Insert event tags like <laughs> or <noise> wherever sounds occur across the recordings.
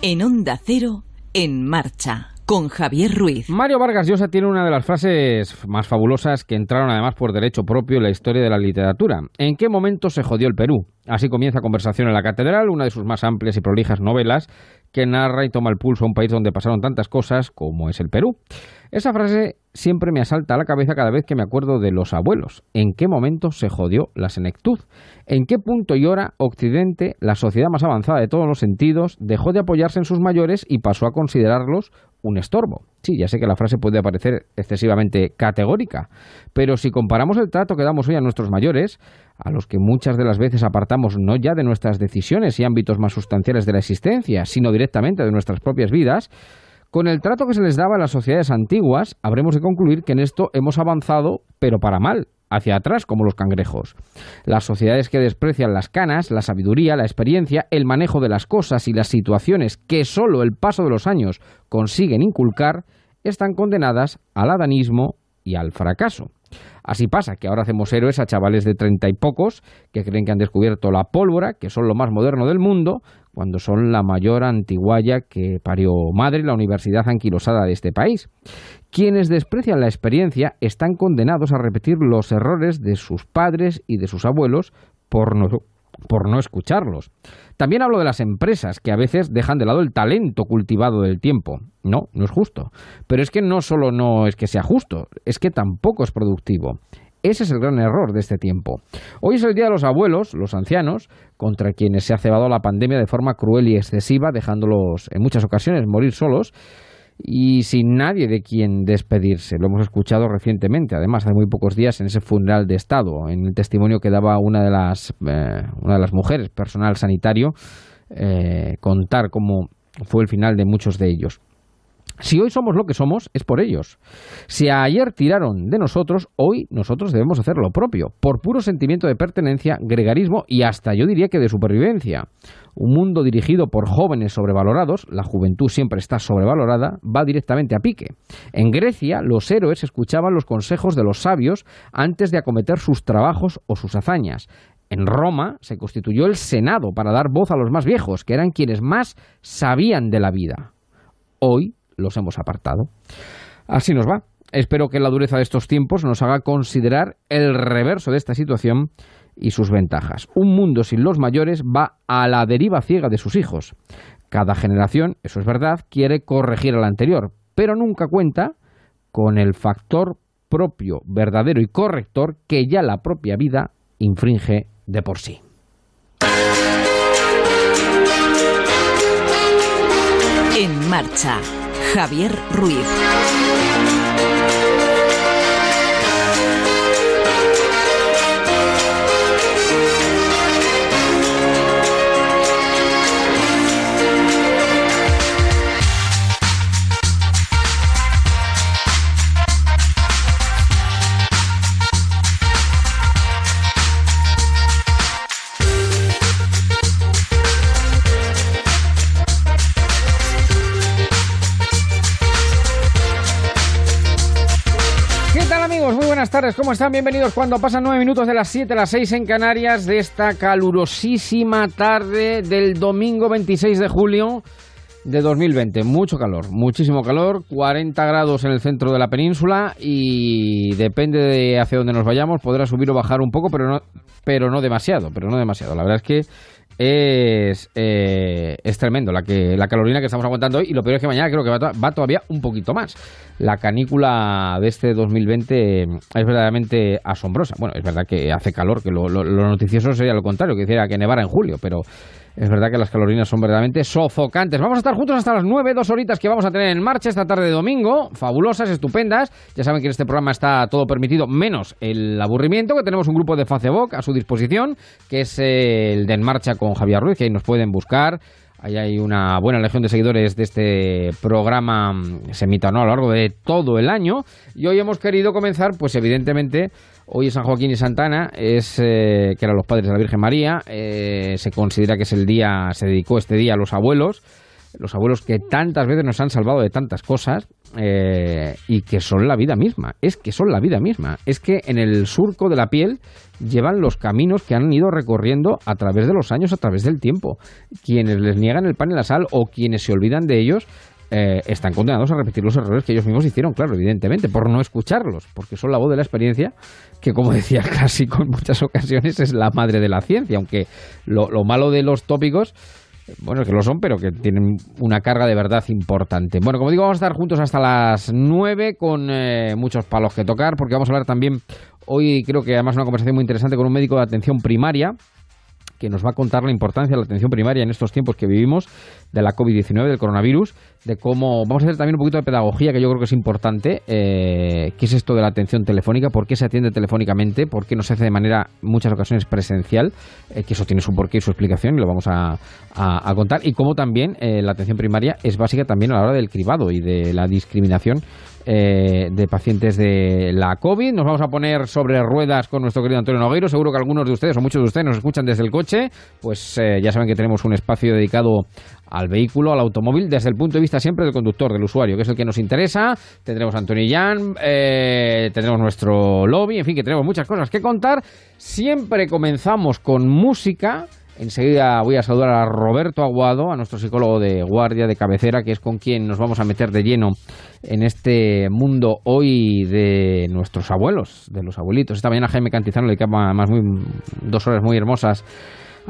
En Onda Cero, en marcha, con Javier Ruiz. Mario Vargas Llosa tiene una de las frases más fabulosas que entraron además por derecho propio en la historia de la literatura. ¿En qué momento se jodió el Perú? Así comienza Conversación en la Catedral, una de sus más amplias y prolijas novelas que narra y toma el pulso a un país donde pasaron tantas cosas como es el Perú. Esa frase siempre me asalta a la cabeza cada vez que me acuerdo de los abuelos. ¿En qué momento se jodió la senectud? ¿En qué punto y hora Occidente, la sociedad más avanzada de todos los sentidos, dejó de apoyarse en sus mayores y pasó a considerarlos un estorbo? Sí, ya sé que la frase puede parecer excesivamente categórica, pero si comparamos el trato que damos hoy a nuestros mayores, a los que muchas de las veces apartamos no ya de nuestras decisiones y ámbitos más sustanciales de la existencia, sino directamente de nuestras propias vidas, con el trato que se les daba a las sociedades antiguas, habremos de concluir que en esto hemos avanzado, pero para mal, hacia atrás como los cangrejos. Las sociedades que desprecian las canas, la sabiduría, la experiencia, el manejo de las cosas y las situaciones que solo el paso de los años consiguen inculcar, están condenadas al adanismo y al fracaso. Así pasa que ahora hacemos héroes a chavales de treinta y pocos que creen que han descubierto la pólvora, que son lo más moderno del mundo, cuando son la mayor antiguaya que parió madre la universidad anquilosada de este país. Quienes desprecian la experiencia están condenados a repetir los errores de sus padres y de sus abuelos por no, por no escucharlos. También hablo de las empresas que a veces dejan de lado el talento cultivado del tiempo. No, no es justo. Pero es que no solo no es que sea justo, es que tampoco es productivo. Ese es el gran error de este tiempo. Hoy es el Día de los Abuelos, los ancianos, contra quienes se ha cebado la pandemia de forma cruel y excesiva, dejándolos en muchas ocasiones morir solos y sin nadie de quien despedirse. Lo hemos escuchado recientemente, además, hace muy pocos días en ese funeral de Estado, en el testimonio que daba una de las, eh, una de las mujeres, personal sanitario, eh, contar cómo fue el final de muchos de ellos. Si hoy somos lo que somos, es por ellos. Si ayer tiraron de nosotros, hoy nosotros debemos hacer lo propio, por puro sentimiento de pertenencia, gregarismo y hasta yo diría que de supervivencia. Un mundo dirigido por jóvenes sobrevalorados, la juventud siempre está sobrevalorada, va directamente a pique. En Grecia, los héroes escuchaban los consejos de los sabios antes de acometer sus trabajos o sus hazañas. En Roma se constituyó el Senado para dar voz a los más viejos, que eran quienes más sabían de la vida. Hoy los hemos apartado. Así nos va. Espero que la dureza de estos tiempos nos haga considerar el reverso de esta situación y sus ventajas. Un mundo sin los mayores va a la deriva ciega de sus hijos. Cada generación, eso es verdad, quiere corregir a la anterior, pero nunca cuenta con el factor propio, verdadero y corrector que ya la propia vida infringe de por sí. En marcha Javier Ruiz. Buenas tardes, ¿cómo están? Bienvenidos cuando pasan nueve minutos de las 7 a las 6 en Canarias de esta calurosísima tarde del domingo 26 de julio de 2020. Mucho calor, muchísimo calor, 40 grados en el centro de la península y depende de hacia dónde nos vayamos, podrá subir o bajar un poco, pero no, pero no demasiado, pero no demasiado. La verdad es que es, eh, es tremendo la, que, la calorina que estamos aguantando hoy y lo peor es que mañana creo que va, va, todavía un poquito más. La canícula de este 2020 es verdaderamente asombrosa. Bueno, es verdad que hace calor, que lo, lo, lo noticioso sería lo contrario, que hiciera que nevara en julio, pero es verdad que las calorinas son verdaderamente sofocantes. Vamos a estar juntos hasta las 9, dos horitas que vamos a tener en marcha esta tarde de domingo. Fabulosas, estupendas. Ya saben que en este programa está todo permitido, menos el aburrimiento, que tenemos un grupo de Facebook a su disposición, que es el de En Marcha con Javier Ruiz, que ahí nos pueden buscar. Ahí hay una buena legión de seguidores de este programa, se emita ¿no? a lo largo de todo el año. Y hoy hemos querido comenzar, pues evidentemente, Hoy San Joaquín y Santana, es eh, que eran los padres de la Virgen María. Eh, se considera que es el día, se dedicó este día a los abuelos. los abuelos que tantas veces nos han salvado de tantas cosas eh, y que son la vida misma. Es que son la vida misma. Es que en el surco de la piel llevan los caminos que han ido recorriendo a través de los años, a través del tiempo. Quienes les niegan el pan y la sal o quienes se olvidan de ellos eh, están condenados a repetir los errores que ellos mismos hicieron, claro, evidentemente, por no escucharlos, porque son la voz de la experiencia, que como <laughs> decía clásico en muchas ocasiones es la madre de la ciencia, aunque lo, malo de los tópicos bueno, que lo son, pero que tienen una carga de verdad importante. Bueno, como digo, vamos a estar juntos hasta las 9 con eh, muchos palos que tocar, porque vamos a hablar también hoy, creo que además una conversación muy interesante con un médico de atención primaria, que nos va a contar la importancia de la atención primaria en estos tiempos que vivimos, de la COVID-19, del coronavirus, de cómo vamos a hacer también un poquito de pedagogía, que yo creo que es importante. Eh, ¿Qué es esto de la atención telefónica? ¿Por qué se atiende telefónicamente? ¿Por qué no se hace de manera, en muchas ocasiones, presencial? Eh, que eso tiene su porqué y su explicación y lo vamos a, contar. Y cómo también eh, la atención primaria es básica también a la hora del cribado y de la discriminación eh, de pacientes de la COVID. Nos vamos a poner sobre ruedas con nuestro querido Antonio Nogueiro. Seguro que algunos de ustedes o muchos de ustedes nos escuchan desde el coche. Pues eh, ya saben que tenemos un espacio dedicado al vehículo, al automóvil, desde el punto de vista siempre del conductor, del usuario, que es el que nos interesa. Tendremos a Antonio Jan, eh, tendremos nuestro lobby, en fin, que tenemos muchas cosas que contar. Siempre comenzamos con música. Enseguida voy a saludar a Roberto Aguado, a nuestro psicólogo de guardia de cabecera, que es con quien nos vamos a meter de lleno en este mundo hoy de nuestros abuelos, de los abuelitos. Esta mañana Jaime Cantizano le dedicaba más muy, dos horas muy hermosas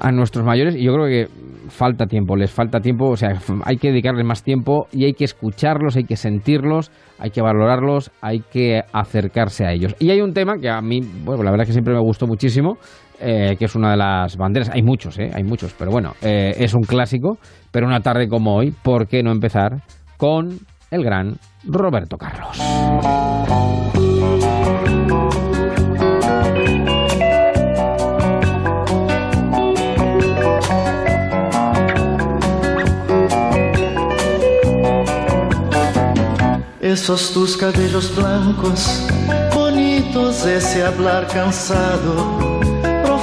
a nuestros mayores y yo creo que falta tiempo, les falta tiempo, o sea, hay que dedicarles más tiempo y hay que escucharlos, hay que sentirlos, hay que valorarlos, hay que acercarse a ellos. Y hay un tema que a mí, bueno, la verdad es que siempre me gustó muchísimo, eh, que es una de las banderas. Hay muchos, ¿eh? Hay muchos, pero bueno, eh, es un clásico. Pero una tarde como hoy, ¿por qué no empezar con el gran Roberto Carlos? Esos tus cabellos blancos, bonitos, ese hablar cansado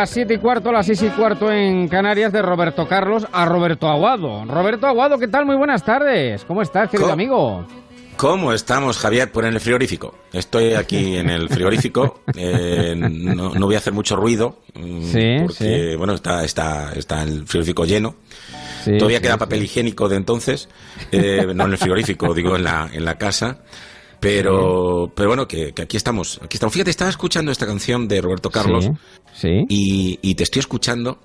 las 7 y cuarto, a las 6 y cuarto en Canarias de Roberto Carlos a Roberto Aguado. Roberto Aguado, ¿qué tal? Muy buenas tardes. ¿Cómo estás, querido amigo? ¿Cómo estamos, Javier? Pues en el frigorífico. Estoy aquí en el frigorífico. <laughs> Eh, no, voy a hacer mucho ruido. Mm, sí, porque, bueno, está, está, está el frigorífico lleno. Todavía queda papel higiénico de entonces. Eh, no en el frigorífico, digo en la, en la casa. Pero, pero bueno, que, aquí estamos. Aquí estamos. Fíjate, estaba escuchando esta canción de Roberto Carlos. Sí. Y, te estoy escuchando.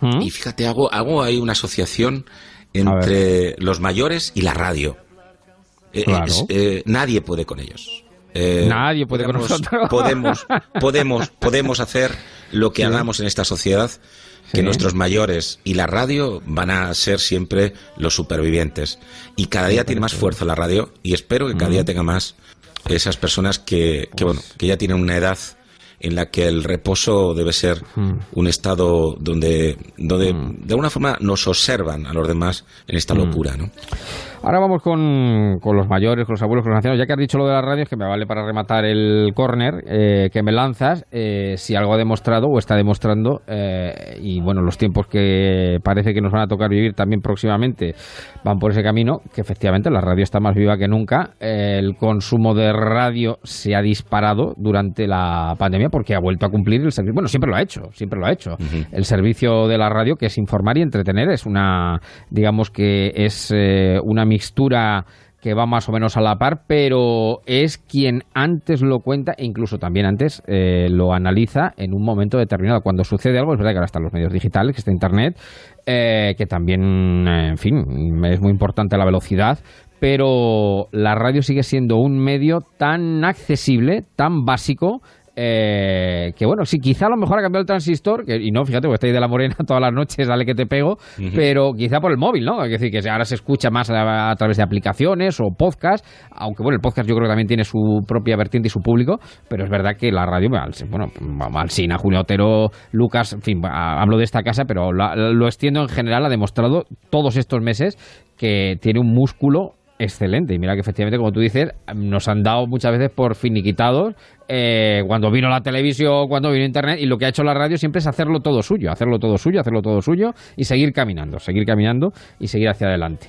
¿Mm? Y fíjate, hago, hago ahí una asociación entre los mayores y la radio. Eh, eh, nadie puede con ellos. Eh, nadie puede con nosotros. Podemos, podemos, podemos hacer lo que <laughs> hagamos en esta sociedad que nuestros mayores y la radio van a ser siempre los supervivientes. Y cada día tiene más fuerza la radio y espero que cada día tenga más esas personas que, que, bueno, que ya tienen una edad en la que el reposo debe ser un estado donde, donde de alguna forma nos observan a los demás en esta locura, ¿no? Ahora vamos con, con, los mayores, con los abuelos, con los ancianos. Ya que has dicho lo de las radios, que me vale para rematar el córner eh, que me lanzas, eh, si algo ha demostrado o está demostrando, eh, y bueno, los tiempos que parece que nos van a tocar vivir también próximamente van por ese camino, que efectivamente la radio está más viva que nunca. el consumo de radio se ha disparado durante la pandemia porque ha vuelto a cumplir el servicio. Bueno, siempre lo ha hecho, siempre lo ha hecho. El servicio de la radio, que es informar y entretener, es una, digamos que es una mixtura que va más o menos a la par, pero es quien antes lo cuenta e incluso también antes eh, lo analiza en un momento determinado. Cuando sucede algo, es verdad que ahora están los medios digitales, que está Internet, eh, que también, eh, en fin, es muy importante la velocidad, pero la radio sigue siendo un medio tan accesible, tan básico, eh, que bueno, sí, quizá a lo mejor ha cambiado el transistor, y no, fíjate, porque ahí de la morena <laughs> todas las noches, dale que te pego, pero quizá por el móvil, ¿no? Es decir, que ahora se escucha más a, través de aplicaciones o podcast, aunque bueno, el podcast yo creo que también tiene su propia vertiente y su público, pero es verdad que la radio, bueno, Alcina, Julio Otero, Lucas, en fin, hablo de esta casa, pero lo, lo extiendo en general, ha demostrado todos estos meses que tiene un músculo excelente. Y mira que efectivamente, como tú dices, nos han dado muchas veces por finiquitados eh, cuando vino la televisión, cuando vino Internet, y lo que ha hecho la radio siempre es hacerlo todo suyo, hacerlo todo suyo, hacerlo todo suyo y seguir caminando, seguir caminando y seguir hacia adelante.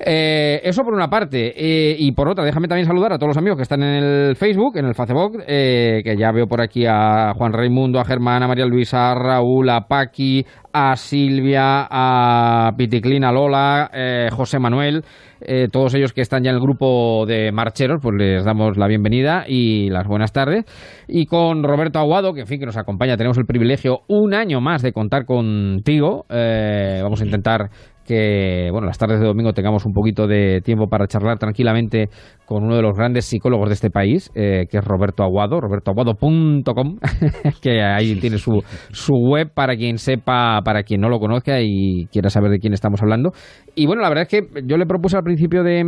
Eh, eso por una parte. Eh, y por otra, déjame también saludar a todos los amigos que están en el Facebook, en el Facebook, que ya veo por aquí a Juan Raimundo, a Germán, a María Luisa, a Raúl, a Paqui, a Silvia, a Piticlin, a Lola, José Manuel. Eh, todos ellos que están ya en el grupo de marcheros, pues les damos la bienvenida y las buenas tardes. Y con Roberto Aguado, que en fin, que nos acompaña, tenemos el privilegio un año más de contar contigo. Eh, vamos a intentar que bueno, las tardes de domingo tengamos un poquito de tiempo para charlar tranquilamente con uno de los grandes psicólogos de este país, eh, que es Roberto Aguado, robertoaguado.com, <laughs> que ahí tiene su, su web para quien sepa, para quien no lo conozca y quiera saber de quién estamos hablando. Y bueno, la verdad es que yo le propuse al principio de,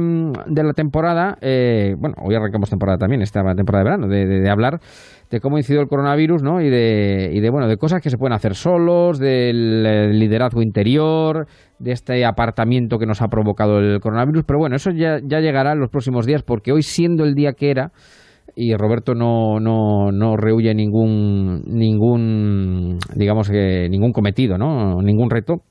de la temporada, eh, bueno, hoy arrancamos temporada también, esta temporada de verano, de, de hablar de cómo ha incidido el coronavirus, ¿no? Y de, y de, bueno, de cosas que se pueden hacer solos, del liderazgo interior, de este apartamiento que nos ha provocado el coronavirus. Pero bueno, eso ya, ya llegará en los próximos días, porque hoy siendo el día que era, y Roberto no, no, no rehuye ningún, ningún, digamos que ningún cometido, ¿no? Ningún reto.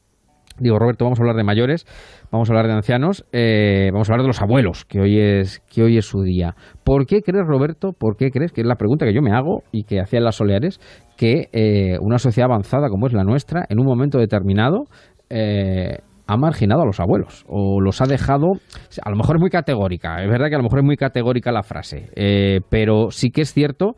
Digo, Roberto, vamos a hablar de mayores, vamos a hablar de ancianos, eh, vamos a hablar de los abuelos, que hoy es que hoy es su día. ¿Por qué crees, Roberto, por qué crees, que es la pregunta que yo me hago y que hacían las Soleares, que eh, una sociedad avanzada como es la nuestra, en un momento determinado, eh, ha marginado a los abuelos o los ha dejado, a lo mejor es muy categórica, es verdad que a lo mejor es muy categórica la frase, pero sí que es cierto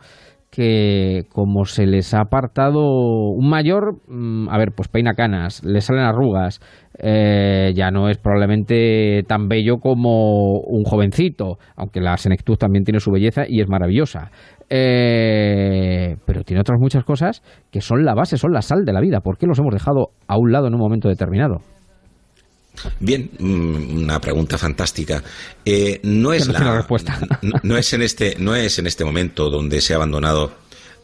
que como se les ha apartado un mayor, mm, a ver, pues peina canas, le salen arrugas, eh, ya no es probablemente tan bello como un jovencito, aunque la senectud también tiene su belleza y es maravillosa. Eh, pero tiene otras muchas cosas que son la base, son la sal de la vida. ¿Por qué los hemos dejado a un lado en un momento determinado? Bien, mm, una pregunta fantástica. Eh, no es la, respuesta. No, es en este, no es en este momento donde se ha abandonado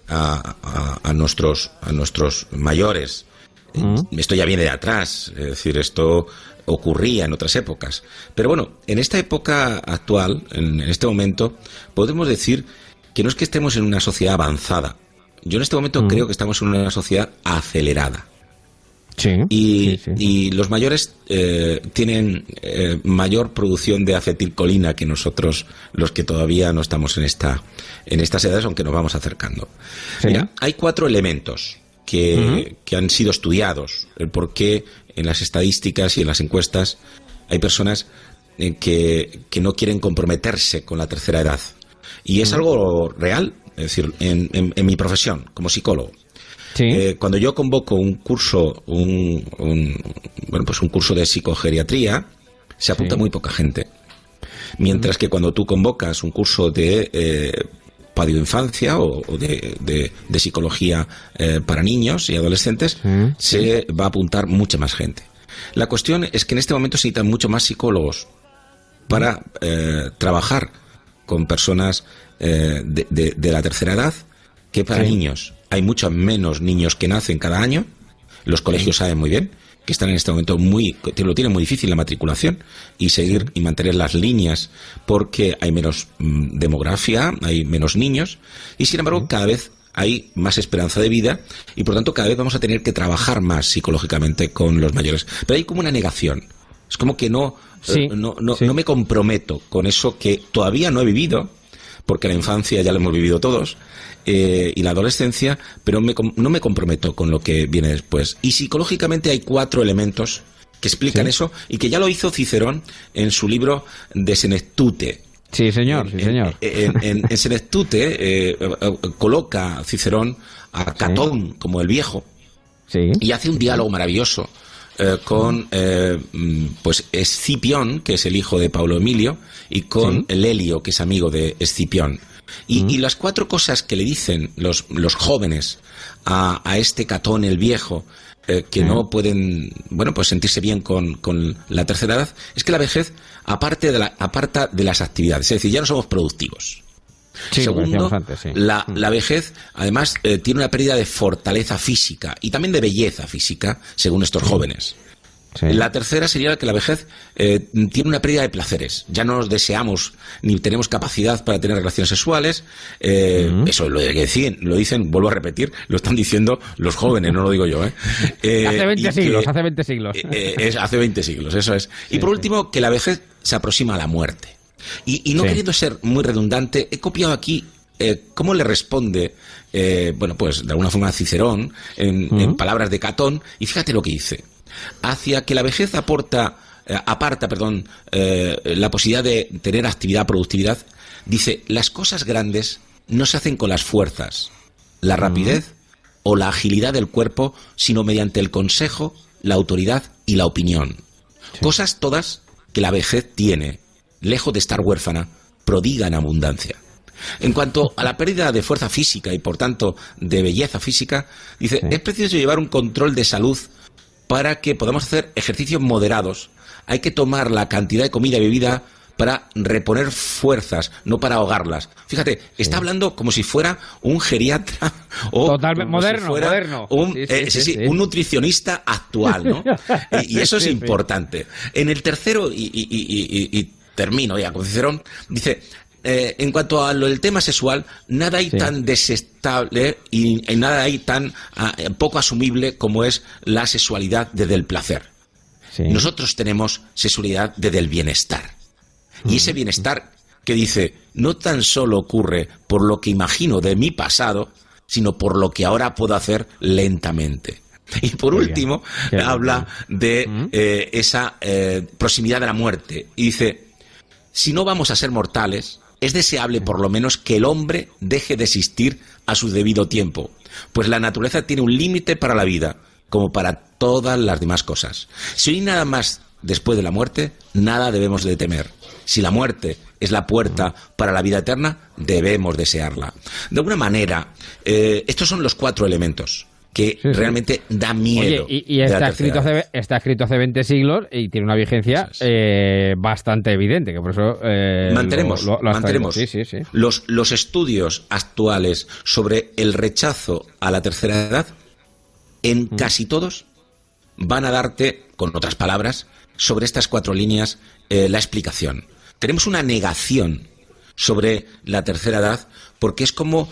a, nuestros, a nuestros mayores. Mm. Esto ya viene de atrás, es decir, esto ocurría en otras épocas. Pero bueno, en esta época actual, en este momento, podemos decir que no es que estemos en una sociedad avanzada. yo en este momento mm. creo que estamos en una sociedad acelerada. Sí, y, los mayores eh, tienen eh, mayor producción de acetilcolina que nosotros, los que todavía no estamos en esta en estas edades, aunque nos vamos acercando. Mira, hay cuatro elementos que, que, han sido estudiados. El por qué en las estadísticas y en las encuestas hay personas que, que no quieren comprometerse con la tercera edad. Y es algo real, es decir, en, en, mi profesión como psicólogo. Eh, cuando yo convoco un curso, un, bueno, pues un curso de psicogeriatría, se apunta muy poca gente. Mientras que cuando tú convocas un curso de eh, padioinfancia o, de, de, psicología eh, para niños y adolescentes, se va a apuntar mucha más gente. La cuestión es que en este momento se necesitan mucho más psicólogos para eh, trabajar con personas eh, de, la tercera edad que para niños. Hay muchos menos niños que nacen cada año. Los colegios saben muy bien que están en este momento muy lo tienen muy difícil la matriculación y seguir y mantener las líneas porque hay menos mm, demografía, hay menos niños y sin embargo cada vez hay más esperanza de vida y por tanto cada vez vamos a tener que trabajar más psicológicamente con los mayores. Pero hay como una negación. Es como que no, eh, no, no, me comprometo con eso que todavía no he vivido, porque la infancia ya la hemos vivido todos, eh, y la adolescencia, pero no me comprometo con lo que viene después. Y psicológicamente hay cuatro elementos que explican eso y que ya lo hizo Cicerón en su libro De Senectute, Sí, señor, sí, señor. En, en, Senectute eh, coloca Cicerón a Catón como el viejo y hace un diálogo maravilloso eh, con eh, mm, pues Escipión, que es el hijo de Paulo Emilio, y con Lelio, que es amigo de Escipión. Y, las cuatro cosas que le dicen los, los jóvenes a, a este Catón el viejo, eh, que no pueden, bueno, pues sentirse bien con, con, la tercera edad, es que la vejez aparte de la, aparta de las actividades, es decir, ya no somos productivos. Segundo, la, mm. la, vejez además eh, tiene una pérdida de fortaleza física y también de belleza física, según estos jóvenes. La tercera sería que la vejez eh, tiene una pérdida de placeres. Ya no nos deseamos ni tenemos capacidad para tener relaciones sexuales. Eh, eso lo, dicen, lo dicen, vuelvo a repetir, lo están diciendo los jóvenes, no lo digo yo. <laughs> hace 20 siglos, hace 20 siglos. hace 20 siglos, eso es. <laughs> y por último, que la vejez se aproxima a la muerte. Y, no queriendo ser muy redundante, he copiado aquí eh, cómo le responde, eh, bueno, pues de alguna forma Cicerón, en, palabras de Catón, y fíjate lo que dice. Hacia que la vejez aporta, eh, aparta, perdón, la posibilidad de tener actividad, productividad, dice, las cosas grandes no se hacen con las fuerzas, la rapidez o la agilidad del cuerpo, sino mediante el consejo, la autoridad y la opinión. Cosas todas que la vejez tiene lejos de estar huérfana, prodiga en abundancia. En cuanto a la pérdida de fuerza física y por tanto de belleza física, dice, es preciso llevar un control de salud para que podamos hacer ejercicios moderados. Hay que tomar la cantidad de comida y bebida para reponer fuerzas, no para ahogarlas. Fíjate, está hablando como si fuera un geriatra o Totalmente moderno, moderno. Eh, un, nutricionista actual, ¿no? <laughs> y, eso es importante. En el tercero y termino ya con Cicerón, dice, eh, en cuanto a lo del tema sexual, nada hay tan desestable y, nada hay tan ah, poco asumible como es la sexualidad desde el placer. Nosotros tenemos sexualidad desde el bienestar. Y ese bienestar que dice, no tan solo ocurre por lo que imagino de mi pasado, sino por lo que ahora puedo hacer lentamente. Y por último, habla de eh, esa eh, proximidad de la muerte. Y dice, si no vamos a ser mortales, es deseable por lo menos que el hombre deje de existir a su debido tiempo, pues la naturaleza tiene un límite para la vida, como para todas las demás cosas. Si hay nada más después de la muerte, nada debemos de temer. Si la muerte es la puerta para la vida eterna, debemos desearla. De alguna manera, eh, estos son los cuatro elementos que realmente da miedo. y, está, escrito hace, está escrito hace 20 siglos y tiene una vigencia eh, bastante evidente, que por eso... Eh, mantenemos, mantenemos. Los, los estudios actuales sobre el rechazo a la tercera edad, en mm. casi todos, van a darte, con otras palabras, sobre estas cuatro líneas, eh, la explicación. Tenemos una negación sobre la tercera edad porque es como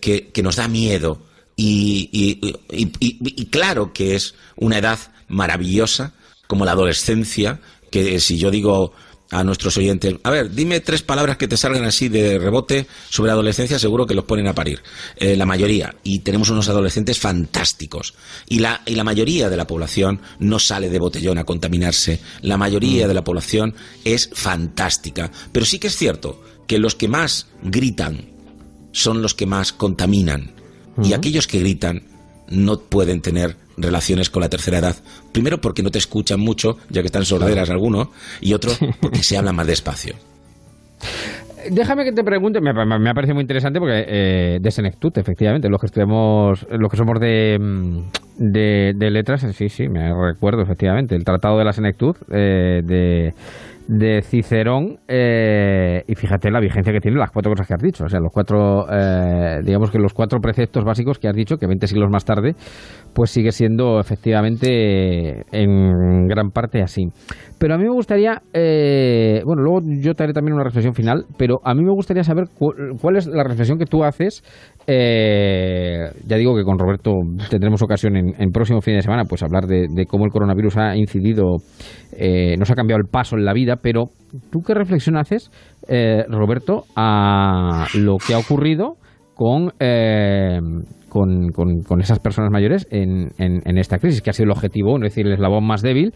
que, que nos da miedo y, claro que es una edad maravillosa, como la adolescencia, que si yo digo a nuestros oyentes, a ver, dime tres palabras que te salgan así de rebote sobre adolescencia, seguro que los ponen a parir. Eh, la mayoría, y tenemos unos adolescentes fantásticos. Y la, y la mayoría de la población no sale de botellón a contaminarse. La mayoría mm. de la población es fantástica. Pero sí que es cierto que los que más gritan son los que más contaminan. Y aquellos que gritan no pueden tener relaciones con la tercera edad. Primero porque no te escuchan mucho, ya que están sorderas algunos, y otro porque se habla más despacio. <laughs> Déjame que te pregunte, me, me, ha parecido muy interesante porque eh, de Senectut, efectivamente, los que estudiamos, los que somos de, mm, de, letras, sí, sí, me recuerdo efectivamente, el Tratado de la Senectut eh, de de Cicerón eh, y fíjate la vigencia que tienen las cuatro cosas que has dicho, o sea, los cuatro, eh, digamos que los cuatro preceptos básicos que has dicho, que 20 siglos más tarde, pues sigue siendo efectivamente en gran parte así. Pero a mí me gustaría, eh, bueno, luego yo te haré también una reflexión final, pero a mí me gustaría saber cuál es la reflexión que tú haces eh, ya digo que con Roberto tendremos ocasión en, próximo fin de semana pues hablar de, cómo el coronavirus ha incidido, eh, nos ha cambiado el paso en la vida, pero ¿tú qué reflexión haces, eh, Roberto, a lo que ha ocurrido con, eh, con, con, esas personas mayores en, en, esta crisis, que ha sido el objetivo, es decir, el eslabón más débil,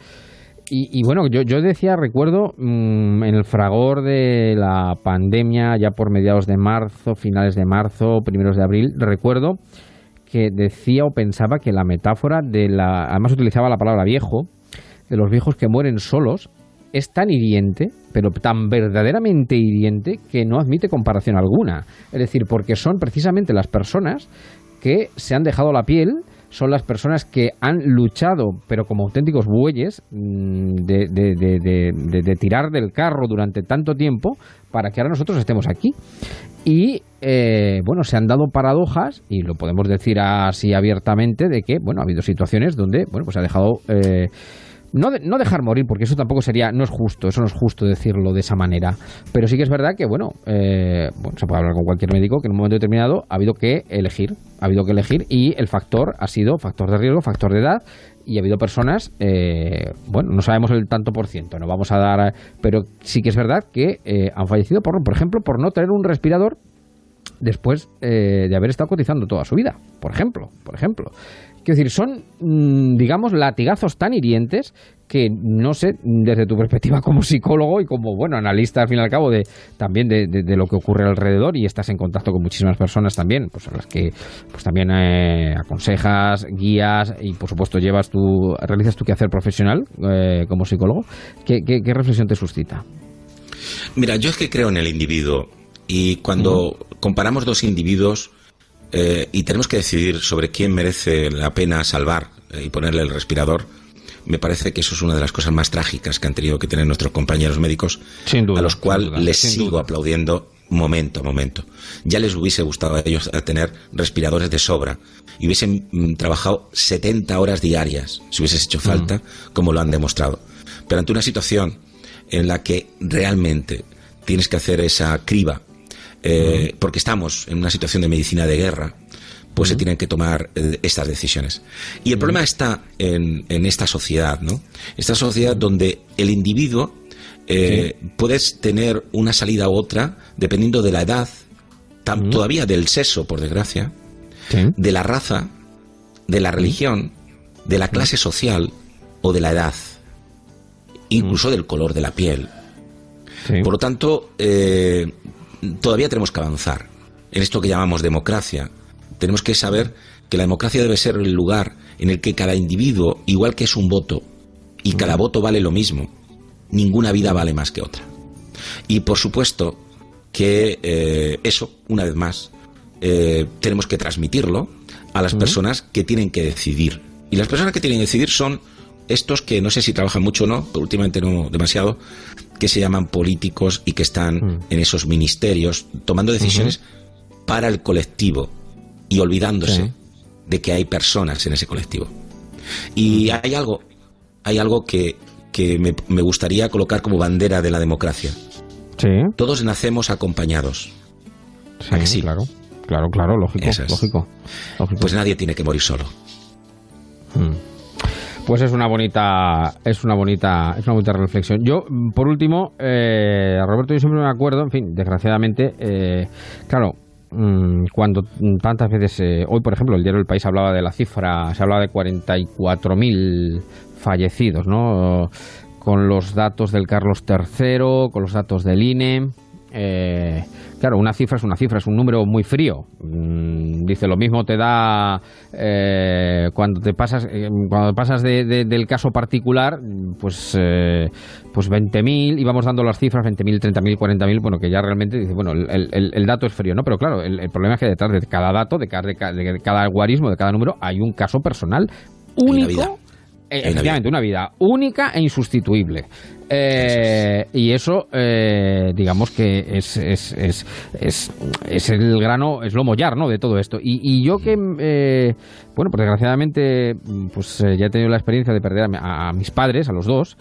y, bueno, yo, yo decía, recuerdo, mm, en el fragor de la pandemia, ya por mediados de marzo, finales de marzo, primeros de abril, recuerdo que decía o pensaba que la metáfora de la. Además, utilizaba la palabra viejo, de los viejos que mueren solos, es tan hiriente, pero tan verdaderamente hiriente, que no admite comparación alguna. Es decir, porque son precisamente las personas que se han dejado la piel son las personas que han luchado, pero como auténticos bueyes, mm, de, de, tirar del carro durante tanto tiempo para que ahora nosotros estemos aquí. Y eh, bueno, se han dado paradojas, y lo podemos decir así abiertamente, de que bueno, ha habido situaciones donde bueno, pues ha dejado. Eh, no, no dejar morir, porque eso tampoco sería, no es justo, eso no es justo decirlo de esa manera. Pero sí que es verdad que, bueno, eh, bueno, se puede hablar con cualquier médico que en un momento determinado ha habido que elegir, ha habido que elegir y el factor ha sido factor de riesgo, factor de edad y ha habido personas, eh, bueno, no sabemos el tanto por ciento, no vamos a dar, pero sí que es verdad que eh, han fallecido, por, por ejemplo, por no tener un respirador después de haber estado cotizando toda su vida, por ejemplo, por ejemplo. Quiero decir, son, mm, digamos, latigazos tan hirientes que no sé, desde tu perspectiva como psicólogo y como, bueno, analista al fin y al cabo de también de, lo que ocurre alrededor y estás en contacto con muchísimas personas también, pues a las que pues también eh, aconsejas, guías y por supuesto llevas tu, realizas tu quehacer profesional eh, como psicólogo. ¿Qué, reflexión te suscita? Mira, yo es que creo en el individuo y cuando comparamos dos individuos eh, y tenemos que decidir sobre quién merece la pena salvar eh, y ponerle el respirador, me parece que eso es una de las cosas más trágicas que han tenido que tener nuestros compañeros médicos, a los cuales les sigo aplaudiendo momento a momento. Ya les hubiese gustado a ellos tener respiradores de sobra y hubiesen mm, trabajado 70 horas diarias, si hubiese hecho falta, como lo han demostrado. Pero ante una situación en la que realmente tienes que hacer esa criba eh, porque estamos en una situación de medicina de guerra, pues se tienen que tomar eh, estas decisiones. Y el problema está en, esta sociedad, ¿no? Esta sociedad donde el individuo eh, puedes tener una salida u otra dependiendo de la edad, todavía del sexo, por desgracia, de la raza, de la religión, de la clase social o de la edad, incluso del color de la piel. Por lo tanto, eh, todavía tenemos que avanzar en esto que llamamos democracia. Tenemos que saber que la democracia debe ser el lugar en el que cada individuo, igual que es un voto, y cada voto vale lo mismo, ninguna vida vale más que otra. Y por supuesto que eh, eso, una vez más, eh, tenemos que transmitirlo a las personas que tienen que decidir. Y las personas que tienen que decidir son estos que no sé si trabajan mucho o no, pero últimamente no demasiado, que se llaman políticos y que están mm. en esos ministerios tomando decisiones para el colectivo y olvidándose de que hay personas en ese colectivo. Y hay algo, hay algo que, que me, gustaría colocar como bandera de la democracia. Todos nacemos acompañados. Sí, claro. claro, claro, lógico, lógico, Pues nadie tiene que morir solo. Pues es una bonita, es una bonita, es una bonita reflexión. Yo, por último, eh, Roberto, yo siempre me acuerdo, en fin, desgraciadamente, eh, claro, mm, cuando tantas veces, eh, hoy por ejemplo, el diario El País hablaba de la cifra, se hablaba de 44.000 fallecidos, ¿no? Con los datos del Carlos III, con los datos del INE. Eh, claro, una cifra es una cifra, es un número muy frío. Mm, dice, lo mismo te da eh, cuando te pasas, eh, cuando pasas del caso particular, pues, pues 20.000, íbamos dando las cifras, 20.000, 30.000, 40.000, bueno, que ya realmente dice, bueno, el, dato es frío, ¿no? Pero claro, el, problema es que detrás de cada dato, de cada, de cada guarismo, de cada número, hay un caso personal único eh, efectivamente, una vida única e insustituible. Eh, y eso, eh, digamos que es, es, es, es, el grano, es lo mollar, ¿no? De todo esto. Y, yo que, bueno, pues desgraciadamente, pues ya he tenido la experiencia de perder a mis padres, a los dos,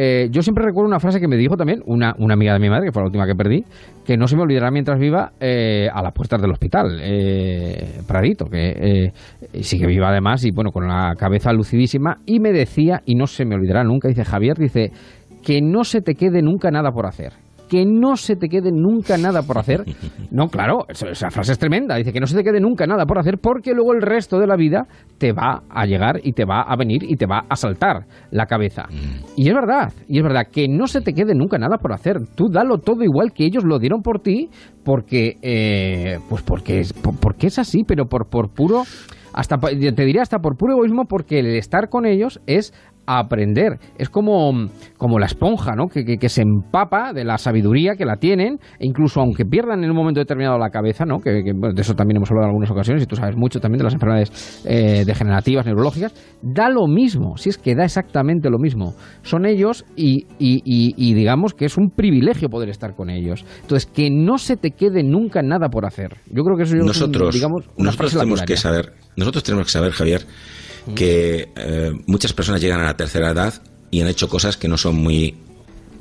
eh, yo siempre recuerdo una frase que me dijo también una, una, amiga de mi madre, que fue la última que perdí, que no se me olvidará mientras viva eh, a las puertas del hospital, eh, Pradito, que sigue viva además y bueno, con la cabeza lucidísima, y me decía, y no se me olvidará nunca, dice Javier, dice, que no se te quede nunca nada por hacer que no se te quede nunca nada por hacer. <laughs> No, claro, esa frase es tremenda. Dice que no se te quede nunca nada por hacer porque luego el resto de la vida te va a llegar y te va a venir y te va a saltar la cabeza. Mm. Y es verdad, y es verdad que no se te quede nunca nada por hacer. Tú dalo todo igual que ellos lo dieron por ti porque, eh, pues porque, porque es así, pero por, por puro hasta te diría hasta por puro egoísmo porque el estar con ellos es aprender. Es como, como la esponja, ¿no? Que, que, se empapa de la sabiduría que la tienen, e incluso aunque pierdan en un momento determinado la cabeza, ¿no? Que, de eso también hemos hablado en algunas ocasiones, y tú sabes mucho también de las enfermedades eh, degenerativas, neurológicas, da lo mismo, si es que da exactamente lo mismo. Son ellos y, y, y, digamos que es un privilegio poder estar con ellos. Entonces, que no se te quede nunca nada por hacer. Yo creo que eso nosotros, digamos, nosotros tenemos que saber, nosotros tenemos que saber, Javier, que eh, muchas personas llegan a la tercera edad y han hecho cosas que no son muy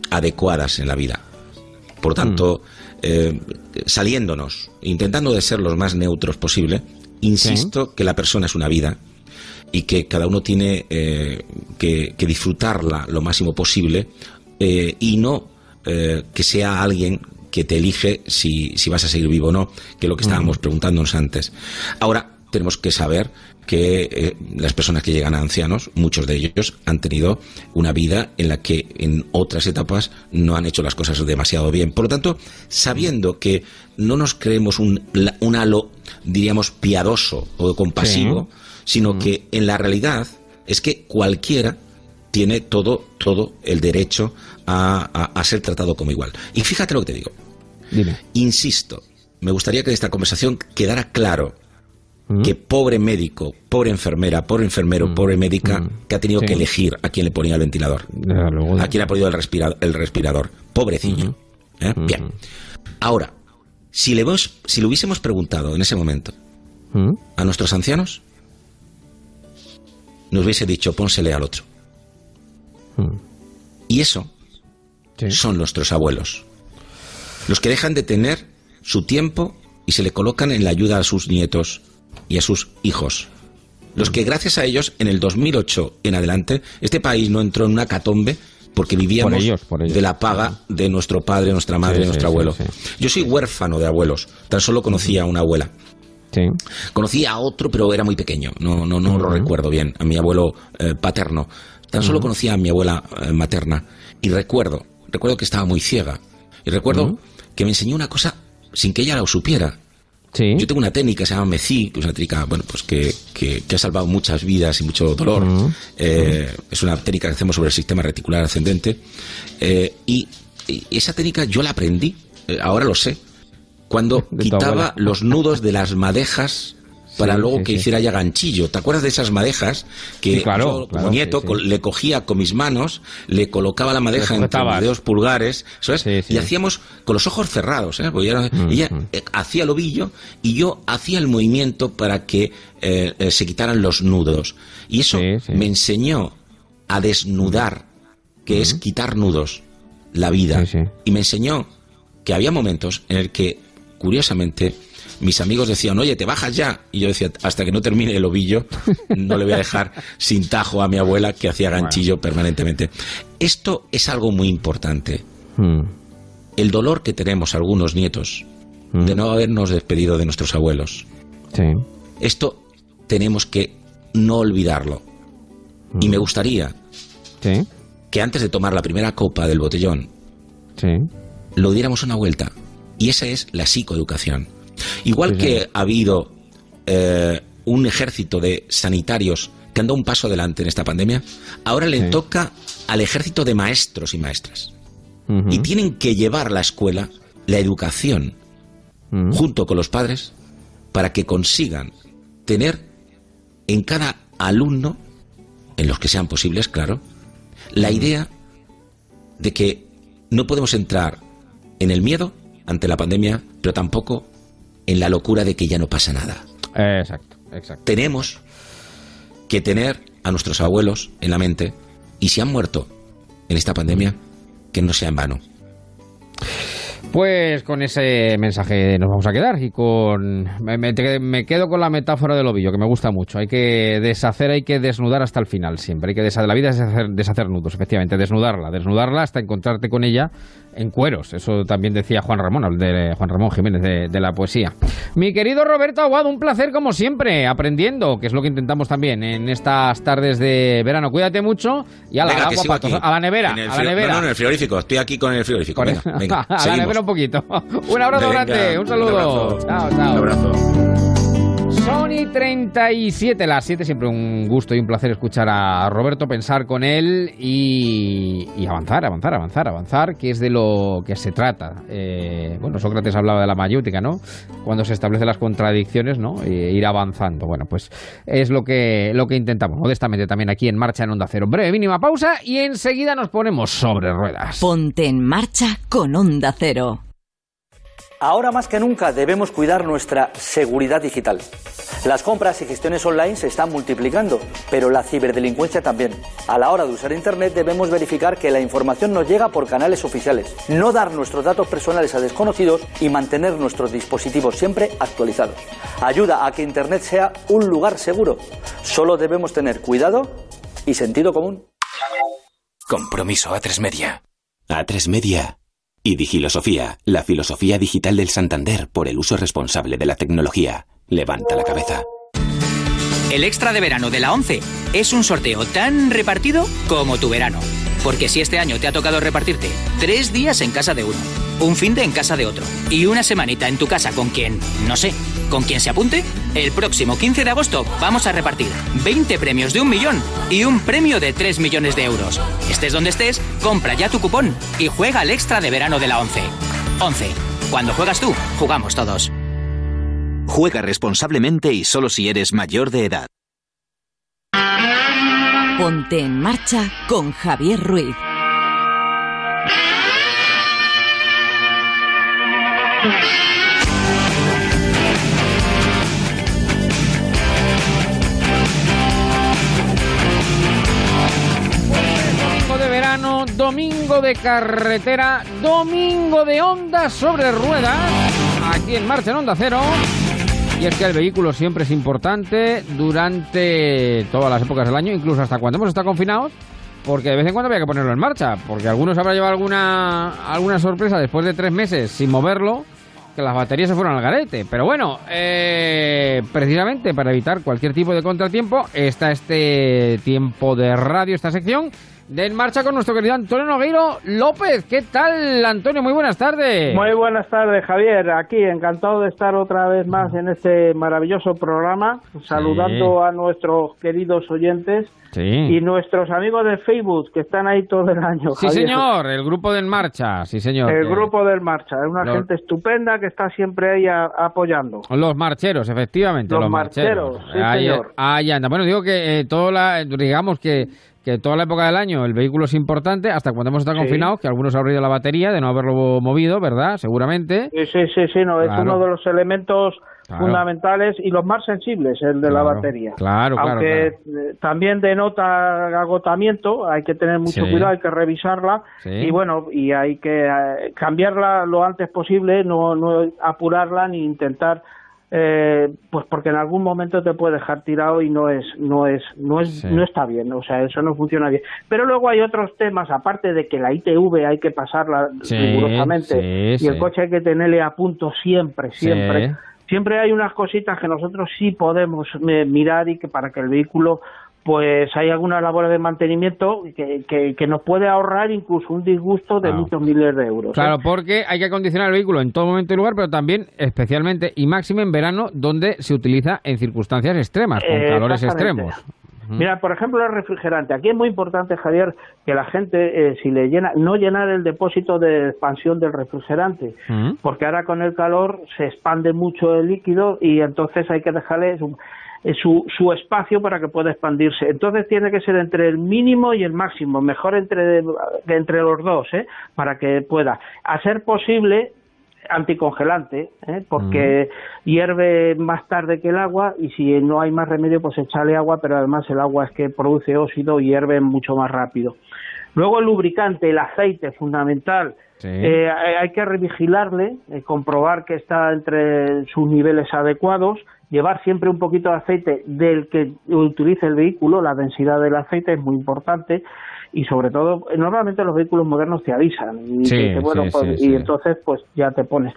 adecuadas en la vida. Por tanto, mm. eh, saliéndonos, intentando de ser los más neutros posible, insisto que la persona es una vida y que cada uno tiene eh, que, disfrutarla lo máximo posible y no que sea alguien que te elige si, si, vas a seguir vivo o no, que es lo que mm. estábamos preguntándonos antes. Ahora, tenemos que saber que eh, las personas que llegan a ancianos, muchos de ellos han tenido una vida en la que en otras etapas no han hecho las cosas demasiado bien. Por lo tanto, sabiendo que no nos creemos un, halo, diríamos, piadoso o compasivo, sino mm. que en la realidad es que cualquiera tiene todo, todo el derecho a, ser tratado como igual. Y fíjate lo que te digo. Insisto, me gustaría que esta conversación quedara claro Mm. que pobre médico, pobre enfermera, pobre enfermero, mm. pobre médica, mm. que ha tenido que elegir a quién le ponía el ventilador, a quién le ha podido el, respirador, el respirador. Pobrecillo. ¿eh? Bien. Ahora, si le, si le hubiésemos preguntado en ese momento a nuestros ancianos, nos hubiese dicho, pónsele al otro. Y eso son nuestros abuelos. Los que dejan de tener su tiempo y se le colocan en la ayuda a sus nietos, y a sus hijos. Los que gracias a ellos, en el 2008 en adelante, este país no entró en una catombe porque vivíamos de la paga de nuestro padre, nuestra madre, nuestro abuelo. Yo soy huérfano de abuelos, tan solo conocía a una abuela. Conocía a otro, pero era muy pequeño, no, no, no lo recuerdo bien, a mi abuelo eh, paterno. Tan solo conocía a mi abuela eh, materna. Y recuerdo, recuerdo que estaba muy ciega. Y recuerdo que me enseñó una cosa sin que ella lo supiera. Yo tengo una técnica que se llama MECI, que es una técnica bueno, pues que, que, ha salvado muchas vidas y mucho dolor. Eh, es una técnica que hacemos sobre el sistema reticular ascendente. Eh, y, esa técnica yo la aprendí, eh, ahora lo sé, cuando <laughs> quitaba los nudos de las madejas para luego que hiciera ya ganchillo. ¿Te acuerdas de esas madejas que yo, como nieto le cogía con mis manos, le colocaba la madeja entre los dedos pulgares, ¿sabes? Y hacíamos con los ojos cerrados, ¿eh? ella. Eh, hacía el ovillo y yo hacía el movimiento para que eh, eh, se quitaran los nudos. Y eso me enseñó a desnudar, que es quitar nudos, la vida. Y me enseñó que había momentos en el que, curiosamente, mis amigos decían, oye, te bajas ya. Y yo decía, hasta que no termine el ovillo, no le voy a dejar sin tajo a mi abuela que hacía ganchillo permanentemente. Esto es algo muy importante. Hmm. El dolor que tenemos algunos nietos hmm. de no habernos despedido de nuestros abuelos. Esto tenemos que no olvidarlo. Y me hmm. gustaría que antes de tomar la primera copa del botellón, lo diéramos una vuelta. Y esa es la psicoeducación. Igual que ha habido eh, un ejército de sanitarios que han dado un paso adelante en esta pandemia, ahora le toca al ejército de maestros y maestras. Y tienen que llevar la escuela, la educación, junto con los padres, para que consigan tener en cada alumno, en los que sean posibles, claro, la idea de que no podemos entrar en el miedo ante la pandemia, pero tampoco en la locura de que ya no pasa nada. Exacto, exacto. Tenemos que tener a nuestros abuelos en la mente y si han muerto en esta pandemia, que no sea en vano. Pues con ese mensaje nos vamos a quedar y con me, quedo con la metáfora del ovillo que me gusta mucho. Hay que deshacer, hay que desnudar hasta el final siempre. Hay que deshacer la vida es deshacer, deshacer nudos, efectivamente, desnudarla, desnudarla hasta encontrarte con ella en cueros. Eso también decía Juan Ramón, de Juan Ramón Jiménez de, la poesía. Mi querido Roberto Aguado, un placer como siempre, aprendiendo, que es lo que intentamos también en estas tardes de verano. Cuídate mucho y a la, agua, a la nevera. a la nevera. No, no, en el frigorífico. Estoy aquí con el frigorífico. Venga, venga, <laughs> a la nevera un poquito. <laughs> un abrazo grande, un saludo. chao, chao. Un abrazo. Sony 37, las 7, siempre un gusto y un placer escuchar a Roberto, pensar con él y, avanzar, avanzar, avanzar, avanzar, que es de lo que se trata. Eh, bueno, Sócrates hablaba de la mayútica, ¿no? Cuando se establecen las contradicciones, ¿no? E ir avanzando. Bueno, pues es lo que, lo que intentamos, modestamente también aquí en Marcha en Onda Cero. Breve, mínima pausa y enseguida nos ponemos sobre ruedas. Ponte en marcha con Onda Cero. Ahora más que nunca debemos cuidar nuestra seguridad digital. Las compras y gestiones online se están multiplicando, pero la ciberdelincuencia también. A la hora de usar Internet debemos verificar que la información nos llega por canales oficiales, no dar nuestros datos personales a desconocidos y mantener nuestros dispositivos siempre actualizados. Ayuda a que Internet sea un lugar seguro. Solo debemos tener cuidado y sentido común. Compromiso A3 Media. A3 Media y Digilosofía, la filosofía digital del Santander por el uso responsable de la tecnología. Levanta la cabeza. El extra de verano de la 11 es un sorteo tan repartido como tu verano. Porque si este año te ha tocado repartirte tres días en casa de uno, un fin de en casa de otro y una semanita en tu casa con quien, no sé, con quien se apunte, el próximo 15 de agosto vamos a repartir 20 premios de un millón y un premio de 3 millones de euros. Estés donde estés, compra ya tu cupón y juega al extra de verano de la 11. 11. Cuando juegas tú, jugamos todos. Juega responsablemente y solo si eres mayor de edad. Ponte en marcha con Javier Ruiz. Domingo de carretera, domingo de ondas sobre ruedas, aquí en Marcha en Onda Cero. Y es que el vehículo siempre es importante durante todas las épocas del año, incluso hasta cuando hemos estado confinados, porque de vez en cuando había que ponerlo en marcha, porque algunos habrá llevado alguna, alguna sorpresa después de tres meses sin moverlo, que las baterías se fueron al garete. Pero bueno, eh, precisamente para evitar cualquier tipo de contratiempo, está este tiempo de radio, esta sección de En Marcha con nuestro querido Antonio Nogueiro López. ¿Qué tal, Antonio? Muy buenas tardes. Muy buenas tardes, Javier. Aquí, encantado de estar otra vez más en este maravilloso programa, saludando a nuestros queridos oyentes y nuestros amigos de Facebook que están ahí todo el año. Sí, señor, el grupo de En Marcha, sí, señor. El grupo de En Marcha, es una gente estupenda que está siempre ahí apoyando. Los marcheros, efectivamente. Los, marcheros, sí, señor. Ahí anda. Bueno, digo que eh, todo la, digamos que que toda la época del año el vehículo es importante, hasta cuando hemos estado confinados, que algunos han la batería de no haberlo movido, ¿verdad? Seguramente. Sí, sí, sí, sí no, es uno de los elementos fundamentales y los más sensibles, el de la batería. Claro, Aunque también denota agotamiento, hay que tener mucho cuidado, hay que revisarla y bueno, y hay que eh, cambiarla lo antes posible, no, no apurarla ni intentar eh, pues porque en algún momento te puede dejar tirado y no es no es no es no está bien o sea eso no funciona bien. Pero luego hay otros temas aparte de que la ITV hay que pasarla rigurosamente y el coche hay que tenerle a punto siempre siempre. Siempre hay unas cositas que nosotros sí podemos eh, mirar y que para que el vehículo pues hay algunas labores de mantenimiento que, que, nos puede ahorrar incluso un disgusto de muchos miles de euros. Claro, ¿eh? porque hay que acondicionar el vehículo en todo momento y lugar, pero también especialmente y máximo en verano, donde se utiliza en circunstancias extremas, con calores extremos. Mira, por ejemplo, el refrigerante. Aquí es muy importante, Javier, que la gente, eh, si le llena, no llenar el depósito de expansión del refrigerante, porque ahora con el calor se expande mucho el líquido y entonces hay que dejarle eh, su, su, espacio para que pueda expandirse. Entonces tiene que ser entre el mínimo y el máximo, mejor entre, entre los dos, ¿eh? para que pueda. A ser posible, anticongelante, ¿eh? porque hierve más tarde que el agua y si no hay más remedio, pues echarle agua, pero además el agua es que produce óxido y hierve mucho más rápido. Luego el lubricante, el aceite, fundamental. Eh, hay que revigilarle, comprobar que está entre sus niveles adecuados llevar siempre un poquito de aceite del que utilice el vehículo, la densidad del aceite es muy importante y sobre todo, normalmente los vehículos modernos te avisan y, bueno, pues, y entonces pues ya te pones.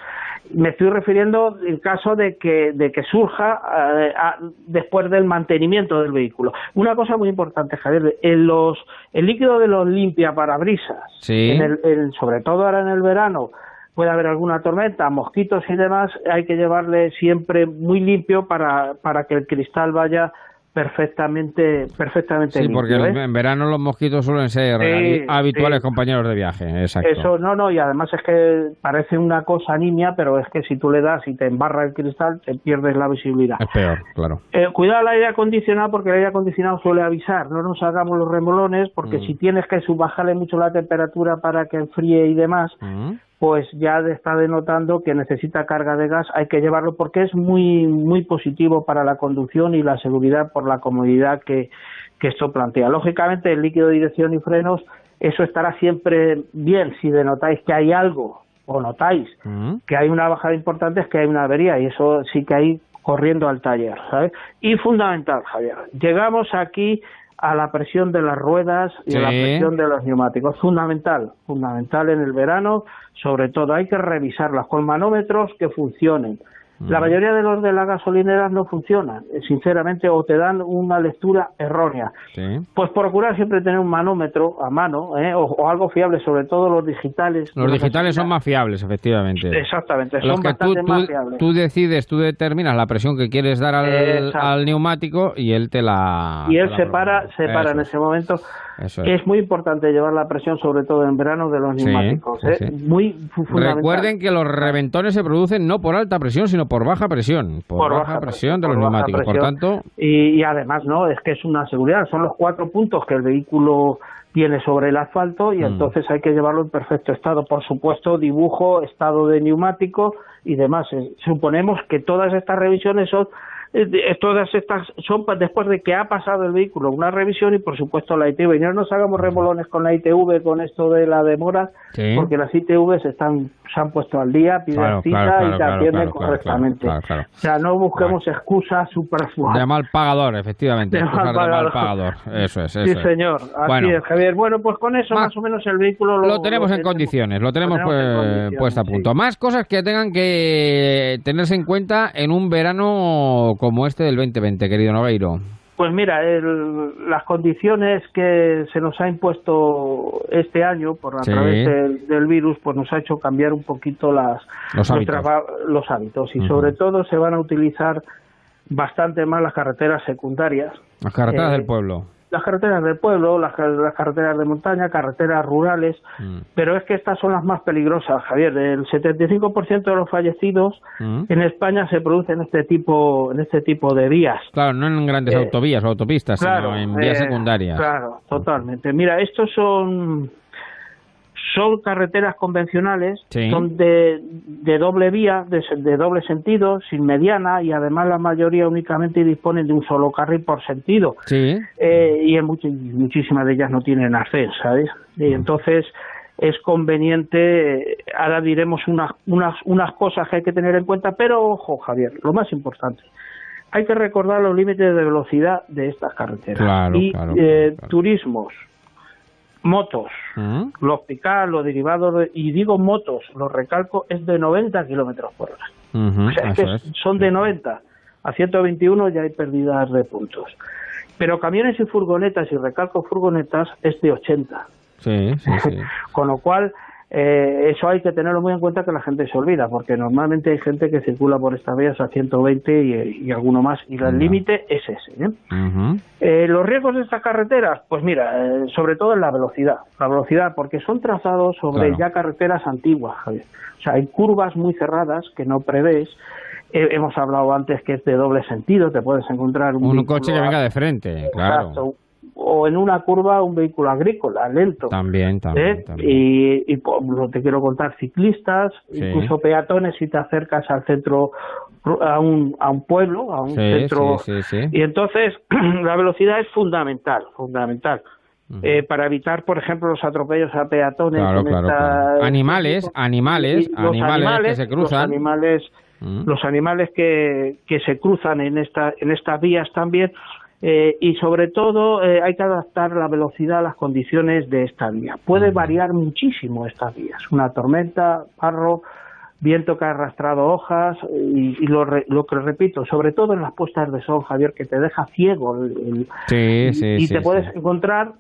Me estoy refiriendo en caso de que, de que surja eh, después del mantenimiento del vehículo. Una cosa muy importante, Javier, en los, el líquido de los limpia parabrisas, en el, sobre todo ahora en el verano, puede haber alguna tormenta, mosquitos y demás, hay que llevarle siempre muy limpio para, para que el cristal vaya perfectamente perfectamente sí porque ¿eh? en verano los mosquitos suelen ser habituales compañeros de viaje exacto. Eso no no y además es que parece una cosa nimia pero es que si tú le das y te embarra el cristal te pierdes la visibilidad. Es peor claro. Eh, cuidado el aire acondicionado porque el aire acondicionado suele avisar. No nos hagamos los remolones porque mm. si tienes que subajarle mucho la temperatura para que enfríe y demás mm pues ya está denotando que necesita carga de gas, hay que llevarlo porque es muy muy positivo para la conducción y la seguridad por la comodidad que, que esto plantea. Lógicamente, el líquido de dirección y frenos, eso estará siempre bien si denotáis que hay algo o notáis mm. que hay una bajada importante, es que hay una avería y eso sí que hay corriendo al taller, ¿sabes? Y fundamental, Javier, llegamos aquí a la presión de las ruedas y a la presión de los neumáticos. Fundamental, fundamental en el verano, sobre todo hay que revisarlas con manómetros que funcionen. La mayoría de los de las gasolineras no funcionan, eh, sinceramente, o te dan una lectura errónea. Pues procurar siempre tener un manómetro a mano, ¿eh? o, algo fiable, sobre todo los digitales. Los digitales son más fiables, efectivamente. Exactamente, son bastante más fiables. Tú decides, tú determinas la presión que quieres dar al, neumático y él te la... Y él se para, se para en ese momento es. muy importante llevar la presión, sobre todo en verano, de los neumáticos. ¿eh? Muy Recuerden que los reventones se producen no por alta presión, sino por baja presión. Por, baja, presión de los neumáticos. Por tanto. Y, además, no, es que es una seguridad. Son los cuatro puntos que el vehículo tiene sobre el asfalto y mm. entonces hay que llevarlo en perfecto estado. Por supuesto, dibujo, estado de neumático y demás. Eh, suponemos que todas estas revisiones son eh, todas estas son después de que ha pasado el vehículo una revisión y por supuesto la ITV. Y no nos hagamos remolones con la ITV con esto de la demora, porque las ITV están, se han puesto al día, piden cita y te atienden correctamente. O sea, no busquemos excusas superfluas. De mal pagador, efectivamente. De mal pagador. Eso es. Eso sí, señor. Así es, Javier. Bueno, pues con eso más, o menos el vehículo lo, tenemos en condiciones, lo tenemos, pues, puesto a punto. Más cosas que tengan que tenerse en cuenta en un verano como este del 2020, querido Nogueiro? Pues mira, las condiciones que se nos ha impuesto este año por a través del, virus, pues nos ha hecho cambiar un poquito las, los, hábitos. y sobre todo se van a utilizar bastante más las carreteras secundarias. Las carreteras del eh, pueblo las carreteras del pueblo, las, carreteras de montaña, carreteras rurales, mm. pero es que estas son las más peligrosas, Javier. El 75% de los fallecidos mm. en España se producen en este tipo en este tipo de vías. Claro, no en grandes eh, autovías o autopistas, sino en vías eh, secundarias. Claro, totalmente. Mira, estos son son carreteras convencionales, son de, de, doble vía, de, de, doble sentido, sin mediana y además la mayoría únicamente disponen de un solo carril por sentido. Sí. Eh, y en muchísimas de ellas no tienen arcén, ¿sabes? Y mm. entonces es conveniente, ahora diremos unas, unas, unas cosas que hay que tener en cuenta, pero ojo, Javier, lo más importante, hay que recordar los límites de velocidad de estas carreteras. y eh, turismos, motos, ¿Mm? los picar, los derivados, y digo motos, los recalco, es de 90 kilómetros por hora. o sea, es que son de 90 a 121 ya hay pérdidas de puntos. Pero camiones y furgonetas, y recalco furgonetas, es de 80. Sí, sí, sí. <laughs> Con lo cual, eh, eso hay que tenerlo muy en cuenta que la gente se olvida, porque normalmente hay gente que circula por estas vías a 120 y, alguno más, y el límite es ese. ¿eh? ¿eh? los riesgos de estas carreteras, pues mira, eh, sobre todo en la velocidad, la velocidad, porque son trazados sobre ya carreteras antiguas, Javier. O sea, hay curvas muy cerradas que no prevés, hemos hablado antes que es de doble sentido, te puedes encontrar un, un coche que venga de frente, claro o en una curva un vehículo agrícola lento. También, ¿Eh? también. Y, y pues, te quiero contar ciclistas, incluso peatones si te acercas al centro a un, a un pueblo, a un centro. y entonces <clears throat> la velocidad es fundamental, fundamental. Eh, para evitar, por ejemplo, los atropellos a peatones. Animales, animales, animales, que se cruzan. Los animales, los animales que, que se cruzan en, esta, en estas vías también eh, y sobre todo eh, hay que adaptar la velocidad a las condiciones de esta vía. Puede variar muchísimo estas vías. Una tormenta, barro, viento que ha arrastrado hojas y, lo, lo, que repito, sobre todo en las puestas de sol, Javier, que te deja ciego el, y, te puedes encontrar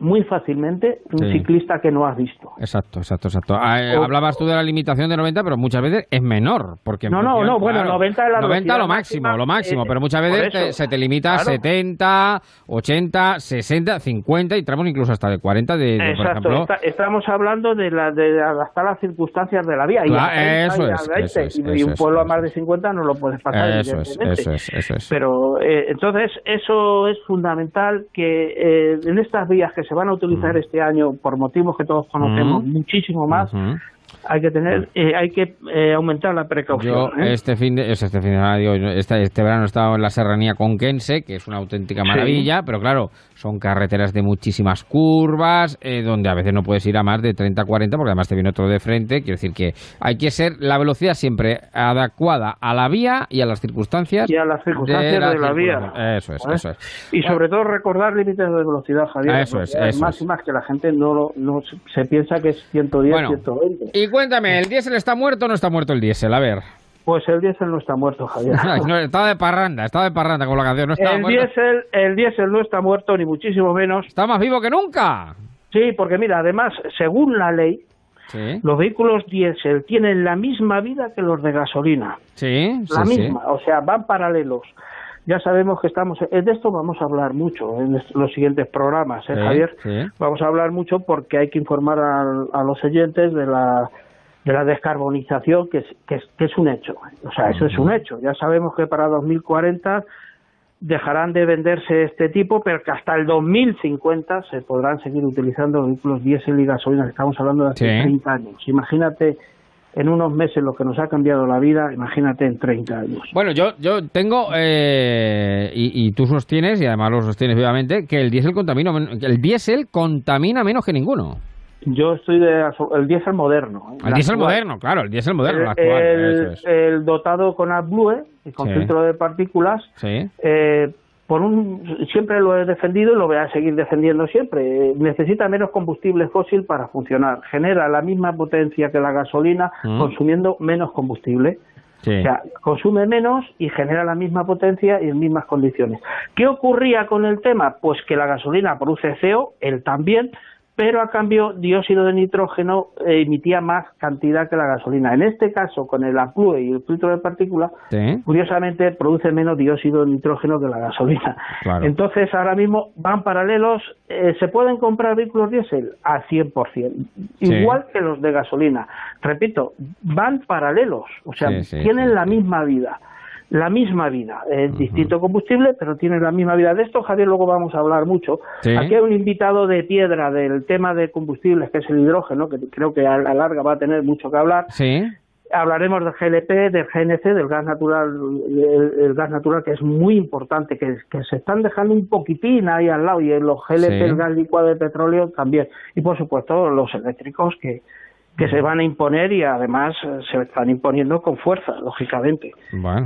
muy fácilmente un ciclista que no has visto. Exacto, exacto, exacto. Ah, eh, hablabas tú de la limitación de 90, pero muchas veces es menor. Porque no, no, no, bueno, 90 es la 90 lo máximo, lo máximo, pero muchas veces se te limita a 70, 80, 60, 50 y traemos incluso hasta de 40 de, por ejemplo. estamos hablando de, la, de adaptar las circunstancias de la vía. eso, es, y, un pueblo a más de 50 no lo puedes pasar. Eso es, eso es, eso es. Pero eh, entonces eso es fundamental que eh, en estas vías que se van a utilizar este año por motivos que todos conocemos muchísimo más, hay que tener, eh, hay que eh, aumentar la precaución. Yo ¿eh? este fin de, este fin de este, este, verano he estado en la serranía conquense, que es una auténtica maravilla, pero claro, son carreteras de muchísimas curvas, donde a veces no puedes ir a más de 30, 40, porque además te viene otro de frente. Quiero decir que hay que ser la velocidad siempre adecuada a la vía y a las circunstancias. Y a las circunstancias de la, vía. Eso es, eso es. Y sobre todo recordar límites de velocidad, Javier. Eso es, eso más y más que la gente no, no se piensa que es 110, 120. Y cuéntame, ¿el diésel está muerto o no está muerto el diésel? A ver. Pues el diésel no está muerto, Javier. <laughs> no, está de parranda, está de parranda con la canción. No el, Diésel, el diésel no está muerto, ni muchísimo menos. Está más vivo que nunca. Sí, porque mira, además, según la ley, los vehículos diésel tienen la misma vida que los de gasolina. Sí, La misma, o sea, van paralelos. Ya sabemos que estamos, eh, de esto vamos a hablar mucho en los siguientes programas, ¿eh, Javier? Vamos a hablar mucho porque hay que informar a, los oyentes de la de la descarbonización, que es, que es, un hecho. O sea, eso es un hecho. Ya sabemos que para 2040 dejarán de venderse este tipo, pero que hasta el 2050 se podrán seguir utilizando vehículos diésel y gasolina. Estamos hablando de hace 30 años. Imagínate en unos meses lo que nos ha cambiado la vida, imagínate en 30 años. Bueno, yo, yo tengo, eh, y, tú sostienes, y además lo sostienes vivamente, que el diésel contamina, el diésel contamina menos que ninguno. Yo estoy de el diésel moderno. ¿eh? El diésel moderno, claro, el diésel moderno. El, el, dotado con AdBlue y con filtro de partículas. Sí. Eh, por un siempre lo he defendido y lo voy a seguir defendiendo siempre. Necesita menos combustible fósil para funcionar. Genera la misma potencia que la gasolina mm. consumiendo menos combustible. O sea, consume menos y genera la misma potencia y en mismas condiciones. ¿Qué ocurría con el tema? Pues que la gasolina produce CO, él también, pero a cambio dióxido de nitrógeno emitía más cantidad que la gasolina. En este caso, con el ACLUE y el filtro de partículas, curiosamente produce menos dióxido de nitrógeno que la gasolina. Entonces, ahora mismo van paralelos. Eh, ¿Se pueden comprar vehículos diésel? A 100%. Igual que los de gasolina. Repito, van paralelos. O sea, tienen la misma vida la misma vida. Es distinto combustible, pero tiene la misma vida. De esto, Javier, luego vamos a hablar mucho. Aquí hay un invitado de piedra del tema de combustibles, que es el hidrógeno, que creo que a la larga va a tener mucho que hablar. Sí. hablaremos del GLP, del GNC, del gas natural, el, gas natural que es muy importante, que, se están dejando un poquitín ahí al lado, y en los GLP, el gas licuado de petróleo también, y por supuesto los eléctricos que, que se van a imponer y además eh, se están imponiendo con fuerza, lógicamente.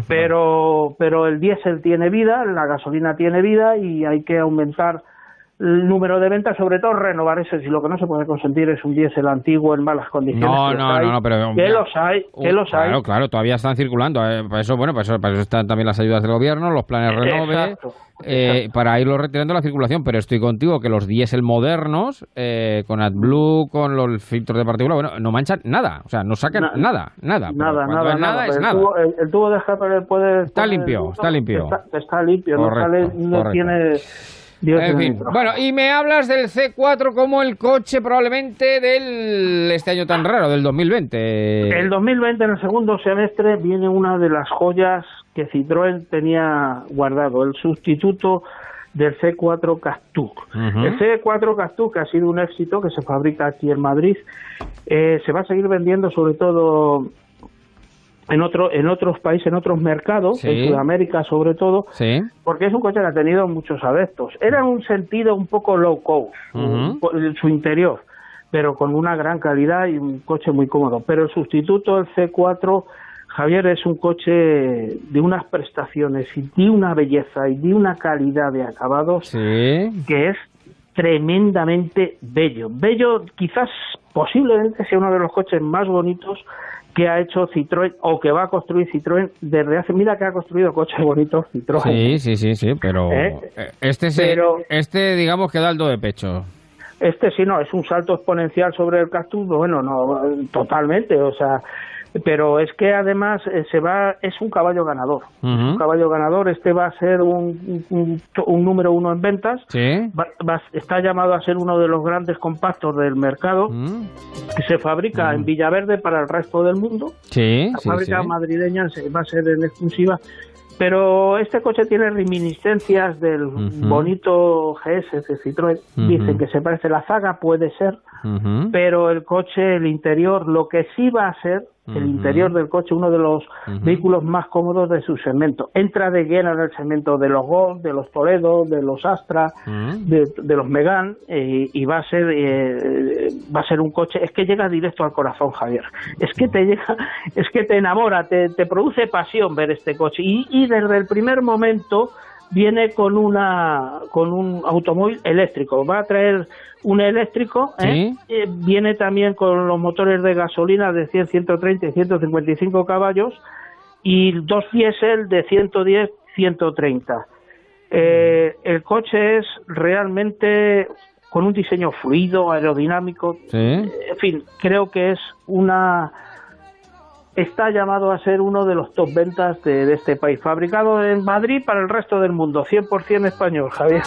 pero, pero el diésel tiene vida, la gasolina tiene vida y hay que aumentar el número de ventas, sobre todo renovar ese, si lo que no se puede consentir es un diésel antiguo en malas condiciones. No, no, no, pero... Que los hay, que los hay. Claro, claro, todavía están circulando. Eh, para eso, bueno, para eso, para eso están también las ayudas del gobierno, los planes renove, eh, para irlo retirando la circulación. Pero estoy contigo que los diésel modernos, eh, con AdBlue, con los filtros de partícula, bueno, no manchan nada. O sea, no sacan nada, nada. Nada, nada, nada. Es el, nada. Tubo, el, tubo de escape puede... Está limpio, está limpio. Está, limpio, no, sale, no tiene bueno, y me hablas del C4 como el coche probablemente del este año tan raro, del 2020. El 2020, en el segundo semestre, viene una de las joyas que Citroën tenía guardado, el sustituto del C4 Cactus. El C4 Cactus, que ha sido un éxito, que se fabrica aquí en Madrid, eh, se va a seguir vendiendo sobre todo en otro en otros países, en otros mercados, en Sudamérica sobre todo, porque es un coche que ha tenido muchos adeptos. Era un sentido un poco low cost, en su interior, pero con una gran calidad y un coche muy cómodo. Pero el sustituto, el C4, Javier, es un coche de unas prestaciones y de una belleza y de una calidad de acabados que es tremendamente bello. Bello, quizás posiblemente sea uno de los coches más bonitos que ha hecho Citroën o que va a construir Citroën desde hace mira que ha construido coches bonitos Citroën sí sí sí sí pero ¿Eh? este este digamos que da el do de pecho este sí no es un salto exponencial sobre el Cactus bueno no totalmente o sea pero es que además eh, se va es un caballo ganador. Un caballo ganador este va a ser un, un, número uno en ventas. ¿Sí? está llamado a ser uno de los grandes compactos del mercado que se fabrica en Villaverde para el resto del mundo. ¿Sí? la fábrica madrileña va a ser en exclusiva. Pero este coche tiene reminiscencias del bonito GS de Citroën. Dicen que se parece la zaga, puede ser, pero el coche, el interior, lo que sí va a ser el interior del coche, uno de los vehículos más cómodos de su segmento. Entra de lleno en el segmento de los Golf, de los Toledo, de los Astra, de, los Megan, eh, y va a ser eh, va a ser un coche, es que llega directo al corazón, Javier. Es que te llega, es que te enamora, te, te produce pasión ver este coche. Y, y desde el primer momento viene con una con un automóvil eléctrico. Va a traer un eléctrico, ¿eh? Eh, viene también con los motores de gasolina de 100, 130 y 155 caballos y dos diésel de 110, 130. Eh, el coche es realmente con un diseño fluido, aerodinámico. En fin, creo que es una está llamado a ser uno de los top ventas de, este país, fabricado en Madrid para el resto del mundo, 100% español, Javier.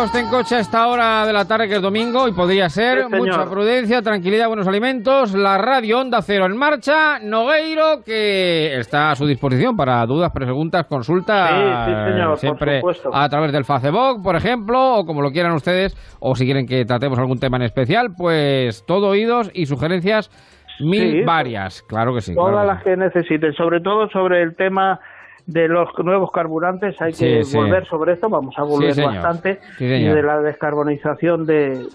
Usted en coche a esta hora de la tarde, que es domingo, y podría ser mucha prudencia, tranquilidad, buenos alimentos. La radio Onda Cero en marcha. Nogueiro, que está a su disposición para dudas, preguntas, consultas. siempre a través del Facebook, por ejemplo, o como lo quieran ustedes, o si quieren que tratemos algún tema en especial, pues todo oídos y sugerencias mil varias. Claro que sí. Todas las que necesiten, sobre todo sobre el tema de los nuevos carburantes hay que volver sobre esto, vamos a volver bastante, y de la descarbonización del,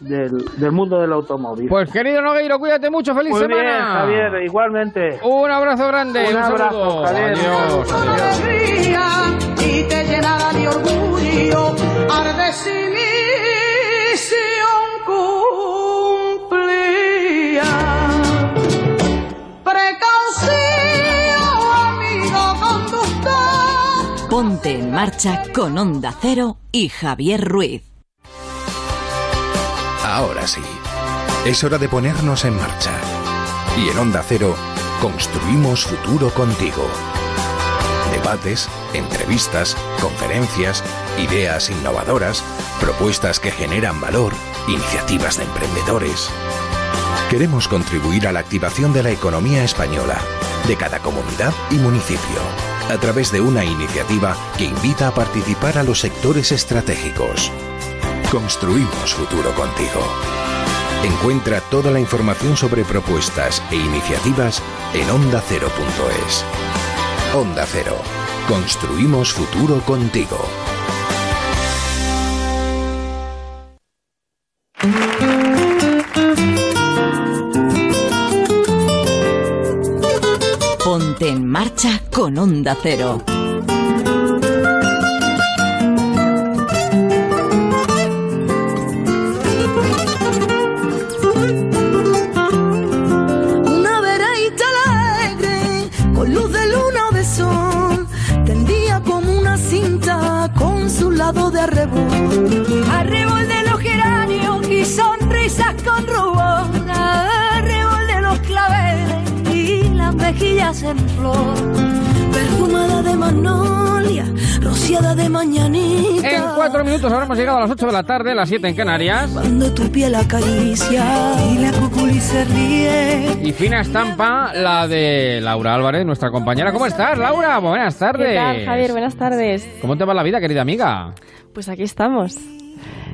mundo del automóvil. Pues querido Nogueiro, cuídate mucho, feliz Muy semana. Bien, Javier, igualmente. Un abrazo grande, un, abrazo, Javier. Adiós, adiós. Y En marcha con Onda Cero y Javier Ruiz. Ahora sí, es hora de ponernos en marcha. Y en Onda Cero construimos futuro contigo. Debates, entrevistas, conferencias, ideas innovadoras, propuestas que generan valor, iniciativas de emprendedores. Queremos contribuir a la activación de la economía española, de cada comunidad y municipio a través de una iniciativa que invita a participar a los sectores estratégicos. Construimos futuro contigo. Encuentra toda la información sobre propuestas e iniciativas en ondacero.es. Onda Cero. Construimos futuro contigo. En marcha con Onda Cero. Flor. Perfumada de magnolia, rociada de mañanita. En cuatro minutos habremos llegado a las 8 de la tarde, las 7 en Canarias. Cuando tu piel acaricia y la cuculi se ríe. Y fina estampa la de Laura Álvarez, nuestra compañera. ¿Cómo estás, Laura? Buenas tardes. ¿Qué tal, Javier? Buenas tardes. ¿Cómo te va la vida, querida amiga? Pues aquí estamos.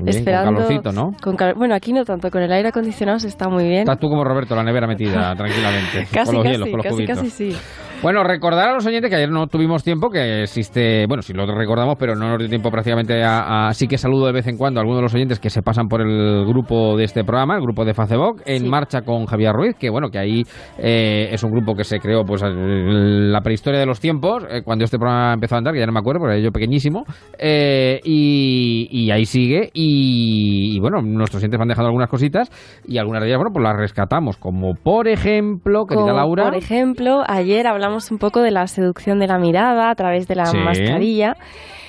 esperando. Con calorcito, ¿no? Bueno, aquí no tanto, con el aire acondicionado se está muy bien. Estás tú como Roberto, la nevera metida <laughs> tranquilamente. casi, con los casi, hielos, con los casi, cubitos. casi sí. Bueno, recordar a los oyentes que ayer no tuvimos tiempo, que existe, bueno, sí lo recordamos, pero no nos dio tiempo prácticamente a, a sí que saludo de vez en cuando a algunos de los oyentes que se pasan por el grupo de este programa, el grupo de Facebook, en Sí. marcha con Javier Ruiz, que bueno, que ahí eh, es un grupo que se creó pues en la prehistoria de los tiempos, eh, cuando este programa empezó a andar, que ya no me acuerdo, porque era yo pequeñísimo, eh, y, y ahí sigue, y, y, bueno, nuestros oyentes van dejando algunas cositas, y algunas de ellas, bueno, pues las rescatamos, como por ejemplo, querida Como, Laura... Por ejemplo, ayer hablamos un poco de la seducción de la mirada a través de la Sí. mascarilla.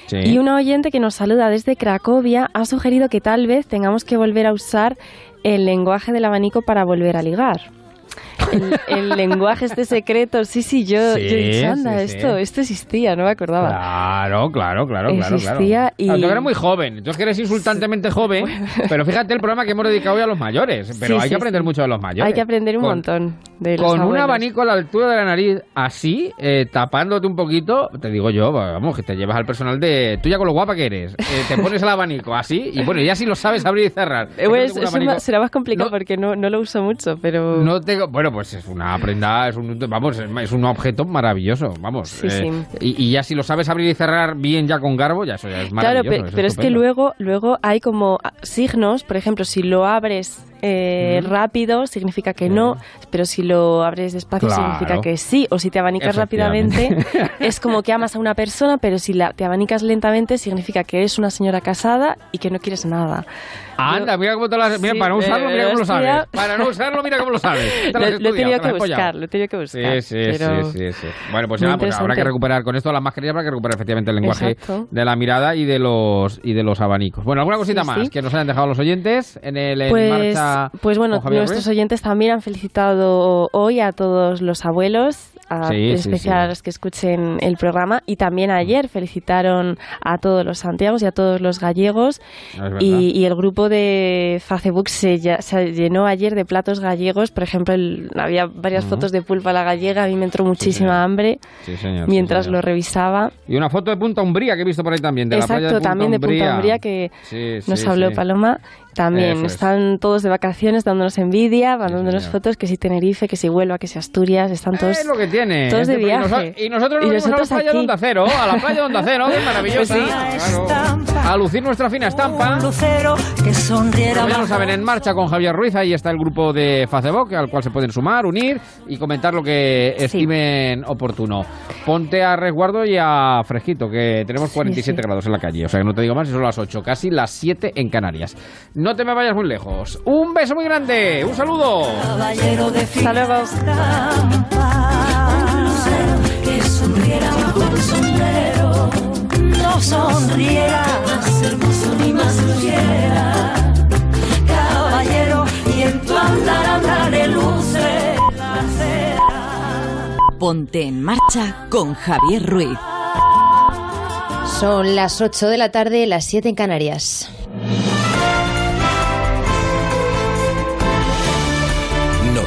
Sí. Y una oyente que nos saluda desde Cracovia ha sugerido que tal vez tengamos que volver a usar el lenguaje del abanico para volver a ligar. El, el lenguaje este secreto, sí, sí, yo, Sí, yo dicho, anda, sí, sí. esto, esto existía, no me acordaba. Claro, claro, claro, claro. Existía claro. y- Claro, tú eres muy joven, tú es que eres insultantemente joven, <laughs> pero fíjate el programa que hemos dedicado hoy a los mayores, pero hay que aprender mucho de los mayores. Hay que aprender un Con- montón de los Con un abuelos. abanico a la altura de la nariz, así, eh, tapándote un poquito, te digo yo, vamos, que te llevas al personal de... Tú ya con lo guapa que eres, eh, te pones el abanico así, y bueno, ya si lo sabes abrir y cerrar. Eh, bueno, Es que no un será más complicado No. porque no, no lo uso mucho, pero... No tengo, bueno, pues es una prenda, es un, vamos, es es un objeto maravilloso, vamos. Sí, eh, sí. Y, y ya si lo sabes abrir y cerrar bien ya con garbo, ya eso ya es Claro, maravilloso. pe- eso pero, es que luego, luego hay como signos, por ejemplo, si lo abres eh, rápido significa que no, pero si lo abres despacio Claro. significa que sí, o si te abanicas rápidamente es como que amas a una persona, pero si la, te abanicas lentamente significa que eres una señora casada y que no quieres nada. Anda, mira cómo te lo has- Mira, Sí, para no usarlo, eh, mira cómo lo sabes. Para no usarlo, mira cómo lo sabes. <laughs> Te Lo, he tenido te que buscar, lo he tenido que buscar. Sí, sí, pero- sí, sí, sí. Bueno, pues, nada, pues habrá que recuperar con esto las mascarillas para que recuperar efectivamente el lenguaje Exacto. de la mirada y de los y de los abanicos. Bueno, alguna cosita Sí, más que nos hayan dejado los oyentes en el en Pues, marcha. Pues bueno, con Javier nuestros oyentes también han felicitado hoy a todos los abuelos, a, Sí, en especial sí. a los que escuchen el programa, y también ayer felicitaron a todos los santiagos y a todos los gallegos. Verdad. Y, y el grupo de Facebook se, ya- se llenó ayer de platos gallegos. Por ejemplo, el- había varias fotos de pulpa a la gallega. A mí me entró muchísima hambre señor, mientras lo revisaba. Y una foto de Punta Umbría que he visto por ahí también, de la playa de Exacto, Punta también de Punta Umbría. Que nos habló. Paloma. También Eso es. están todos de vacaciones dándonos envidia, mandándonos fotos, que si Tenerife, que si Huelva, que si Asturias, están todos... Es lo que tiene. todos de y viaje. noso- Y, nosotros nos nosotros a la playa aquí. de Onda Cero, a la playa de Onda Cero, que maravillosa. Pues sí. Claro. A lucir nuestra fina estampa. lucero que sonriera Como ya lo más. saben, en marcha con Javier Ruiz, ahí está el grupo de Facebook, al cual se pueden sumar, unir y comentar lo que estimen oportuno. Ponte a resguardo y a fresquito, que tenemos 47 sí. grados en la calle, o sea que no te digo más, son las 8, casi las 7 en Canarias. No te me vayas muy lejos. Un beso muy grande, un saludo. Caballero de lucero que sonriera bajo el sombrero. No sonriera más hermoso ni más fluyera. Caballero, y en tu andar andaré luce la acera. Ponte en marcha con Javier Ruiz. Son las 8 de la tarde, las 7 en Canarias.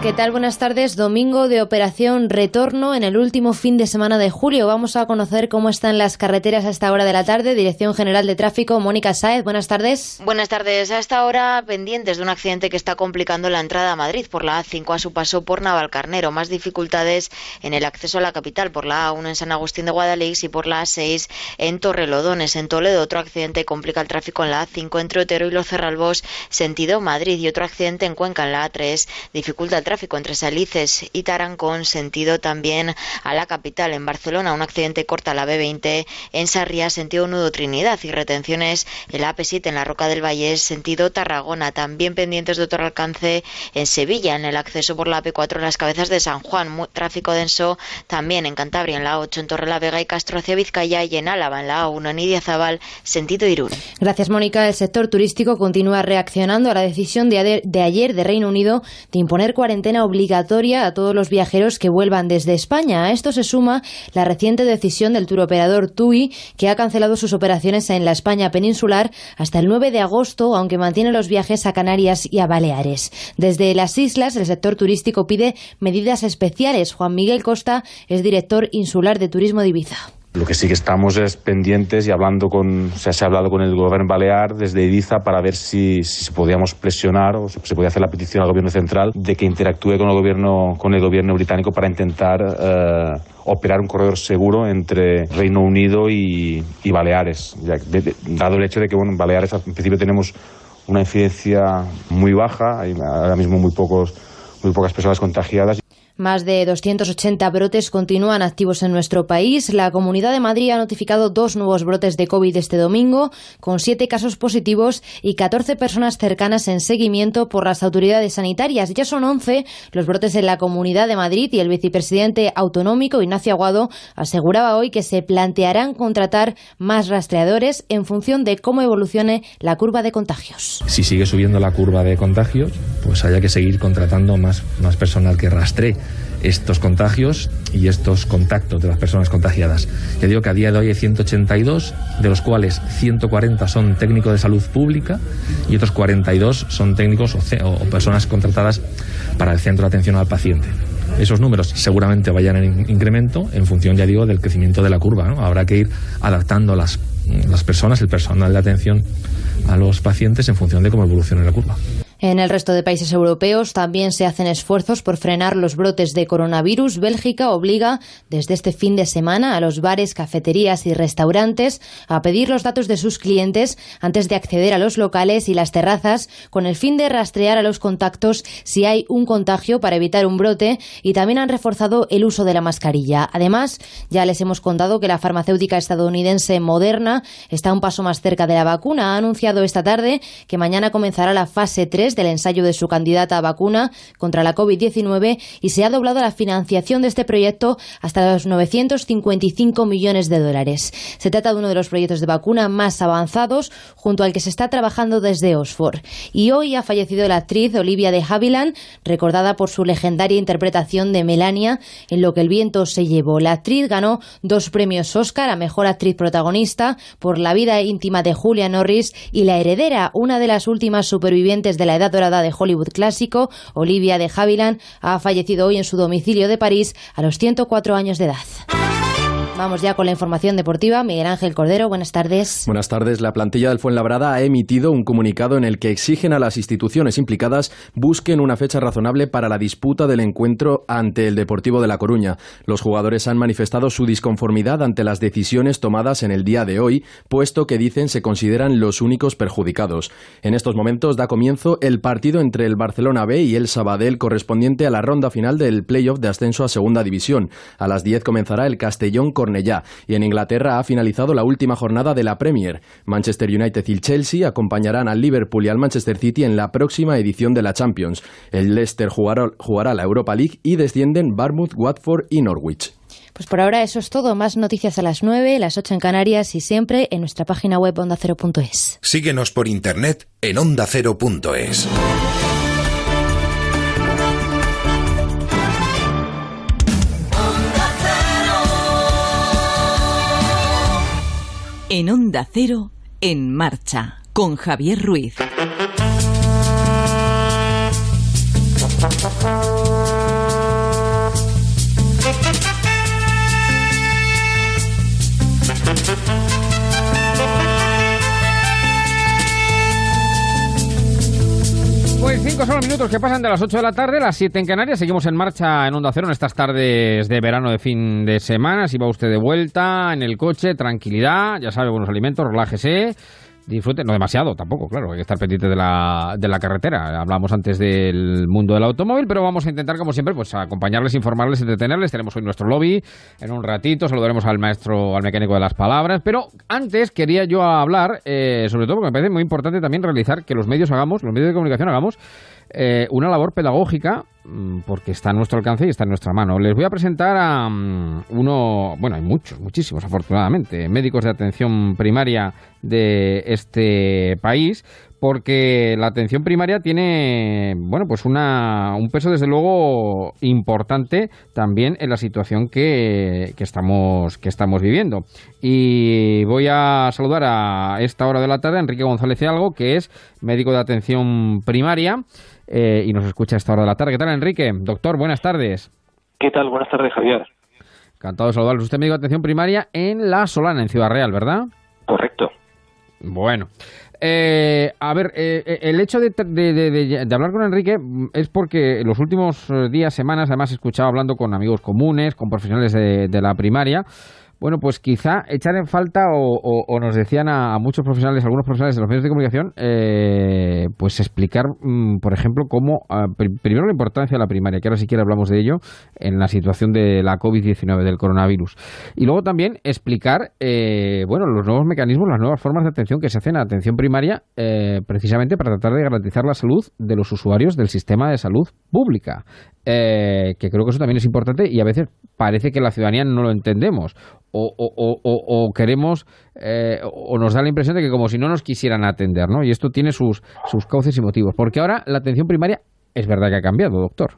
¿Qué tal? Buenas tardes. Domingo de operación retorno en el último fin de semana de julio. Vamos a conocer cómo están las carreteras a esta hora de la tarde. Dirección General de Tráfico, Mónica Sáez. Buenas tardes. Buenas tardes. A esta hora pendientes de un accidente que está complicando la entrada a Madrid por la A5 a su paso por Navalcarnero. Más dificultades en el acceso a la capital por la A1 en San Agustín de Guadalix y por la A6 en Torrelodones. En Toledo otro accidente complica el tráfico en la A5 entre Otero y Los Cerralbos sentido Madrid y otro accidente en Cuenca en la A3 dificulta el tráfico entre Salices y Tarancón, sentido también a la capital. En Barcelona, un accidente corta la B20 en Sarria, sentido Nudo Trinidad y retenciones en la AP7 en la Roca del Valle, sentido Tarragona. También pendientes de otro alcance en Sevilla, en el acceso por la AP4 en las cabezas de San Juan. tráfico denso también en Cantabria, en la A8 en Torre la Vega y Castro hacia Vizcaya y en Álava, en la A1 en Idiazabal, sentido Irún. Gracias, Mónica. El sector turístico continúa reaccionando a la decisión de, ayer de Reino Unido de imponer cuarentena obligatoria a todos los viajeros que vuelvan desde España. A esto se suma la reciente decisión del turoperador TUI, que ha cancelado sus operaciones en la España peninsular hasta el 9 de agosto, aunque mantiene los viajes a Canarias y a Baleares. Desde las islas, el sector turístico pide medidas especiales. Juan Miguel Costa es director insular de Turismo de Ibiza. Lo que sí que estamos es pendientes y hablando con, o sea, se ha hablado con el gobierno balear desde Ibiza para ver si, si podíamos presionar o si se podía hacer la petición al gobierno central de que interactúe con el gobierno, con el gobierno británico para intentar eh, operar un corredor seguro entre Reino Unido y, Baleares, dado el hecho de que bueno, en Baleares en principio tenemos una incidencia muy baja, hay ahora mismo muy pocos muy pocas personas contagiadas. Más de 280 brotes continúan activos en nuestro país. La Comunidad de Madrid ha notificado dos nuevos brotes de COVID este domingo, con siete casos positivos y 14 personas cercanas en seguimiento por las autoridades sanitarias. Ya son 11 los brotes en la Comunidad de Madrid y el vicepresidente autonómico Ignacio Aguado aseguraba hoy que se plantearán contratar más rastreadores en función de cómo evolucione la curva de contagios. Si sigue subiendo la curva de contagios, pues haya que seguir contratando más, más personal que rastree estos contagios y estos contactos de las personas contagiadas. Ya digo que a día de hoy hay 182, de los cuales 140 son técnicos de salud pública y otros 42 son técnicos o, personas contratadas para el centro de atención al paciente. Esos números seguramente vayan en incremento en función, ya digo, del crecimiento de la curva. Habrá que ir adaptando las, las personas, el personal de atención a los pacientes en función de cómo evolucione la curva. En el resto de países europeos también se hacen esfuerzos por frenar los brotes de coronavirus. Bélgica obliga desde este fin de semana a los bares, cafeterías y restaurantes a pedir los datos de sus clientes antes de acceder a los locales y las terrazas con el fin de rastrear a los contactos si hay un contagio para evitar un brote y también han reforzado el uso de la mascarilla. Además, ya les hemos contado que la farmacéutica estadounidense Moderna está un paso más cerca de la vacuna. Ha anunciado esta tarde que mañana comenzará la fase 3 del ensayo de su candidata a vacuna contra la COVID-19 y se ha doblado la financiación de este proyecto hasta los 955 millones de dólares. Se trata de uno de los proyectos de vacuna más avanzados junto al que se está trabajando desde Oxford. Y hoy ha fallecido la actriz Olivia de Havilland, recordada por su legendaria interpretación de Melania en Lo que el viento se llevó. La actriz ganó dos premios Oscar a Mejor Actriz Protagonista por la vida íntima de Julia Norris y La Heredera, una de las últimas supervivientes de la edad dorada de Hollywood clásico, Olivia de Havilland, ha fallecido hoy en su domicilio de París a los 104 años de edad. Vamos ya con la información deportiva. Miguel Ángel Cordero, buenas tardes. Buenas tardes. La plantilla del Fuenlabrada ha emitido un comunicado en el que exigen a las instituciones implicadas busquen una fecha razonable para la disputa del encuentro ante el Deportivo de La Coruña. Los jugadores han manifestado su disconformidad ante las decisiones tomadas en el día de hoy, puesto que dicen se consideran los únicos perjudicados. En estos momentos da comienzo el partido entre el Barcelona B y el Sabadell correspondiente a la ronda final del playoff de ascenso a Segunda División. A las 10 comenzará el Castellón y en Inglaterra ha finalizado la última jornada de la Premier. Manchester United y Chelsea acompañarán al Liverpool y al Manchester City en la próxima edición de la Champions. El Leicester jugará, jugará la Europa League y descienden Barmouth, Watford y Norwich. Pues por ahora eso es todo. Más noticias a las 9, las 8 en Canarias y siempre en nuestra página web ondacero.es. Síguenos por internet en ondacero.es. En Onda Cero, en marcha, con Javier Ruiz. 5 son los minutos que pasan de las 8 de la tarde, las 7 en Canarias. Seguimos en marcha en Onda Cero en estas tardes de verano de fin de semana. Si va usted de vuelta en el coche, tranquilidad, ya sabe, buenos alimentos, relájese disfrute, no demasiado tampoco, claro, hay que estar pendiente de la, de la carretera. Hablamos antes del mundo del automóvil, pero vamos a intentar, como siempre, pues acompañarles, informarles, entretenerles. Tenemos hoy nuestro lobby en un ratito, saludaremos al maestro, al mecánico de las palabras, pero antes quería yo hablar, eh, sobre todo porque me parece muy importante también realizar que los medios hagamos, los medios de comunicación hagamos eh, una labor pedagógica mm, porque está a nuestro alcance y está en nuestra mano. Les voy a presentar a mm, uno, bueno, hay muchos, muchísimos afortunadamente, médicos de atención primaria de este país, porque la atención primaria tiene, bueno, pues una, un peso desde luego importante también en la situación que, que, estamos, que estamos viviendo. Y voy a saludar a esta hora de la tarde a Enrique González Algo, que es médico de atención primaria eh, y nos escucha a esta hora de la tarde. ¿Qué tal, Enrique? Doctor, buenas tardes. ¿Qué tal? Buenas tardes, Javier. Encantado de saludarlos. Usted médico de atención primaria en La Solana, en Ciudad Real, ¿verdad? Correcto. Bueno. Eh, a ver, eh, el hecho de, hablar con Enrique es porque los últimos días, semanas, además he escuchado hablando con amigos comunes, con profesionales de, la primaria, bueno, pues quizá echar en falta o, nos decían a, muchos profesionales, algunos profesionales de los medios de comunicación, eh, pues explicar, mm, por ejemplo, cómo, ah, primero la importancia de la primaria, que ahora siquiera hablamos de ello, en la situación de la COVID-19, del coronavirus. Y luego también explicar, eh, bueno, los nuevos mecanismos, las nuevas formas de atención que se hacen a atención primaria, eh, precisamente para tratar de garantizar la salud de los usuarios del sistema de salud pública. que creo que eso también es importante y a veces parece que la ciudadanía no lo entendemos o, o, queremos eh, o nos da la impresión de que como si no nos quisieran atender, ¿no? Y esto tiene sus, sus cauces y motivos. Porque ahora la atención primaria es verdad que ha cambiado, doctor.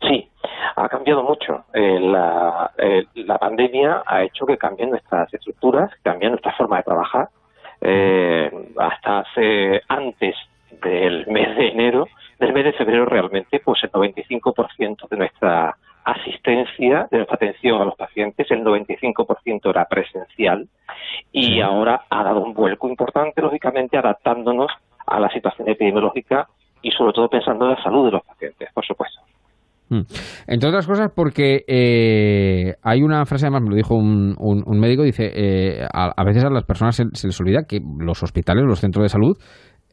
Sí, ha cambiado mucho. Eh, la, eh, la pandemia ha hecho que cambien nuestras estructuras, cambien nuestra forma de trabajar. hasta hace antes del mes de enero, del mes de febrero realmente, pues el 95% de nuestra asistencia, de nuestra atención a los pacientes, el 95% era presencial y ahora ha dado un vuelco importante, lógicamente, adaptándonos a la situación epidemiológica y sobre todo pensando en la salud de los pacientes, por supuesto. Mm. Entre otras cosas porque eh, hay una frase, además me lo dijo un, médico, dice, eh, a, veces a las personas se, les olvida que los hospitales, los centros de salud,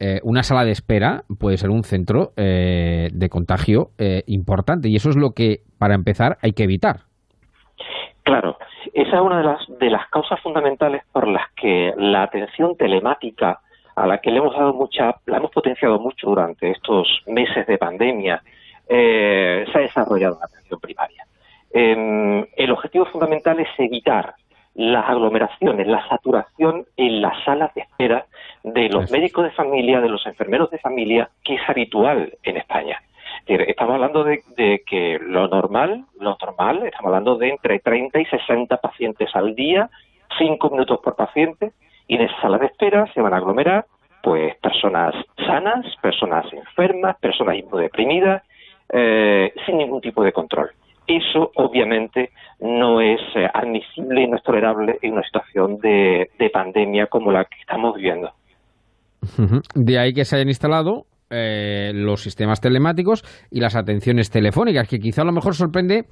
eh, una sala de espera puede ser un centro eh, de contagio eh, importante y eso es lo que, para empezar, hay que evitar. Claro, esa es una de las, de las causas fundamentales por las que la atención telemática, a la que le hemos dado mucha, la hemos potenciado mucho durante estos meses de pandemia, se ha desarrollado en la atención primaria. Em, el objetivo fundamental es evitar las aglomeraciones, la saturación en las salas de espera de los médicos de familia, de los enfermeros de familia, que es habitual en España. Estamos hablando de, que lo normal, lo normal, estamos hablando de entre 30 y 60 pacientes al día, 5 minutos por paciente, y en esa sala de espera se van a aglomerar pues personas sanas, personas enfermas, personas inmunodeprimidas, eh, sin ningún tipo de control. Eso obviamente no es eh, admisible y no es tolerable en una situación de pandemia como la que estamos viviendo. De ahí que se hayan instalado eh, los sistemas telemáticos y las atenciones telefónicas, que quizá a lo mejor sorprende.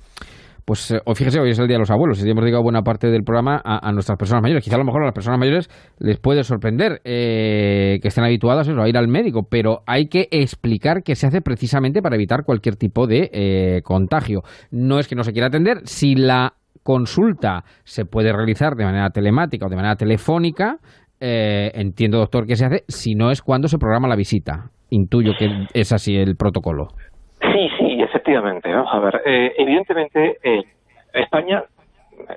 Pues eh, fíjese, hoy es el Día de los Abuelos y hemos dedicado buena parte del programa a, nuestras personas mayores. Quizá a lo mejor a las personas mayores les puede sorprender eh, que estén habituadas a ir al médico, pero hay que explicar qué se hace precisamente para evitar cualquier tipo de contagio. No es que no se quiera atender, si la consulta se puede realizar de manera telemática o de manera telefónica, eh, entiendo, doctor, que se hace si no es cuando se programa la visita. Intuyo que es así el protocolo. Sí, sí, efectivamente. Vamos a ver. Eh, evidentemente, eh, España,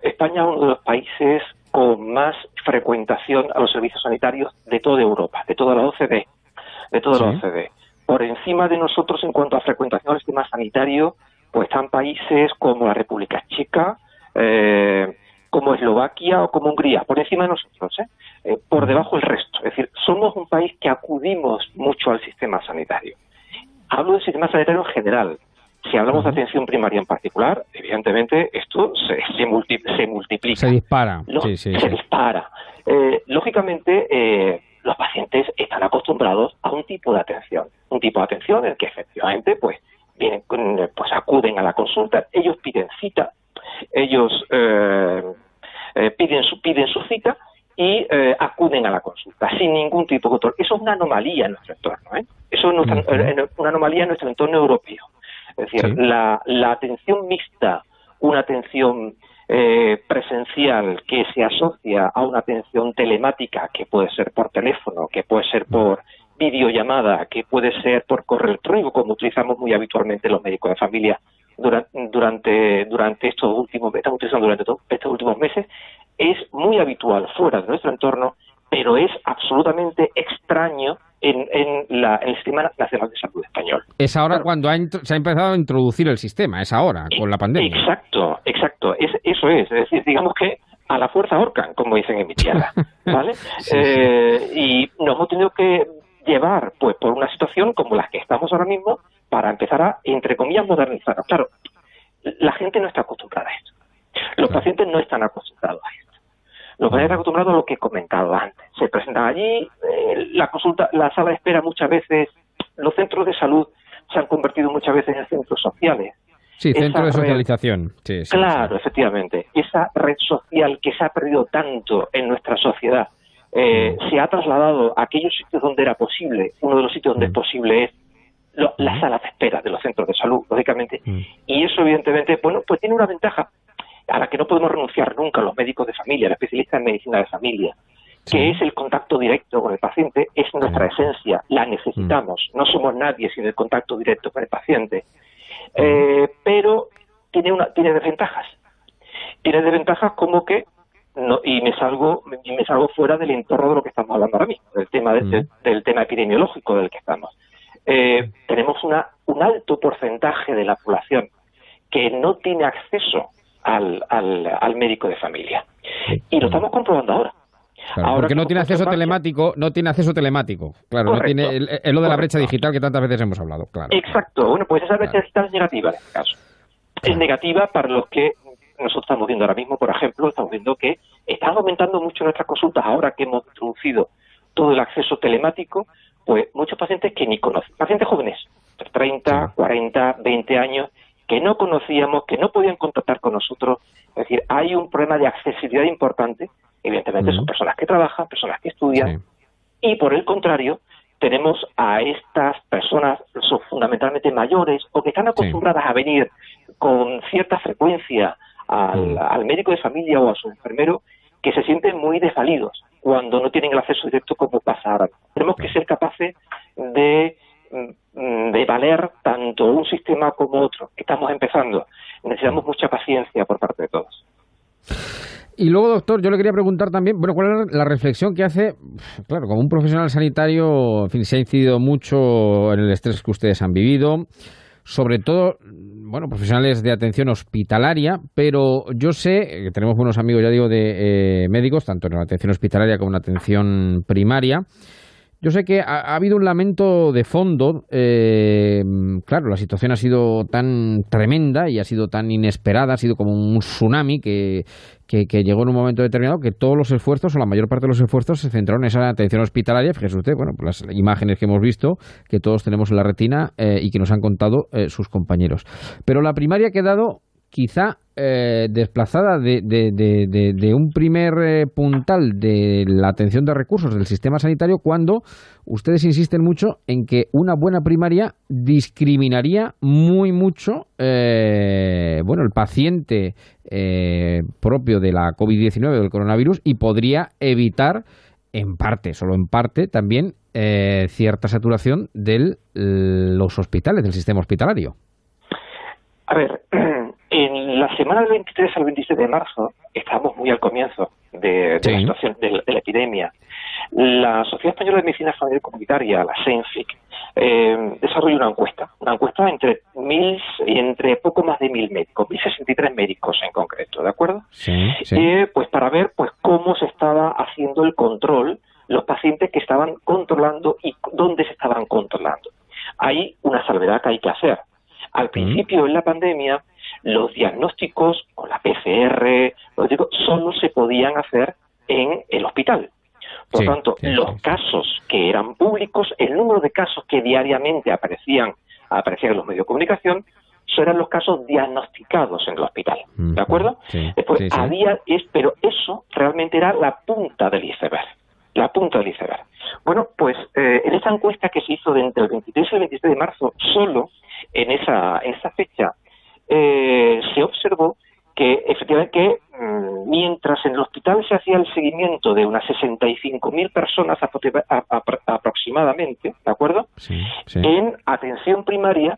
España es uno de los países con más frecuentación a los servicios sanitarios de toda Europa, de toda la OCDE, de toda la OCDE. Por encima de nosotros en cuanto a frecuentación al sistema sanitario, pues están países como la República Checa, eh, como Eslovaquia o como Hungría, por encima de nosotros, ¿eh? Eh, por debajo el resto. Es decir, somos un país que acudimos mucho al sistema sanitario. Hablo del sistema sanitario en general. Si hablamos de atención primaria en particular, evidentemente esto se, se, multiplica. Se dispara. se dispara. Eh, lógicamente, los pacientes están acostumbrados a un tipo de atención, un tipo de atención en el que efectivamente pues vienen, pues acuden a la consulta, ellos piden cita, ellos eh, eh, piden su piden su cita y eh, acuden a la consulta sin ningún tipo de control. Eso es una anomalía en nuestro entorno, eso es una anomalía en nuestro entorno europeo. Es decir, la, la atención mixta, una atención eh, presencial que se asocia a una atención telemática, que puede ser por teléfono, que puede ser por videollamada, que puede ser por correo electrónico, como utilizamos muy habitualmente los médicos de familia durante, durante, estos últimos, estamos utilizando durante estos últimos meses, es muy habitual fuera de nuestro entorno, pero es absolutamente extraño en, en, la, el Sistema Nacional de Salud Español. Es ahora cuando se ha empezado a introducir el sistema, es ahora, con la pandemia. Exacto, exacto, es, eso es. Es decir, digamos que a la fuerza ahorcan, como dicen en mi tierra, <laughs> ¿vale? Eh, y nos hemos tenido que llevar, pues, por una situación como la que estamos ahora mismo, para empezar a, entre comillas, modernizarnos. Claro, la gente no está acostumbrada a esto. Los pacientes no están acostumbrados a esto. Los pacientes acostumbrados a lo que he comentado antes. Se presentan allí, eh, la consulta, la sala de espera muchas veces, los centros de salud se han convertido muchas veces en centros sociales. Sí, centro de socialización. claro, efectivamente. Esa red social que se ha perdido tanto en nuestra sociedad eh, se ha trasladado a aquellos sitios donde era posible. Uno de los sitios donde es posible es la sala de espera de los centros de salud, lógicamente. Y eso, evidentemente, bueno, pues tiene una ventaja a la que no podemos renunciar nunca los médicos de familia, los especialistas en medicina de familia, que es el contacto directo con el paciente, es nuestra esencia, la necesitamos, no somos nadie sin el contacto directo con el paciente. Eh, pero tiene, una, tiene desventajas. Tiene desventajas como que no, y me salgo y me salgo fuera del entorno de lo que estamos hablando ahora mismo, del tema del tema epidemiológico del que estamos. Eh, tenemos una, un alto porcentaje de la población que no tiene acceso al, al, médico de familia. Y lo estamos comprobando ahora. porque no tiene acceso telemático, no tiene acceso telemático. Claro, no tiene es lo de la brecha digital que tantas veces hemos hablado, claro. Exacto. Bueno, pues esa brecha digital es negativa en este caso. Es negativa para los que nosotros estamos viendo ahora mismo, por ejemplo, estamos viendo que están aumentando mucho nuestras consultas ahora que hemos introducido todo el acceso telemático, pues muchos pacientes que ni conocen, pacientes jóvenes, 30, 40, 20 años, que no conocíamos, que no podían contactar con nosotros. Es decir, hay un problema de accesibilidad importante. Evidentemente son personas que trabajan, personas que estudian. Y por el contrario, tenemos a estas personas, son fundamentalmente mayores o que están acostumbradas a venir con cierta frecuencia al, al, médico de familia o a su enfermero que se sienten muy desvalidos cuando no tienen el acceso directo como pasa ahora. Tenemos que ser capaces de de valer tanto un sistema como otro. Estamos empezando. Necesitamos mucha paciencia por parte de todos. Y luego, doctor, yo le quería preguntar también, bueno, ¿cuál es la reflexión que hace? Claro, como un profesional sanitario, en fin, se ha incidido mucho en el estrés que ustedes han vivido, sobre todo, bueno, profesionales de atención hospitalaria, pero yo sé que tenemos buenos amigos, ya digo, de eh, médicos, tanto en la atención hospitalaria como en la atención primaria, yo sé que ha, habido un lamento de fondo. Eh, claro, la situación ha sido tan tremenda y ha sido tan inesperada, ha sido como un tsunami que, que, llegó en un momento determinado que todos los esfuerzos, o la mayor parte de los esfuerzos, se centraron en esa atención hospitalaria. Fíjese usted, bueno, las imágenes que hemos visto, que todos tenemos en la retina eh, y que nos han contado eh, sus compañeros. Pero la primaria ha quedado quizá eh, desplazada de, de, un primer eh, puntal de la atención de recursos del sistema sanitario cuando ustedes insisten mucho en que una buena primaria discriminaría muy mucho eh, bueno el paciente propio de la COVID-19 del coronavirus y podría evitar en parte, solo en parte, también cierta saturación de los hospitales, del sistema hospitalario. A ver, En la semana del 23 al 27 de marzo, estábamos muy al comienzo de, la situación de, la epidemia. La Sociedad Española de Medicina Familiar Comunitaria, la SENFIC, eh, desarrolló una encuesta, una encuesta entre mil y entre poco más de mil médicos, 1063 médicos en concreto, ¿de acuerdo? Sí, eh, pues para ver pues cómo se estaba haciendo el control, los pacientes que estaban controlando y dónde se estaban controlando. Hay una salvedad que hay que hacer. Al principio en la pandemia los diagnósticos con la PCR, solo se podían hacer en el hospital. Por tanto, los casos que eran públicos, el número de casos que diariamente aparecían, aparecían en los medios de comunicación, eran los casos diagnosticados en el hospital, ¿de acuerdo? Después había, es, pero eso realmente era la punta del iceberg, la punta del iceberg. Bueno, pues eh, en esa encuesta que se hizo entre el 23 y el 26 de marzo, solo en esa, en esa fecha, eh, se observó que efectivamente que mm, mientras en el hospital se hacía el seguimiento de unas 65.000 personas aproximadamente, ¿de acuerdo? En atención primaria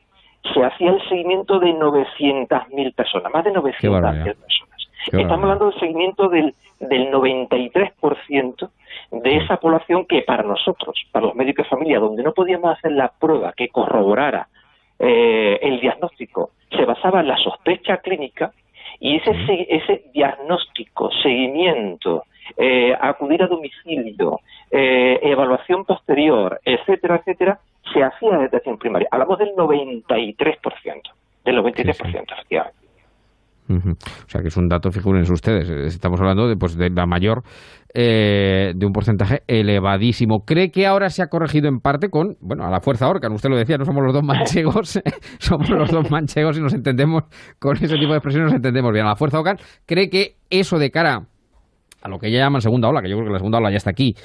se hacía el seguimiento de 900.000 personas, más de 900.000 personas. Estamos hablando del seguimiento del, del 93% de esa población que para nosotros, para los médicos de familia, donde no podíamos hacer la prueba que corroborara eh, el diagnóstico, se basaba en la sospecha clínica y ese, ese diagnóstico, seguimiento, eh, acudir a domicilio, eh, evaluación posterior, etcétera, etcétera, se hacía en detección primaria. Hablamos del 93%, del 93%, efectivamente. O sea que es un dato, figúrense ustedes, estamos hablando de, pues, de la mayor, eh, de un porcentaje elevadísimo. ¿Cree que ahora se ha corregido en parte con, bueno, a la fuerza Orcan? Usted lo decía, no somos los dos manchegos, <laughs> somos los dos manchegos y nos entendemos con ese tipo de expresiones, nos entendemos bien. A la fuerza Orcan, ¿cree que eso de cara a lo que ya llaman segunda ola, que yo creo que la segunda ola ya está aquí,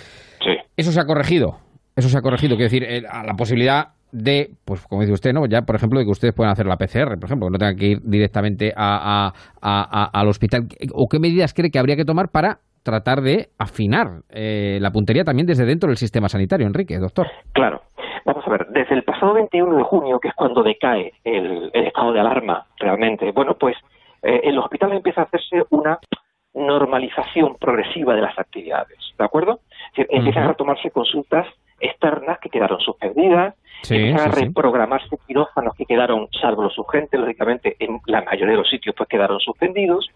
eso se ha corregido? Eso se ha corregido, quiero decir, eh, a la posibilidad de, pues como dice usted, ¿no? Ya, por ejemplo, de que ustedes puedan hacer la PCR, por ejemplo, que no tengan que ir directamente a, al hospital. ¿O qué medidas cree que habría que tomar para tratar de afinar eh, la puntería también desde dentro del sistema sanitario, Enrique, doctor? Claro. Vamos a ver, desde el pasado 21 de junio, que es cuando decae el, estado de alarma realmente, bueno, pues eh, en los hospitales empieza a hacerse una normalización progresiva de las actividades, ¿de acuerdo? empiezan a tomarse consultas externas que quedaron suspendidas, empiezan a reprogramarse quirófanos que quedaron, salvo los urgentes, lógicamente en la mayoría de los sitios pues quedaron suspendidos,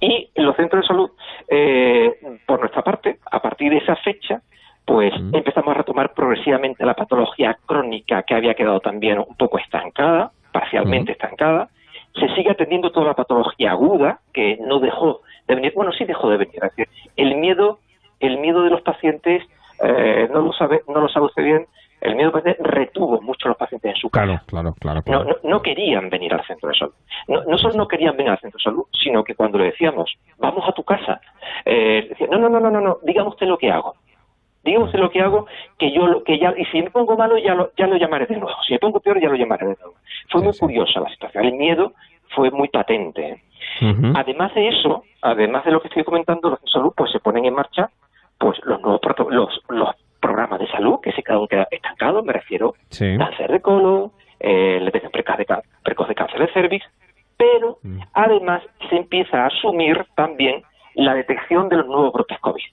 y los centros de salud, eh, por nuestra parte, a partir de esa fecha, pues empezamos a retomar progresivamente la patología crónica que había quedado también un poco estancada, parcialmente estancada, se sigue atendiendo toda la patología aguda que no dejó de venir, bueno, sí dejó de venir, es decir, el miedo, el miedo de los pacientes eh, no lo sabe, no lo sabe usted bien, el miedo retuvo mucho a los pacientes en su casa. Claro, claro, claro. No, querían venir al centro de salud. No, no, solo no querían venir al centro de salud, sino que cuando le decíamos, vamos a tu casa, eh, decían, no, no, no, no, no, no, dígame usted lo que hago. Dígame usted lo que hago, que yo, que ya, y si me pongo malo, ya lo, ya lo llamaré de nuevo. Si me pongo peor, ya lo llamaré de nuevo. Fue muy curiosa la situación. El miedo fue muy patente. Además de eso, además de lo que estoy comentando, los de salud pues se ponen en marcha pues los nuevos los, los programas de salud que se quedaron estancados, me refiero cáncer de colon, eh, detección precoz de, cáncer de cervix, pero mm. además se empieza a asumir también la detección de los nuevos brotes COVID.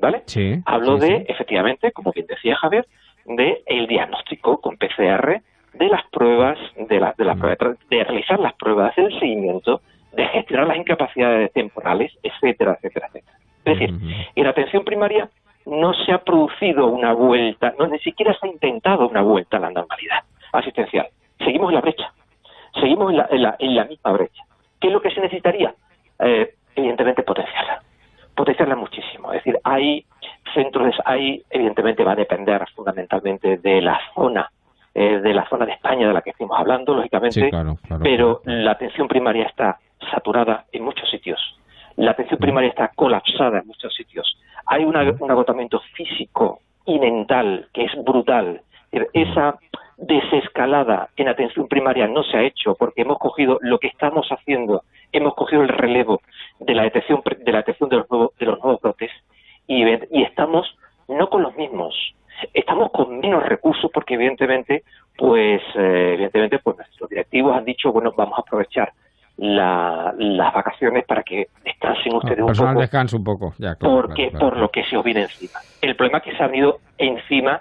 ¿Vale? Hablo de, efectivamente, como bien decía Javier, de el diagnóstico con PCR de las pruebas, de, la, de, la mm. de realizar las pruebas, del seguimiento, de gestionar las incapacidades temporales, etcétera, etcétera, etcétera. Es decir, en la atención primaria no se ha producido una vuelta, no ni siquiera se ha intentado una vuelta a la normalidad asistencial. Seguimos en la brecha, seguimos en la, en la, misma brecha. ¿Qué es lo que se necesitaría? Eh, evidentemente potenciarla, potenciarla muchísimo. Es decir, hay centros, hay, evidentemente va a depender fundamentalmente de la zona eh, de la zona de España de la que estamos hablando, lógicamente, pero la atención primaria está saturada en muchos sitios. La atención primaria está colapsada en muchos sitios. Hay un agotamiento físico y mental que es brutal. Esa desescalada en atención primaria no se ha hecho porque hemos cogido lo que estamos haciendo, hemos cogido el relevo de la detección de la detección de los nuevos, de los nuevos brotes y, estamos no con los mismos, estamos con menos recursos porque evidentemente pues eh, evidentemente pues nuestros directivos han dicho bueno vamos a aprovechar las vacaciones para que descansen ustedes un poco. descanse un poco, ya, porque por lo que se os viene encima. El problema es que se ha venido encima,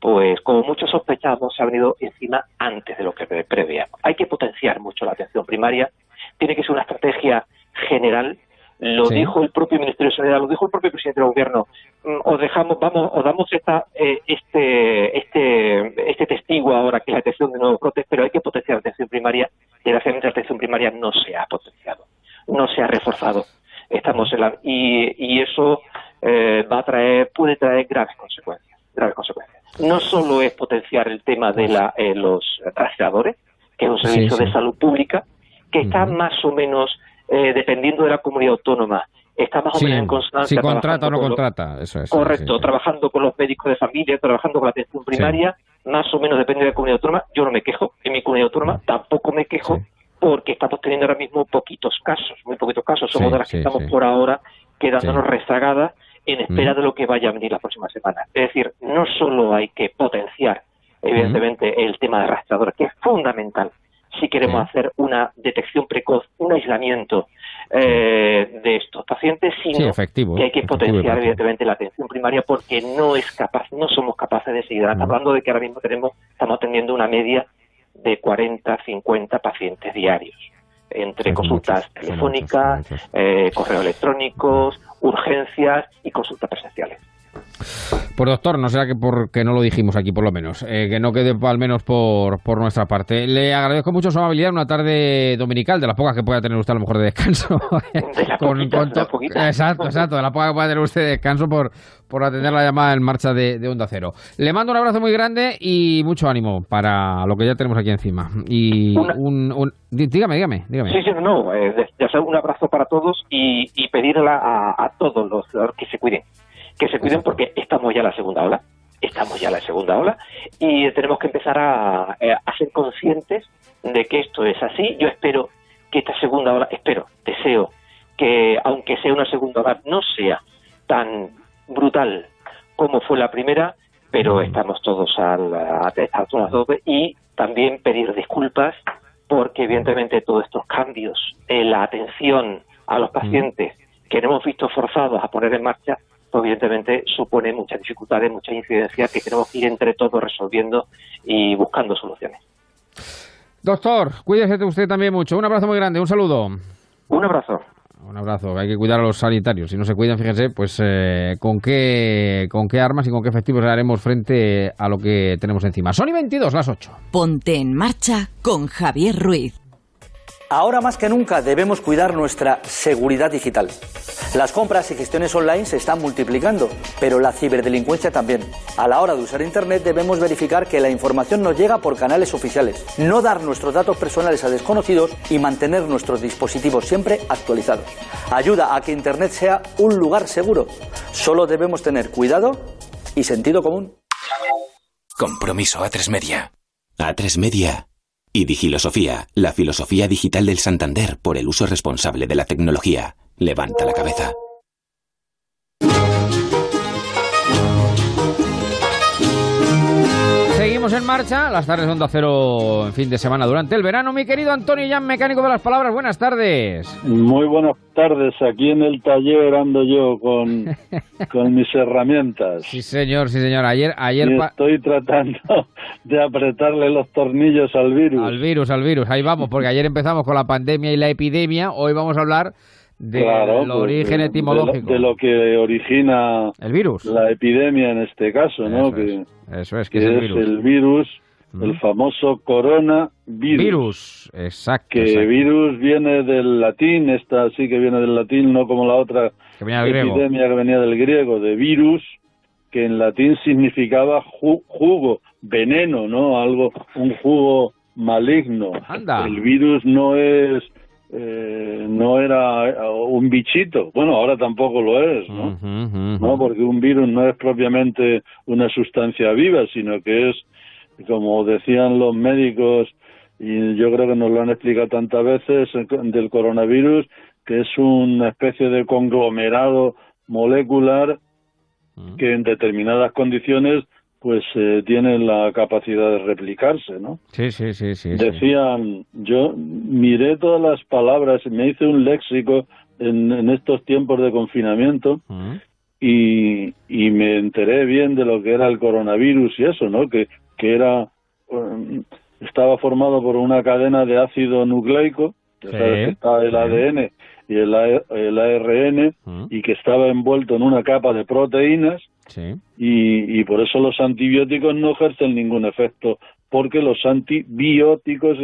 pues como muchos sospechamos, se ha venido encima antes de lo que preveíamos. Hay que potenciar mucho la atención primaria, tiene que ser una estrategia general lo dijo el propio Ministerio de Sanidad, lo dijo el propio presidente del gobierno. Mm, os dejamos, vamos, os damos esta, eh, este, este, este testigo ahora que es la detección de nuevos brotes, pero hay que potenciar la atención primaria. Desgraciadamente la atención primaria no se ha potenciado, no se ha reforzado. Estamos en la, y, y eso eh, va a traer, puede traer graves consecuencias, graves consecuencias. No solo es potenciar el tema de la, eh, los rastreadores, que es un servicio de salud pública, que está más o menos, eh, dependiendo de la comunidad autónoma, está más o menos en constancia. Si contrata o no contrata, eso es. Correcto, trabajando con los médicos de familia, trabajando con la atención primaria, más o menos depende de la comunidad autónoma. Yo no me quejo, en mi comunidad autónoma tampoco me quejo, porque estamos teniendo ahora mismo poquitos casos, muy poquitos casos. Somos de las que estamos por ahora quedándonos rezagadas en espera de lo que vaya a venir la próxima semana. Es decir, no solo hay que potenciar, evidentemente, el tema de rastreadores, que es fundamental si queremos hacer una detección precoz, un aislamiento eh, de estos pacientes, sino que hay que potenciar evidentemente la atención primaria porque no es capaz, no somos capaces de seguir. Hablando de que ahora mismo tenemos, estamos teniendo una media de 40, 50 pacientes diarios entre consultas telefónicas, eh, correos electrónicos, urgencias y consultas presenciales. Pues doctor, no será que porque no lo dijimos aquí por lo menos, eh, que no quede al menos por, por nuestra parte. Le agradezco mucho su amabilidad una tarde dominical, de las pocas que pueda tener usted a lo mejor de descanso. <laughs> Exacto, exacto, de las pocas que pueda tener usted de descanso por, por atender la llamada en marcha de, Onda Cero. Le mando un abrazo muy grande y mucho ánimo para lo que ya tenemos aquí encima. Y un, dígame, dígame, dígame. Sí, sí, no, eh, ya sea un abrazo para todos y, y pedirle a, a todos los que se cuiden que se cuiden porque estamos ya en la segunda ola, estamos ya en la segunda ola y tenemos que empezar a, eh, a ser conscientes de que esto es así. Yo espero que esta segunda ola, espero, deseo que aunque sea una segunda ola no sea tan brutal como fue la primera, pero estamos todos al, a, a, y también pedir disculpas porque evidentemente todos estos cambios en la atención a los pacientes que hemos visto forzados a poner en marcha evidentemente supone muchas dificultades, muchas incidencias que tenemos que ir entre todos resolviendo y buscando soluciones. Doctor, cuídese usted también mucho. Un abrazo muy grande, un saludo. Un abrazo. Un abrazo. Hay que cuidar a los sanitarios. Si no se cuidan, fíjense, pues eh, con qué con qué armas y con qué efectivos haremos frente a lo que tenemos encima. Sony 22, las 8. Ponte en marcha con Javier Ruiz. Ahora más que nunca debemos cuidar nuestra seguridad digital. Las compras y gestiones online se están multiplicando, pero la ciberdelincuencia también. A la hora de usar Internet debemos verificar que la información nos llega por canales oficiales, no dar nuestros datos personales a desconocidos y mantener nuestros dispositivos siempre actualizados. Ayuda a que Internet sea un lugar seguro. Solo debemos tener cuidado y sentido común. Compromiso A3 Media. A3 Media y Digilosofía, la filosofía digital del Santander por el uso responsable de la tecnología. Levanta la cabeza. En marcha, las tardes de Onda Cero en fin de semana durante el verano. Mi querido Antonio Jan, mecánico de las palabras, buenas tardes. Muy buenas tardes, aquí en el taller ando yo con, <laughs> con mis herramientas. Sí, señor, sí, señor. Ayer, ayer estoy tratando <laughs> de apretarle los tornillos al virus. Al virus, al virus, ahí vamos, porque ayer empezamos con la pandemia y la epidemia, hoy vamos a hablar del pues, origen etimológico. De lo, que origina el virus. La epidemia en este caso, ¿no? que, eso es, que, es, el virus. El famoso coronavirus. Virus, exacto. Que virus viene del latín, esta sí que viene del latín, no como la otra epidemia que venía del griego, de virus, que en latín significaba jugo, veneno, ¿no? Algo, un jugo maligno. El virus no es eh, no era eh, un bichito. Bueno, ahora tampoco lo es, ¿no? ¿no? Porque un virus no es propiamente una sustancia viva, sino que es, como decían los médicos, y yo creo que nos lo han explicado tantas veces, del coronavirus, que es una especie de conglomerado molecular que en determinadas condiciones pues eh, tienen la capacidad de replicarse, ¿no? Sí, sí, sí, sí. Decían, yo miré todas las palabras, me hice un léxico en, estos tiempos de confinamiento y, y, me enteré bien de lo que era el coronavirus y eso, ¿no? Que, que era, um, estaba formado por una cadena de ácido nucleico, que está el ADN y el, el ARN, y que estaba envuelto en una capa de proteínas, y, y por eso los antibióticos no ejercen ningún efecto, porque los antibióticos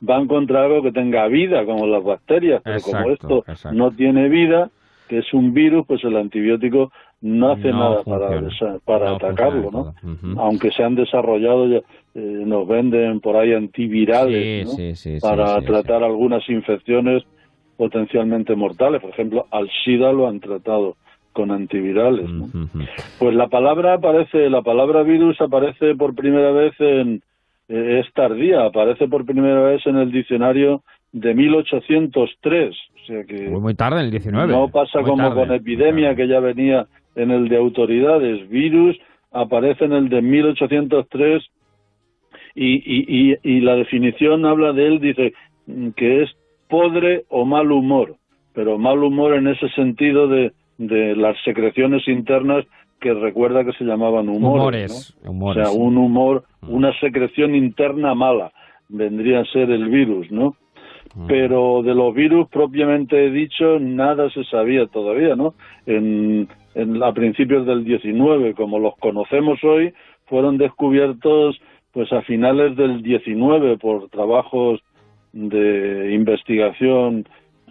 van contra algo que tenga vida, como las bacterias, pero como esto no tiene vida, que es un virus, pues el antibiótico no hace nada para, para atacarlo, ¿no? Aunque se han desarrollado, eh, nos venden por ahí antivirales para tratar algunas infecciones potencialmente mortales. Por ejemplo, al SIDA lo han tratado con antivirales. Pues la palabra aparece, la palabra virus aparece por primera vez en, eh, es tardía, aparece por primera vez en el diccionario de 1803. O sea que muy, tarde, en el 19. No pasa como con epidemia, que ya venía en el de autoridades. Virus aparece en el de 1803 y, y, y, y la definición habla de él, dice que es podre o mal humor, pero mal humor en ese sentido de, de las secreciones internas que recuerda que se llamaban humores. O sea, un humor, mm. una secreción interna mala, vendría a ser el virus, ¿no? Mm. Pero de los virus propiamente dicho, nada se sabía todavía, ¿no? En, en, a principios del 19, como los conocemos hoy, fueron descubiertos pues a finales del 19 por trabajos de investigación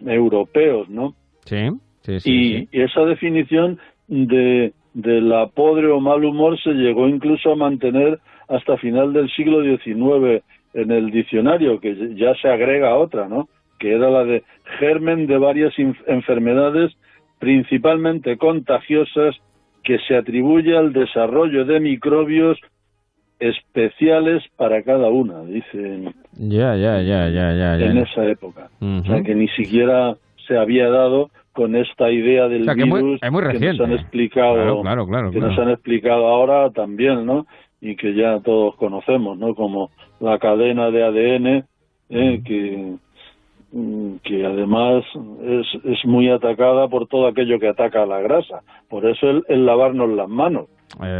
europeos, ¿no? Sí, sí, sí. Y, y esa definición de, de la podre o mal humor se llegó incluso a mantener hasta final del siglo XIX en el diccionario, que ya se agrega otra, ¿no? Que era la de germen de varias enfermedades, principalmente contagiosas, que se atribuye al desarrollo de microbios especiales para cada una, dicen. Ya, ya, ya, ya, ya. En esa época. O sea, que ni siquiera se había dado con esta idea del virus que, nos han explicado, que nos han explicado ahora también, ¿no? Y que ya todos conocemos, ¿no? Como la cadena de ADN, ¿eh? que mm, que además es, es muy atacada por todo aquello que ataca a la grasa. Por eso el, lavarnos las manos.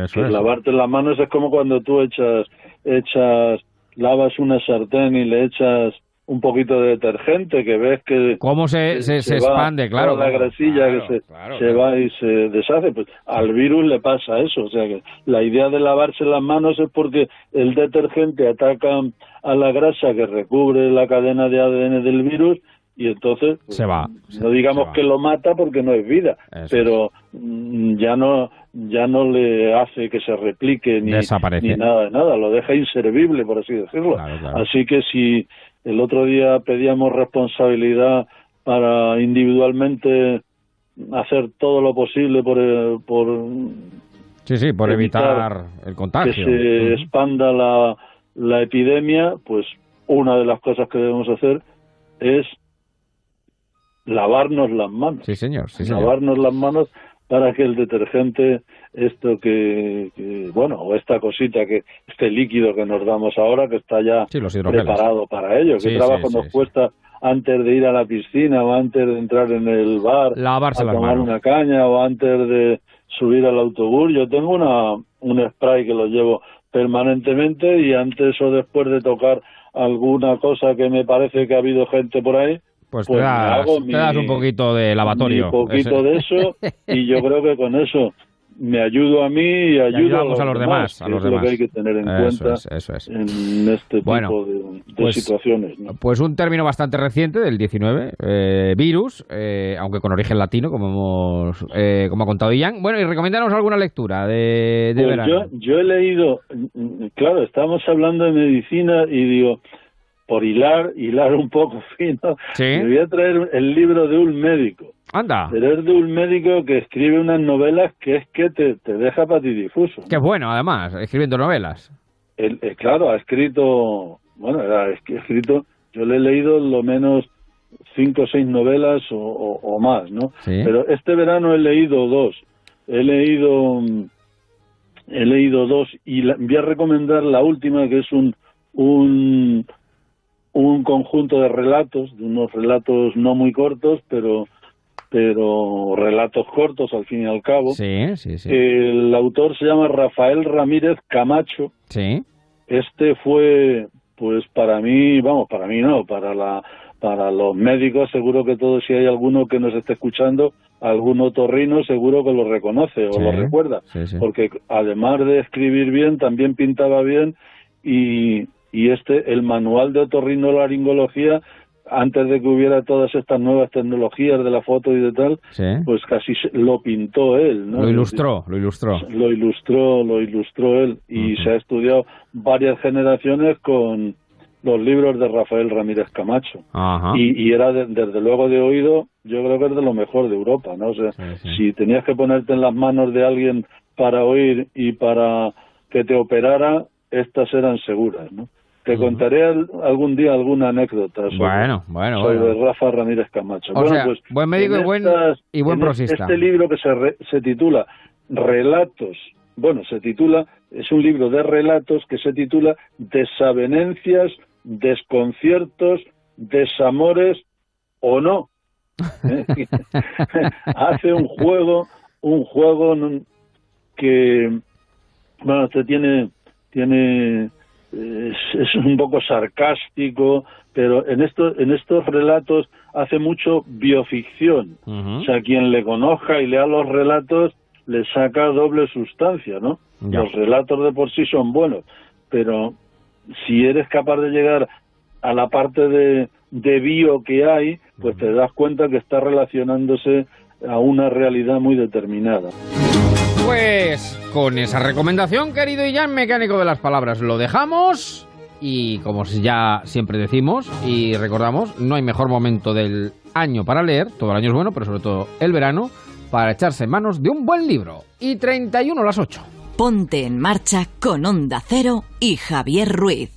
Eso lavarte las manos es como cuando tú echas, echas, lavas una sartén y le echas un poquito de detergente que ves que cómo se, se, expande claro la grasilla que se, se va y se deshace pues al virus le pasa eso. O sea que la idea de lavarse las manos es porque el detergente ataca a la grasa que recubre la cadena de ADN del virus y entonces pues, se va no digamos que lo mata porque no es vida pero mm, ya no ya no le hace que se replique ni, ni nada de nada lo deja inservible por así decirlo. Así que si el otro día pedíamos responsabilidad para individualmente hacer todo lo posible por, eh, por sí sí por evitar, el contagio. que se expanda la, la epidemia pues una de las cosas que debemos hacer es lavarnos las manos. Sí señor, sí, señor. lavarnos las manos para que el detergente esto que, bueno, o esta cosita, que este líquido que nos damos ahora, que está ya preparado para ello. ¿Qué trabajo nos cuesta antes de ir a la piscina o antes de entrar en el bar Lavarse a tomar una caña o antes de subir al autobús? Yo tengo una, un spray que lo llevo permanentemente y antes o después de tocar alguna cosa que me parece que ha habido gente por ahí, pues, pues te, das, un poquito de lavatorio. Un poquito de eso y yo <laughs> creo que con eso me ayudo a mí y ayudo a los, demás, a los demás. Es lo que hay que tener en cuenta en este tipo de, pues, situaciones. Pues un término bastante reciente del 19, eh, virus, eh, aunque con origen latino, como hemos eh, como ha contado Ian. Bueno, y recomendanos alguna lectura de, de pues Yo, yo he leído, claro, estamos hablando de medicina y digo, por hilar, hilar un poco <laughs> fino, me voy a traer el libro de un médico. Anda. Pero es de un médico que escribe unas novelas que es que te, te deja patidifuso. Qué bueno, además, escribiendo novelas. El, eh, claro, ha escrito, bueno, ha escrito, yo le he leído lo menos cinco o seis novelas o, más, ¿no? Pero este verano he leído dos. He leído, he leído dos y voy a recomendar la última que es un, un un conjunto de relatos, de unos relatos no muy cortos, pero pero relatos cortos al fin y al cabo. Sí, sí, sí. El autor se llama Rafael Ramírez Camacho. Sí. Este fue, pues para mí, vamos, para mí no, para la para los médicos seguro que todos si hay alguno que nos esté escuchando, algún otorrino seguro que lo reconoce o lo recuerda, porque además de escribir bien también pintaba bien y, y este, el manual de otorrinolaringología, antes de que hubiera todas estas nuevas tecnologías de la foto y de tal, pues casi lo pintó él, ¿no? Lo ilustró, lo ilustró. Lo ilustró, lo ilustró él y se ha estudiado varias generaciones con los libros de Rafael Ramírez Camacho. Y, era desde luego de oído, yo creo que es de lo mejor de Europa, ¿no? O sea, si tenías que ponerte en las manos de alguien para oír y para que te operara, estas eran seguras, ¿no? Te contaré algún día alguna anécdota sobre, bueno, bueno, sobre Rafa Ramírez Camacho. bueno, pues, buen médico y buen, y buen prosista. Este libro que se, se titula Relatos, bueno, se titula, es un libro de relatos que se titula Desavenencias, Desconciertos, Desamores o no. <laughs> ¿Eh? <laughs> Hace un juego, un juego que, bueno, te tiene, tiene es, un poco sarcástico, pero en estos, en estos relatos hace mucho bioficción. O sea, quien le conozca y lea los relatos le saca doble sustancia, ¿no? Los relatos de por sí son buenos, pero si eres capaz de llegar a la parte de, de bio que hay, pues te das cuenta que está relacionándose a una realidad muy determinada. Pues con esa recomendación, querido y ya mecánico de las palabras, lo dejamos. Y como ya siempre decimos y recordamos, no hay mejor momento del año para leer, todo el año es bueno, pero sobre todo el verano, para echarse en manos de un buen libro. Y 31 las 8. Ponte en marcha con Onda Cero y Javier Ruiz.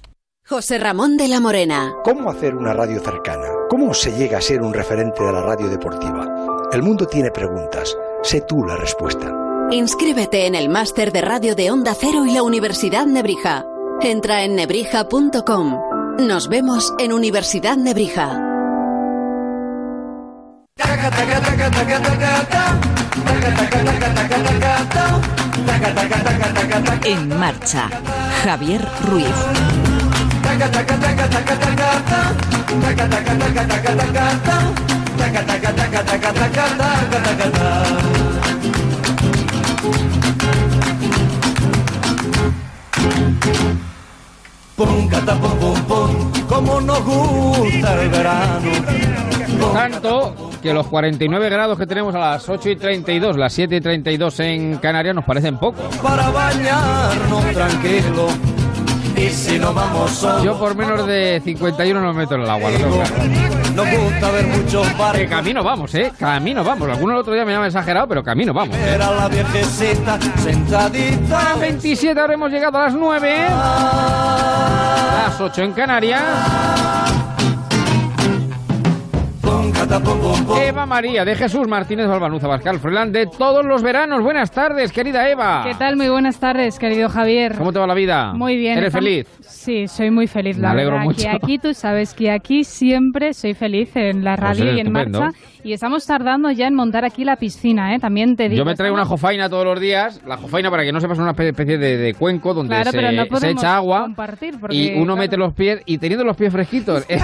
José Ramón de la Morena. ¿Cómo hacer una radio cercana? ¿Cómo se llega a ser un referente de la radio deportiva? El mundo tiene preguntas. Sé tú la respuesta. Inscríbete en el máster de radio de Onda Cero y la Universidad Nebrija. Entra en nebrija.com. Nos vemos en Universidad Nebrija. En marcha, Javier Ruiz. Como nos gusta el verano. Tanto que los 49 grados que tenemos a las 8 y 32, las 7 y 32 en Canarias nos parecen poco. Para bañarnos tranquilo y si no vamos Yo por menos de 51 no me meto en el agua. Nos gusta ver muchos bares. camino vamos, ¿eh? Camino vamos. Algunos el otro día me llaman exagerado, pero camino vamos. Era la viejecita sentadita. 27, ahora hemos llegado a las 9. Las 8 en Canarias. Eva María de Jesús Martínez Balbanuza Bascal Froilán de todos los veranos. Buenas tardes, querida Eva. ¿Qué tal? Muy buenas tardes, querido Javier. ¿Cómo te va la vida? Muy bien. ¿Eres feliz? Sí, soy muy feliz. Me alegro mucho. aquí tú sabes que aquí siempre soy feliz en la pues radio y en marcha. Y estamos tardando ya en montar aquí la piscina, ¿eh? También te digo. Yo me traigo una jofaina todos los días. La jofaina, para que no sepas, una especie de, cuenco donde se, echa agua. Y uno mete los pies y teniendo los pies fresquitos. <laughs>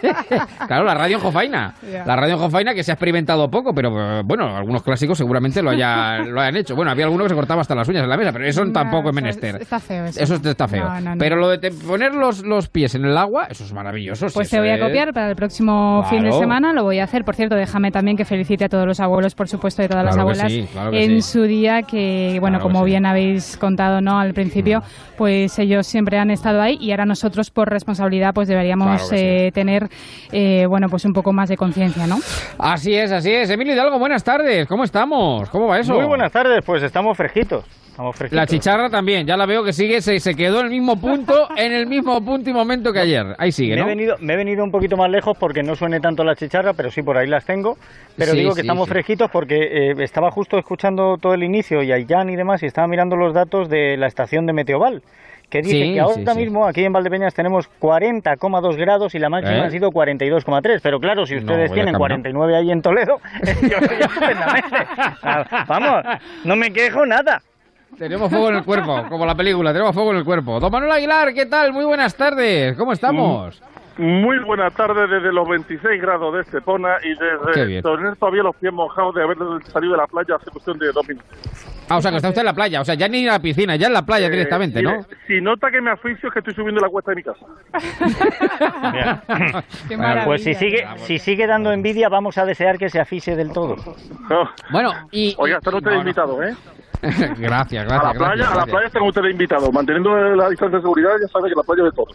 <laughs> claro, la radio en jofaina. La radio en jofaina que se ha experimentado poco, pero eh, bueno, algunos clásicos seguramente lo, haya, <laughs> lo hayan hecho. Bueno, había alguno que se cortaba hasta las uñas en la mesa, pero eso tampoco es menester. Está feo eso. Eso está feo. pero lo de poner los, los pies en el agua, eso es maravilloso. Pues te voy a copiar para el próximo fin de semana. Lo voy a hacer. Por cierto, de déjame también que felicite a todos los abuelos, por supuesto, y todas las abuelas en su día, que, bueno, como bien habéis contado ¿no? al principio, mm. pues ellos siempre han estado ahí y ahora nosotros, por responsabilidad, pues deberíamos eh, tener, eh, bueno, pues un poco más de conciencia, ¿no? Así es, así es. Emilio Hidalgo, buenas tardes. ¿Cómo estamos? ¿Cómo va eso? Muy buenas tardes, pues estamos fresquitos. La chicharra también, ya la veo que sigue, se, se, quedó en el mismo punto, <laughs> en el mismo punto y momento que ayer. Ahí sigue, ¿no? Me he, venido, me he venido un poquito más lejos porque no suene tanto la chicharra, pero sí por ahí las tengo. Pero digo que estamos fresquitos porque eh, estaba justo escuchando todo el inicio y a Jan y demás y estaba mirando los datos de la estación de Meteoval que dice que ahora mismo aquí en Valdepeñas tenemos 40,2 grados y la máxima ¿Eh? ha sido 42,3. Pero claro, si ustedes tienen 49 ahí en Toledo, <laughs> yo estoy estupendamente. Vamos, no me quejo nada. Tenemos fuego en el cuerpo, como la película, tenemos fuego en el cuerpo. Don Manuel Aguilar, ¿qué tal? Muy buenas tardes, ¿cómo estamos? Muy buena tarde desde los 26 grados de Estepona y desde tener todavía los pies mojados de haber salido de la playa hace cuestión de dos minutos. Ah, o sea, que está usted en la playa, o sea, ya ni en la piscina, ya en la playa eh, directamente, ¿no? Si nota que me aficio es que estoy subiendo la cuesta de mi casa. <laughs> pues si sigue, si sigue dando envidia, vamos a desear que se asfixie del todo. Bueno, y... Oiga, están ustedes invitados, ¿eh? <laughs> gracias, gracias. A la playa, a la playa están ustedes invitados. Manteniendo la distancia de seguridad, ya sabe que la playa es de todo.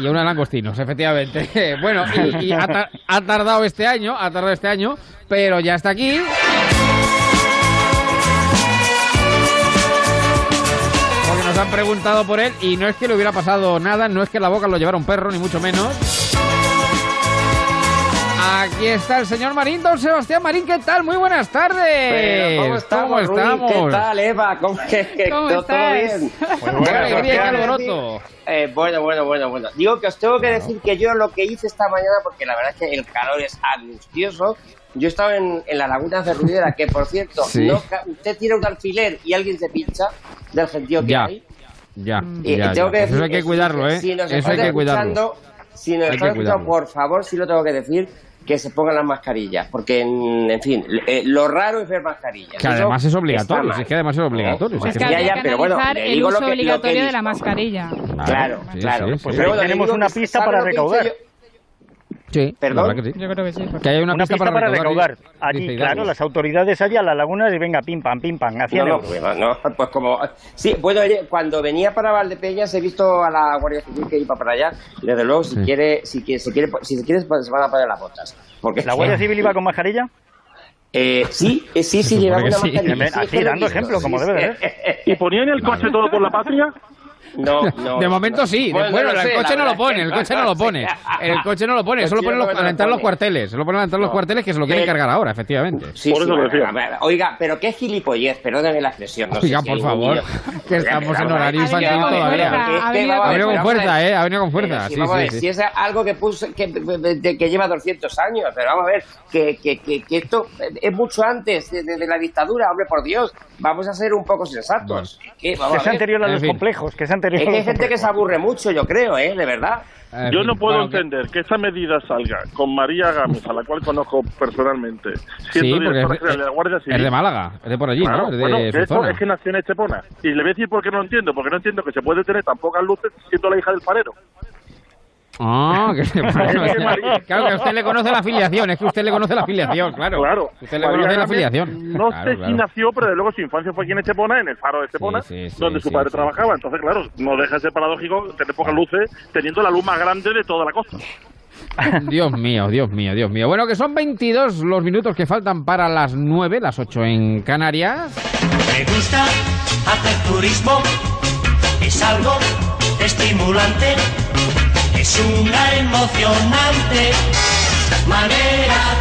Y a una langostinos, efectivamente. <laughs> bueno, y, ha, ha, tardado este año, ha tardado este año, pero ya está aquí. Porque nos han preguntado por él y no es que le hubiera pasado nada, no es que la boca lo llevara un perro, ni mucho menos. Aquí está el señor Marín, don Sebastián Marín, ¿qué tal? Muy buenas tardes. ¿Cómo estamos? ¿Qué tal, Eva? ¿Cómo, <laughs> ¿Cómo ¿Todo bien? <laughs> alboroto. Eh, bueno, bueno, bueno, bueno. Digo que os tengo que decir que yo lo que hice esta mañana, porque la verdad es que el calor es angustioso, yo estaba en, en la laguna Cerrudera, que por cierto, usted tira un alfiler y alguien se pincha del gentío que hay. Ya, ya, tengo Que decir, eso hay que cuidarlo, ¿eh? eso hay que cuidarlo. Si nos están escuchando, por favor, sí lo tengo que decir, que se pongan las mascarillas, porque, en, fin, eh, lo raro es ver mascarillas. Que además es obligatorio, es que además es obligatorio. Es que, ya, ya, pero bueno, el uso obligatorio de la mascarilla. Claro, claro. pues tenemos una pista para recaudar. Sí, ¿Perdón? Que sí. Yo creo que sí. Que hay una, pista, para, recaudar. Allí, claro, las autoridades allá a la laguna y venga, pim, pam, pim, pam, hacia no, no, <laughs> pues como... Sí, bueno, cuando venía para Valdepeñas he visto a la Guardia Civil que iba para allá. Desde luego, si quiere, si quiere, si quiere, si quiere, pues se van a poner las botas. Porque, ¿La Guardia Civil iba con mascarilla? Eh, sí, eh, sí, sí, llevaba una mascarilla. Así, dando ejemplo, como debe ser. ¿Y ponían el coche todo por la patria? No, <laughs> no. De momento sí. Bueno, el coche no lo pone, <laughs> el coche no lo pone. El coche no lo pone, solo pone los, a entrar los cuarteles. Solo pone a entrar los cuarteles que se lo quieren cargar ahora, efectivamente. Sí, por eso lo decía. Oiga, pero qué gilipollez, perdóneme la expresión. No oiga, por favor, <laughs> que estamos en horario infantil todavía. Ha venido con fuerza, ¿eh? Ha venido con fuerza. Sí, sí, Si es algo que, que, que lleva 200 años, pero vamos a ver, que, que, que esto es mucho antes de, la dictadura, hombre, por Dios. Vamos a ser un poco sensatos. Que es anterior a los complejos, que es anterior a los complejos que se aburre mucho, yo creo, ¿eh? De verdad. Yo no puedo entender que esta medida salga con María Gámez, a la cual conozco personalmente, siendo sí, es, de la Guardia Civil. Es de Málaga, es de por allí, ¿no? Es, bueno, es, que nació en Estepona. Y le voy a decir por qué no entiendo, porque no entiendo que se puede tener tan pocas luces siendo la hija del farero. Ah, que, <laughs> claro que usted le conoce la afiliación, es que usted le conoce la afiliación, claro. Claro. Usted le conoce la afiliación. No sé si nació, pero de luego su infancia fue aquí en Estepona, en el faro de Estepona, donde su padre trabajaba. Entonces, claro, no deja de ser paradójico tener pocas luces teniendo la luz más grande de toda la costa. <laughs> Dios mío, Dios mío, Dios mío. Bueno, que son 22 los minutos que faltan para las 9, las 8 en Canarias. Me gusta hacer turismo, es algo estimulante es una emocionante manera.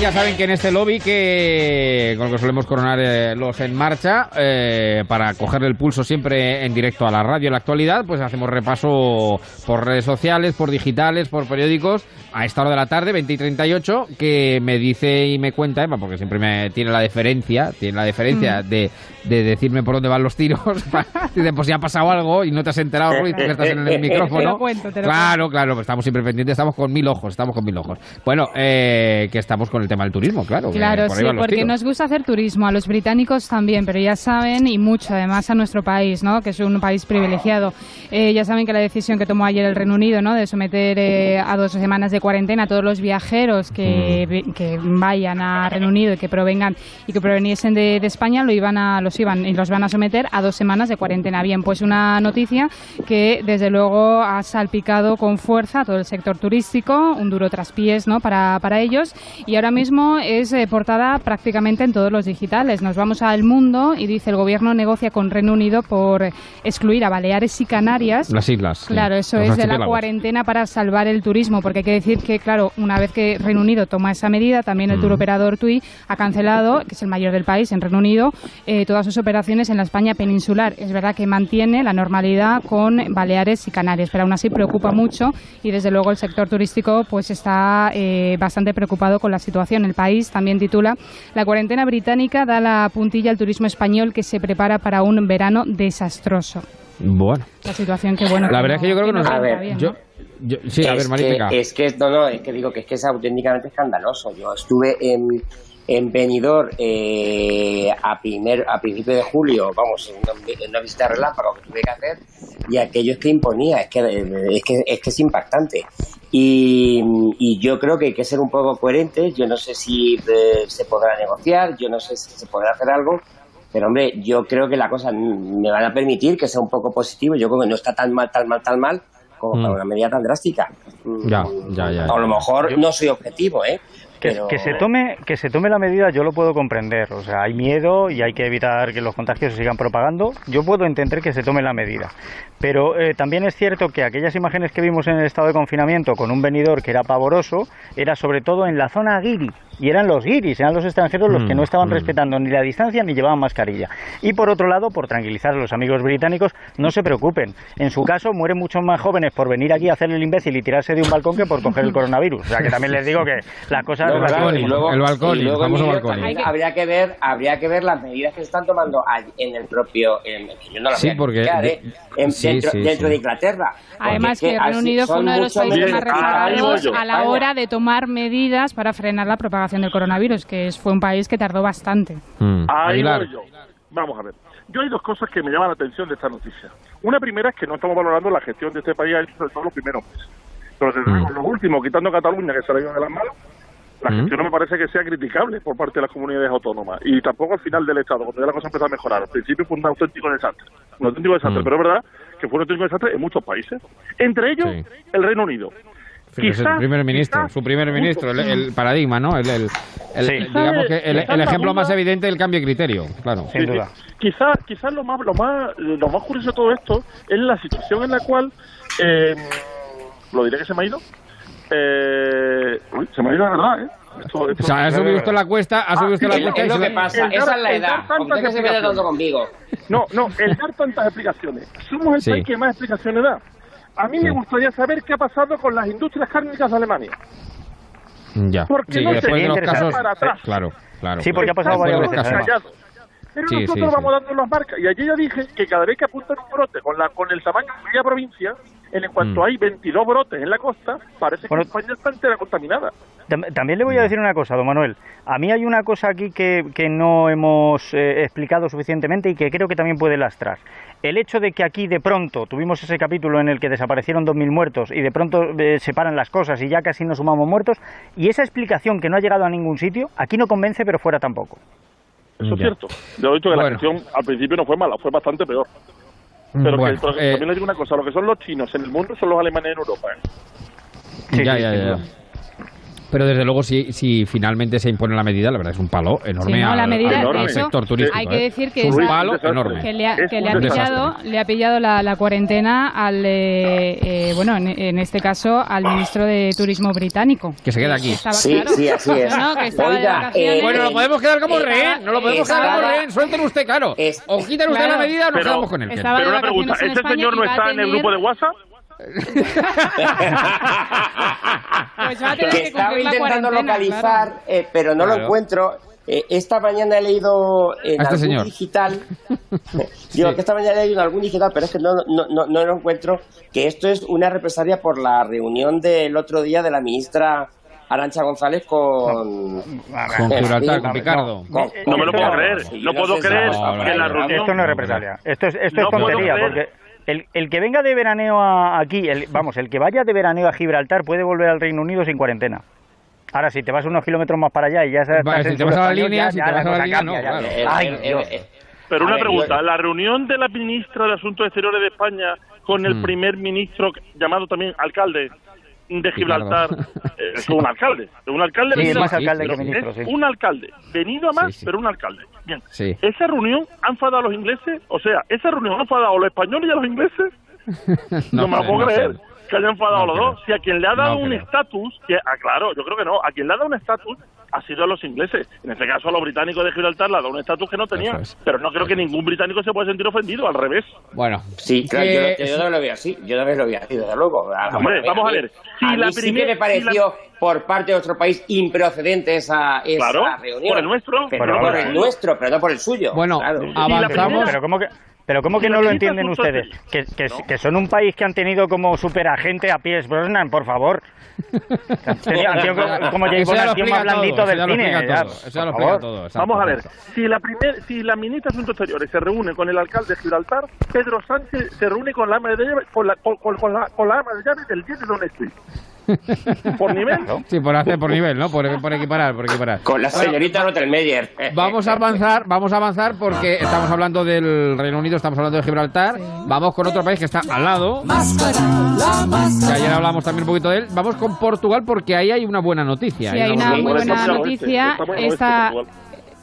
Ya saben que en este lobby que con lo que solemos coronar eh, los en marcha eh, para cogerle el pulso siempre en directo a la radio, en la actualidad, pues hacemos repaso por redes sociales, por digitales, por periódicos a esta hora de la tarde, 20 y 38, que me dice y me cuenta Emma, porque siempre me tiene la deferencia, tiene la deferencia mm. de, de, decirme por dónde van los tiros. <laughs> Dice, pues ya ha pasado algo y no te has enterado, Ruiz, porque estás en el <laughs> micrófono. claro, claro, estamos siempre pendientes, estamos con mil ojos, estamos con mil ojos. Bueno, eh, que estamos con el tema del turismo, claro. Claro, sí, porque nos gusta hacer turismo, a los británicos también, pero ya saben, y mucho además a nuestro país, ¿no? que es un país privilegiado. Eh, ya saben que la decisión que tomó ayer el Reino Unido, ¿no? de someter eh, a dos semanas de cuarentena a todos los viajeros que, que, vayan a Reino Unido y que provengan y que proveniesen de, España, lo iban a, los iban y los van a someter a dos semanas de cuarentena. Bien, pues una noticia que desde luego ha salpicado con fuerza a todo el sector turístico, un duro traspiés ¿no? Para para, ellos y ahora mismo es eh, portada prácticamente en todos los digitales. Nos vamos al mundo y dice el gobierno negocia con Reino Unido por excluir a Baleares y Canarias. Las islas. Claro, eso es de la cuarentena para salvar el turismo, porque hay que decir que, claro, una vez que Reino Unido toma esa medida, también el turoperador TUI ha cancelado, que es el mayor del país en Reino Unido, eh, todas sus operaciones en la España peninsular. Es verdad que mantiene la normalidad con Baleares y Canarias, pero aún así preocupa mucho y desde luego el sector turístico pues está eh, bastante preocupado con la situación. El país también titula La cuarentena británica da la puntilla al turismo español que se prepara para un verano desastroso. Bueno. La situación que, bueno... La verdad es que yo creo que no... A ver, yo, sí, a ver, que, es que, no, no, es que digo que es que es auténticamente escandaloso. Yo estuve en, en Benidorm eh, a primer a principio de julio, vamos, en una, visita relámpago que tuve que hacer y aquello es que imponía, es que es que es, que es impactante. Y, y, yo creo que hay que ser un poco coherentes. Yo no sé si eh, se podrá negociar, yo no sé si se podrá hacer algo, pero hombre, yo creo que la cosa me van a permitir que sea un poco positivo. Yo creo que no está tan mal, tan mal, tan mal como para mm. una medida tan drástica. Ya, ya, ya. A lo mejor no soy objetivo, ¿eh? Que, se tome que se tome la medida yo lo puedo comprender. O sea hay miedo y hay que evitar que los contagios se sigan propagando. Yo puedo entender que se tome la medida pero eh, también es cierto que aquellas imágenes que vimos en el estado de confinamiento con un venidor que era pavoroso era sobre todo en la zona guiri y eran los guiris, eran los extranjeros los que no mm, estaban mm. respetando ni la distancia ni llevaban mascarilla. Y por otro lado, por tranquilizar a los amigos británicos, no se preocupen. En su caso, mueren muchos más jóvenes por venir aquí a hacer el imbécil y tirarse de un balcón que por coger el coronavirus. O sea que también les digo que las cosas... el balcón, el famoso balcón. Habría que ver, habría que ver las medidas que se están tomando en el propio... En, yo no las sí, porque ¿eh? Dentro, de Inglaterra. Además que Reino Unido fue uno de los países más rezagados a la hora de tomar medidas para frenar la propagación del coronavirus, que fue un país que tardó bastante. Mm. Ahí voy yo. Vamos a ver. Yo hay dos cosas que me llaman la atención de esta noticia. Una primera es que no estamos valorando la gestión de este país sobre todo los primeros meses. Pero desde mm. los últimos, quitando Cataluña, que se le de las manos, la mm. gestión no me parece que sea criticable por parte de las comunidades autónomas y tampoco al final del Estado, cuando ya la cosa empezó a mejorar. Al principio fue un auténtico desastre, un auténtico desastre, pero es verdad que fue un auténtico desastre en muchos países, entre ellos el Reino Unido es el primer ministro, su primer ministro, el, paradigma, ¿no? El, digamos que el, ejemplo más evidente del cambio de criterio, claro. Quizás quizá lo más lo más lo más curioso de todo esto es la situación en la cual eh, lo diré que se me ha ido. Eh, se me ha ido de verdad, ¿eh? o sea, ha subido usted la cuesta, ha subido usted la cuesta. Es lo que pasa, esa es la edad. ¿Por se mete tanto conmigo? No, no, el dar tantas explicaciones. Somos el país que más explicaciones da. A mí me gustaría saber qué ha pasado con las industrias cárnicas de Alemania. Ya. Porque no después de los casos, para atrás. claro, claro. Sí, porque ha pasado varias veces. Pero nosotros vamos dando las marcas. Y allí ya dije que cada vez que apuntan un brote con, la, con el tamaño de media provincia, en cuanto mm. hay 22 brotes en la costa, parece que España está entera contaminada. También le voy a decir una cosa, don Manuel. A mí hay una cosa aquí que, que no hemos eh, explicado suficientemente y que creo que también puede lastrar. El hecho de que aquí de pronto tuvimos ese capítulo en el que desaparecieron 2.000 muertos y de pronto eh, se paran las cosas y ya casi nos sumamos muertos, y esa explicación que no ha llegado a ningún sitio, aquí no convence, pero fuera tampoco. Eso es cierto. Yo he dicho que la gestión al principio no fue mala, fue bastante peor. Pero, que, eh, también le digo una cosa, lo que son los chinos en el mundo son los alemanes en Europa. ¿eh? ya, ya, ya. Pero desde luego, si, si finalmente se impone la medida, la verdad es un palo enorme no, la medida, al, sector turístico. Hay que ¿eh? decir que, es un palo enorme. que, le ha, que le, ha pillado, le ha pillado la, la cuarentena al, eh, eh, bueno, en, este caso, al ministro de Turismo británico. Que se queda aquí. sí, sí, así es. No, que estaba Oiga, eh, bueno, lo podemos quedar como rehén, no lo podemos quedar como rehén. Suelten usted, claro. o quitan usted la medida o nos quedamos con él. Pero una pregunta, ¿este señor no está en el grupo de WhatsApp? Pues que, estaba intentando localizar, eh, pero no lo encuentro. Eh, esta mañana he leído en este algún digital, <laughs> digo que esta mañana he leído en algún digital, pero es que no, no, no, no, lo encuentro, que esto es una represalia por la reunión del otro día de la ministra Arancha González con... Con Gibraltar, con Picardo. no me lo puedo creer, no puedo creer que la reunión... Esto no es represalia, esto es, esto es tontería, porque el, el que venga de veraneo aquí, el, vamos, el que vaya de veraneo a Gibraltar puede volver al Reino Unido sin cuarentena. Ahora, si te vas unos kilómetros más para allá y ya sabes... si te vas a la línea, si te vas a la línea, no, claro. Ay, Pero una pregunta, ¿la reunión de la ministra de Asuntos Exteriores de España con el mm. primer ministro, llamado también alcalde, de Gibraltar <laughs> eh, es un alcalde, un alcalde, sí, más alcalde que ministro, sí. un alcalde, venido a más, pero un alcalde. Bien, esa reunión ha enfadado a los ingleses, o sea, esa reunión ha enfadado a los españoles y a los ingleses. <laughs> no, me lo puedo creer que hayan enfadado a los dos. Si a quien le ha dado un estatus, que ah, claro, yo creo que no, a quien le ha dado un estatus ha sido a los ingleses. En este caso a los británicos de Gibraltar le ha dado un estatus que no tenían. Pero no creo que ningún británico se pueda sentir ofendido, al revés. Bueno. Sí, claro, yo, yo, también lo veo así, yo también lo veo así, desde luego. Hombre, vamos a ver. Si a la mí sí que me pareció por parte de otro país improcedente esa, esa claro, reunión. por el nuestro. Pero, no por el nuestro, pero no por el suyo. Bueno, avanzamos. pero ¿cómo que...? Pero ¿cómo que no lo entienden ustedes? Que, que, son un país que han tenido como superagente a Pierce Brosnan, por favor. <laughs> como James Bond, más blandito del cine. Vamos a ver, si la, primer, si la ministra de Asuntos Exteriores se reúne con el alcalde de Gibraltar, Pedro Sánchez se reúne con la ama de llave, con la, con, con, la, con la ama de llave del 10 de Don Street. <laughs> ¿Por nivel? Sí, por hacer por nivel, ¿no? Por, equiparar, por equiparar. Con la señorita Rottelmeier. Vamos a avanzar, vamos a avanzar porque estamos hablando del Reino Unido, estamos hablando de Gibraltar. Vamos con otro país que está al lado. Que ayer hablamos también un poquito de él. Vamos con Portugal porque ahí hay una buena noticia. Sí, hay una muy buena noticia. Esta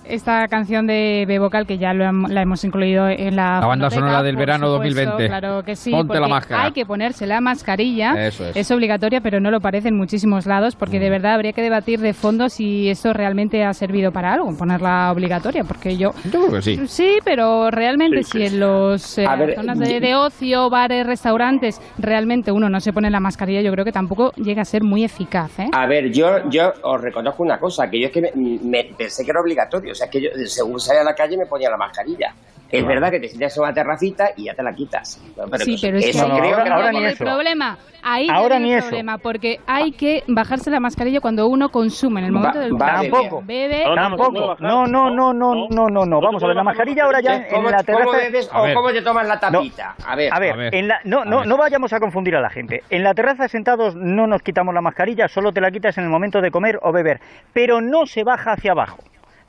esta canción de B-Vocal que ya la hemos incluido en la, la banda sonora del verano 2020. Claro que sí. Ponte la máscara. Hay que ponerse la mascarilla. Eso es. es. obligatoria, pero no lo parece en muchísimos lados porque de mm. verdad habría que debatir de fondo si esto realmente ha servido para algo, ponerla obligatoria, porque yo... Yo creo que sí. Sí, pero realmente si en los eh, zonas de, ocio, bares, restaurantes, realmente uno no se pone la mascarilla, yo creo que tampoco llega a ser muy eficaz. ¿eh? A ver, yo, yo os reconozco una cosa, que yo es que me pensé que era obligatorio o sea, que yo, según salía a la calle, me ponía la mascarilla. Es verdad que te sientas en una terracita y ya te la quitas. sí, pero es que ahora, ni el problema. Ahí ahora ni el problema, porque hay que bajarse la mascarilla cuando uno consume en el momento del Tampoco. Bebe. Tampoco. No, no, no, no, no, no, no. Vamos a ver, la mascarilla ahora ya en la terraza. ¿Cómo bebes o cómo te tomas la tapita? A ver, a ver, en la, no, no, no vayamos a confundir a la gente. En la terraza sentados no nos quitamos la mascarilla, solo te la quitas en el momento de comer o beber, pero no se baja hacia abajo.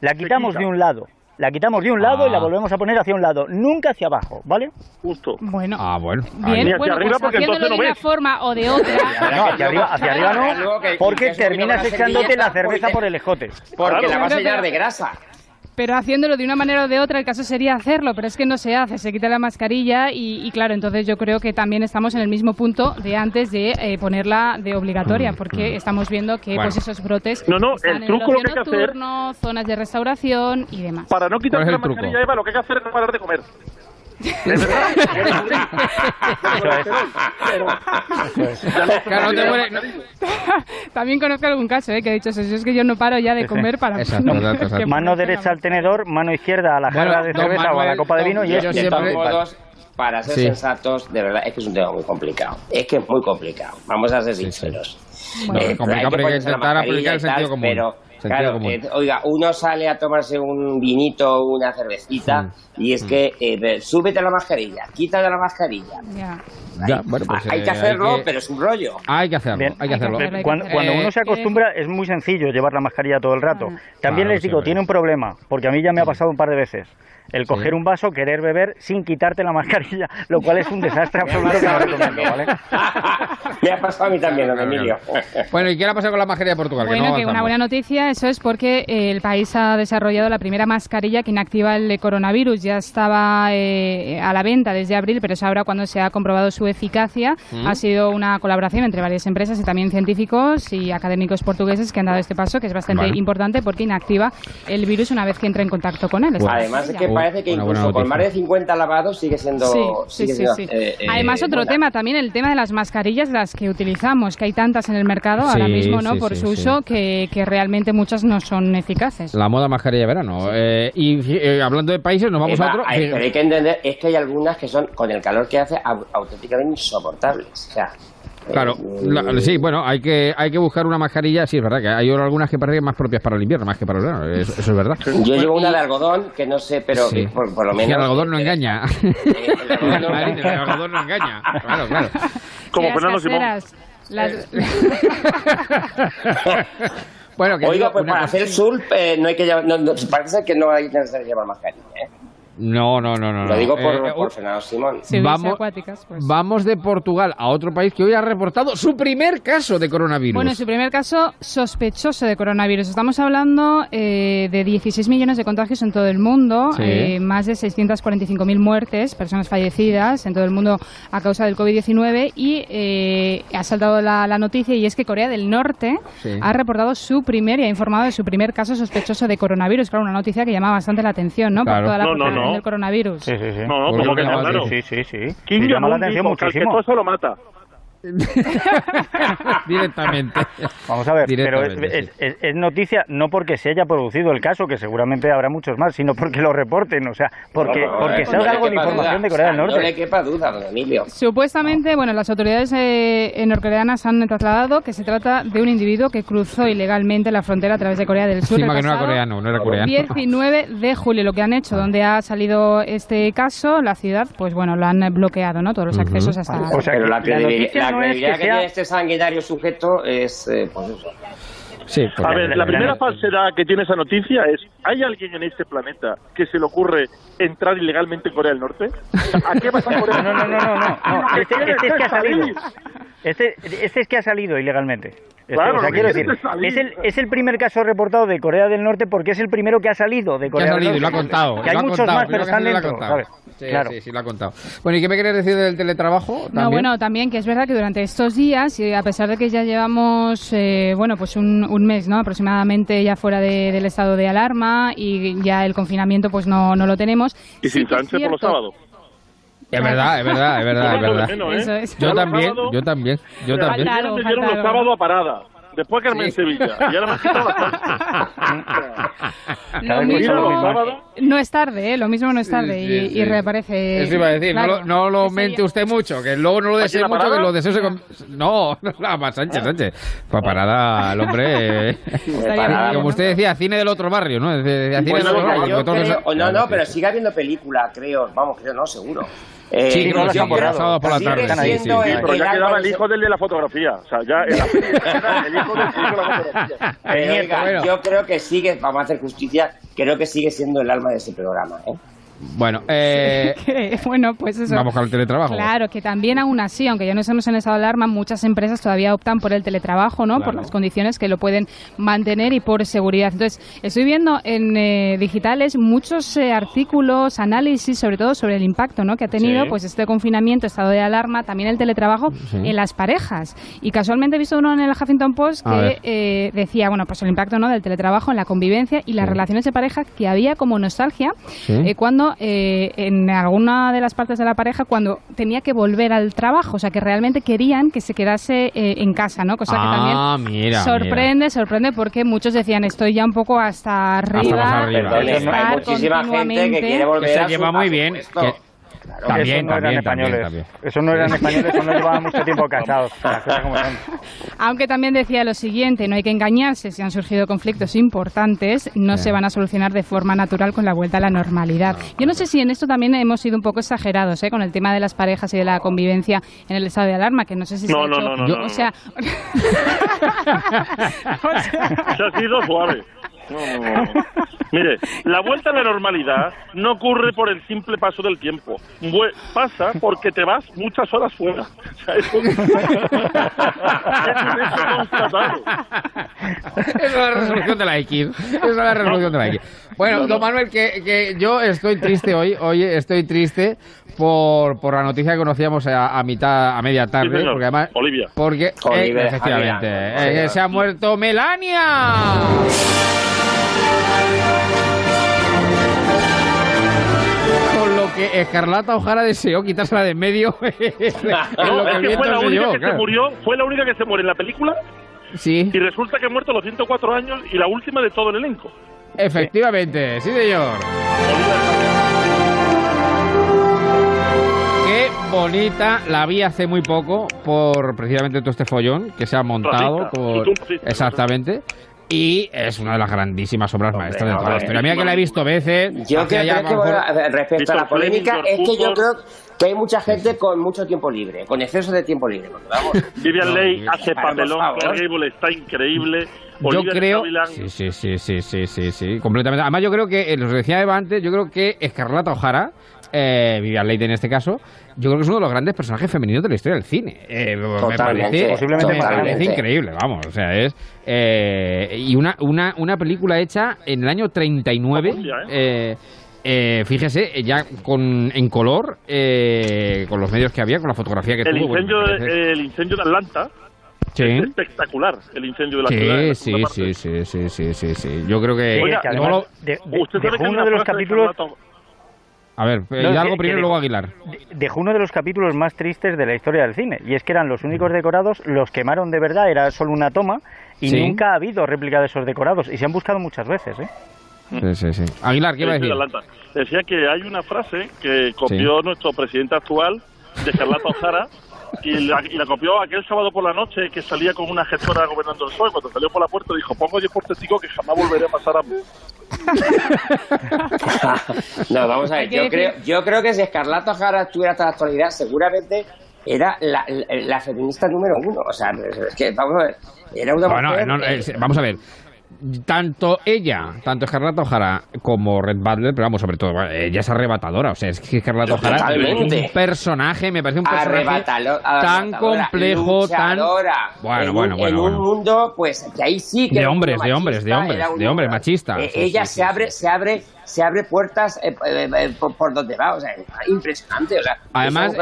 La quitamos de un lado. La quitamos de un lado y la ah. volvemos a poner hacia un lado, nunca hacia abajo, ¿vale? Justo. Bueno. Ah, bueno. Bien, hacia arriba pues porque entonces no de una forma o de otra. no, hacia arriba, hacia arriba no, porque terminas echándote la cerveza por el escote. Porque la vas a llenar de grasa pero haciéndolo de una manera o de otra, el caso sería hacerlo, pero es que no se hace, se quita la mascarilla y, claro, entonces yo creo que también estamos en el mismo punto de antes de eh, ponerla de obligatoria, mm, porque mm. estamos viendo que pues esos brotes no, no, el truco lo que hay que hacer zonas de restauración y demás. Para no quitar la mascarilla, Eva, lo que hay que hacer es parar de comer. También conozco algún caso ¿eh? que ha dicho eso. Es que yo no paro ya de comer para <laughs> Mano derecha al tenedor, mano izquierda a la jarra de cerveza o a la copa de vino y es siempre... Para ser sensatos, de verdad, es que es un tema muy complicado. Es que es muy complicado. Vamos a ser sinceros. Bueno, eh, complicado, pero hay que intentar aplicar el sentido común. Pero, Claro, eh, oiga, uno sale a tomarse un vinito o una cervecita mm. y es mm. que eh, súbete la mascarilla, quítate la mascarilla. Ya. bueno, pues, hay que eh, hacerlo, pero es un rollo. Hay que hacerlo, hay que hacerlo. Cuando, uno se acostumbra es muy sencillo llevar la mascarilla todo el rato. Ah. También les digo, tiene un problema, porque a mí ya me ha pasado un par de veces el coger un vaso, querer beber sin quitarte la mascarilla, lo cual es un desastre <laughs> absoluto que no recomiendo, ¿vale? Me ha pasado a mí también, don Emilio. bueno, ¿y qué le ha pasado con la mascarilla de Portugal? Bueno, que, una buena noticia, eso es porque eh, el país ha desarrollado la primera mascarilla que inactiva el coronavirus. Ya estaba eh, a la venta desde abril, pero es ahora cuando se ha comprobado su eficacia. Mm. Ha sido una colaboración entre varias empresas y también científicos y académicos portugueses que han dado este paso, que es bastante importante porque inactiva el virus una vez que entra en contacto con él. Además, que parece que incluso con más de 50 lavados sigue siendo... Sí, sí, sí, eh, eh, Además, otro tema también, el tema de las mascarillas, las que utilizamos, que hay tantas en el mercado ahora mismo, ¿no? Por su uso, que, que, realmente muchas no son eficaces. La moda mascarilla de verano. Eh, y hablando de países, nos vamos a otro... Hay, pero hay que entender, es que hay algunas que son, con el calor que hace, auténticamente insoportables. O sea, Claro, sí, bueno, hay que hay que buscar una mascarilla, sí, es verdad que hay algunas que parecen más propias para el invierno, más que para el verano, eso, es verdad. Yo llevo una de algodón, que no sé, pero por, lo menos... el algodón no engaña. <laughs> <laughs> el, algodón no, engaña, claro, claro. Como Fernando Simón. Las... <laughs> bueno, que Oiga, pues para hacer el surf eh, no hay que llevar, no, parece que no hay que llevar mascarilla, ¿eh? No, no, no, no. Lo digo por, eh, por Fernando Simón. vamos, pues. vamos de Portugal a otro país que hoy ha reportado su primer caso de coronavirus. Bueno, su primer caso sospechoso de coronavirus. Estamos hablando eh, de 16 millones de contagios en todo el mundo, eh, más de 645.000 muertes, personas fallecidas en todo el mundo a causa del COVID-19 y ha saltado la, noticia y es que Corea del Norte ha reportado su primer y ha informado de su primer caso sospechoso de coronavirus. Claro, una noticia que llama bastante la atención, ¿no? Por toda la no, del coronavirus. Sí, sí, sí. No, no, como que no, claro. Sí, sí, sí. Kim Jong-un dijo que eso lo mata. <laughs> directamente. Vamos a ver, pero es, noticia no porque se haya producido el caso, que seguramente habrá muchos más, sino porque lo reporten, o sea, porque, porque salga algo de información de Corea del Norte. No le quepa duda, don Emilio. Supuestamente, bueno, las autoridades eh, norcoreanas han trasladado que se trata de un individuo que cruzó ilegalmente la frontera a través de Corea del Sur. que no era coreano, no era coreano. 19 de julio, lo que han hecho, donde ha salido este caso, la ciudad, pues bueno, lo han bloqueado, ¿no? Todos los accesos hasta... O sea, pero la, credibilidad, que, tiene este sanguinario sujeto es, eh, pues eso. Sí, a ver, la primera falsedad que tiene esa noticia es, ¿hay alguien en este planeta que se le ocurre entrar ilegalmente en Corea del Norte? ¿A qué pasa <laughs> Corea No, no, no, no, no. Este, este, es que ha salido. Este, este es que ha salido ilegalmente. Claro, o sea, quiero decir, es el, es el primer caso reportado de Corea del Norte porque es el primero que ha salido de Corea del Norte. Y lo ha contado. Que hay muchos más, pero están dentro, Sí, claro. sí, sí, lo ha contado. Bueno, ¿y qué me quieres decir del teletrabajo? No, bueno, también que es verdad que durante estos días, y a pesar de que ya llevamos, eh, bueno, pues un, un, mes, ¿no? Aproximadamente ya fuera de, del estado de alarma y ya el confinamiento, pues no, no lo tenemos. Y sin Sánchez por los sábados. Es verdad, es verdad, es verdad, es verdad. ¿eh? Yo también, yo también, yo también. Faltaron, los sábados a parada. Después Carmen sí. Sevilla. Y ahora me quitado lo mismo, no es tarde, ¿eh? lo mismo no es tarde y, y, reaparece. Eso iba a decir, no, lo, no lo mente usted mucho, que luego no lo desee mucho, que los deseos se... No, no, no, Sánchez, Sánchez. Para parada el hombre... como usted decía, cine del otro barrio, ¿no? Decía, cine del otro barrio. No, no, pero sigue habiendo película, creo. Vamos, creo, no, seguro. Eh, sí, no, sí, por, sábado por la tarde. Sí, sí, pero ya quedaba el hijo del de la fotografía. O sea, ya el, <laughs> el hijo del de la fotografía. <laughs> Pero, oiga, yo creo que sigue, vamos a hacer justicia, creo que sigue siendo el alma de ese programa. ¿eh? Bueno, eh, <laughs> bueno, pues eso. Vamos al teletrabajo. Claro, que también aún así, aunque ya no estamos en estado de alarma, muchas empresas todavía optan por el teletrabajo, ¿no? Por las condiciones que lo pueden mantener y por seguridad. Entonces, estoy viendo en eh, digitales muchos eh, artículos, análisis, sobre todo sobre el impacto, ¿no? Que ha tenido, pues, este confinamiento, estado de alarma, también el teletrabajo en las parejas. Y casualmente he visto uno en el Huffington Post que decía, bueno, pues el impacto, ¿no? Del teletrabajo en la convivencia y las relaciones de pareja que había como nostalgia cuando eh, en alguna de las partes de la pareja cuando tenía que volver al trabajo, o sea, que realmente querían que se quedase eh, en casa, ¿no? Cosa que ah, también sorprende, sorprende porque muchos decían estoy ya un poco hasta arriba. Hay muchísima gente que quiere volver que se lleva muy bien. También, eso no eran españoles. Eso no eran españoles cuando llevaban mucho tiempo <laughs> casados. Aunque también decía lo siguiente, no hay que engañarse, si han surgido conflictos importantes, no se van a solucionar de forma natural con la vuelta a la normalidad. Yo no sé si en esto también hemos sido un poco exagerados, ¿eh? con el tema de las parejas y de la convivencia en el estado de alarma, que no sé si no, se ha no, hecho... No, no, <laughs> <laughs> o sea... se ha sido suave. <laughs> Mire, la vuelta a la normalidad no ocurre por el simple paso del tiempo. Pasa porque te vas muchas horas fuera. <laughs> eso, <laughs> es la resolución de la X. Esa es la resolución de la X. Bueno, don Manuel, que, que yo estoy triste hoy. Hoy estoy triste por, por la noticia que conocíamos a, mitad, a media tarde. porque además, Olivia. Porque, eh, efectivamente, eh, se ha muerto Melania. Que Escarlata Ojara deseó quitársela de en medio. <laughs> no, es que fue la única que se murió, fue la única que se muere en la película. Sí. Y resulta que ha muerto a los 104 años y la última de todo el elenco. Efectivamente, sí señor. Qué bonita, la vi hace muy poco por precisamente todo este follón que se ha montado. Por... Exactamente y es una de las grandísimas obras maestras de toda la historia. Mira que la he visto veces. Yo creo que, respecto a la polémica, es que yo creo que hay mucha gente con mucho tiempo libre, con exceso de tiempo libre. <laughs> Vivian Ley hace papelón, Gable está increíble. Yo creo. Sí, sí, sí, sí, sí, sí, sí, completamente. Además, yo creo que, eh, lo decía Eva antes, yo creo que Escarlata O'Hara, eh, Vivian Leigh en este caso, yo creo que es uno de los grandes personajes femeninos de la historia del cine. Eh, me parece, posiblemente increíble, vamos. O sea, es. Eh, y una, una, una película hecha en el año 39. Eh, eh, fíjese, ya con, en color, eh, con los medios que había, con la fotografía que el tuvo. Incendio de, el incendio de Atlanta. Sí. Es espectacular el incendio de la sí, ciudad. Sí, sí, sí, sí, sí, sí, Yo creo que. Oiga, de, de, uno de los capítulos. A ver, Hidalgo primero y luego Aguilar. Dejó uno de los capítulos más tristes de la historia del cine, y es que eran los únicos decorados, los quemaron de verdad, era solo una toma, y nunca ha habido réplica de esos decorados, y se han buscado muchas veces, ¿eh? Sí, sí, sí. Aguilar, ¿qué iba a decir? Decía que hay una frase que copió nuestro presidente actual, de Carlota Ojara, y la, y la, copió aquel sábado por la noche que salía con una gestora gobernando el sol. Cuando salió por la puerta dijo, pongo yo por testigo que jamás volveré a pasar a mí. <laughs> no, vamos a ver, yo creo, yo creo que si Escarlata Ojara estuviera hasta la actualidad, seguramente era la, la, feminista número uno. O sea, es que, vamos a ver, era una bueno, vamos a ver, tanto ella, tanto Escarlata O'Hara como Red Butler, pero vamos, sobre todo, ella es arrebatadora. O sea, es que Escarlata O'Hara es un personaje, me parece un personaje tan complejo, tan. Bueno, bueno, bueno. En un mundo, pues, que ahí sí que. De hombres, de hombres, de hombres, de hombres, machistas. Eh, ella se abre, se abre se abre puertas eh, eh, eh, por, donde va, o sea, impresionante, o sea, además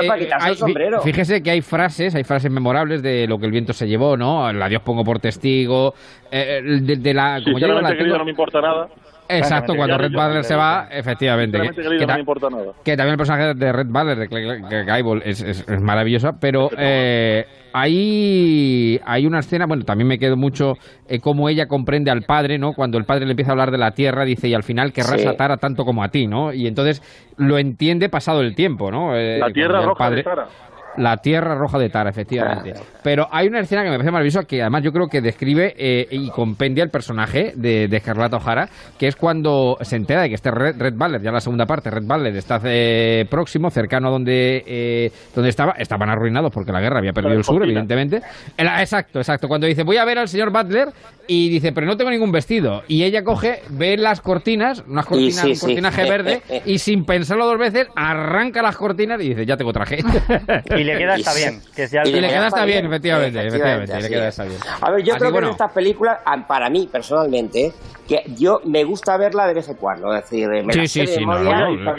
fíjese que hay frases, hay frases memorables de lo que el viento se llevó, ¿no? La Dios pongo por testigo, de, la como yo la tengo, no me importa nada. Exacto, cuando Red Butler se va, efectivamente. Que, también el personaje de Red Butler, de Guyball, es, es, es maravilloso, pero eh, ahí hay una escena, bueno, también me quedo mucho eh, cómo ella comprende al padre, ¿no? Cuando el padre le empieza a hablar de la tierra, dice, y al final querrás atar a tanto como a ti, ¿no? Y entonces lo entiende pasado el tiempo, ¿no? Eh, la tierra roja padre, de Tara. La Tierra Roja de Tara, efectivamente. Pero hay una escena que me parece maravillosa que además yo creo que describe eh, y compendia el personaje de, de Escarlata O'Hara, que es cuando se entera de que este Red, Red Butler, ya la segunda parte, Red Butler está eh, próximo, cercano a donde, eh, donde estaba, estaban arruinados porque la guerra había perdido el sur, evidentemente. exacto, exacto. Cuando dice, voy a ver al señor Butler y dice, pero no tengo ningún vestido. Y ella coge, ve las cortinas, unas cortinas, un cortinaje verde, <laughs> y sin pensarlo dos veces, arranca las cortinas y dice, ya tengo traje. <laughs> <laughs> y le queda hasta bien. Que y le queda hasta bien, efectivamente. efectivamente, le queda hasta bien. A ver, yo creo que en estas películas, para mí personalmente, que yo me gusta verla de vez en cuando, es decir, me sí, sí, sí,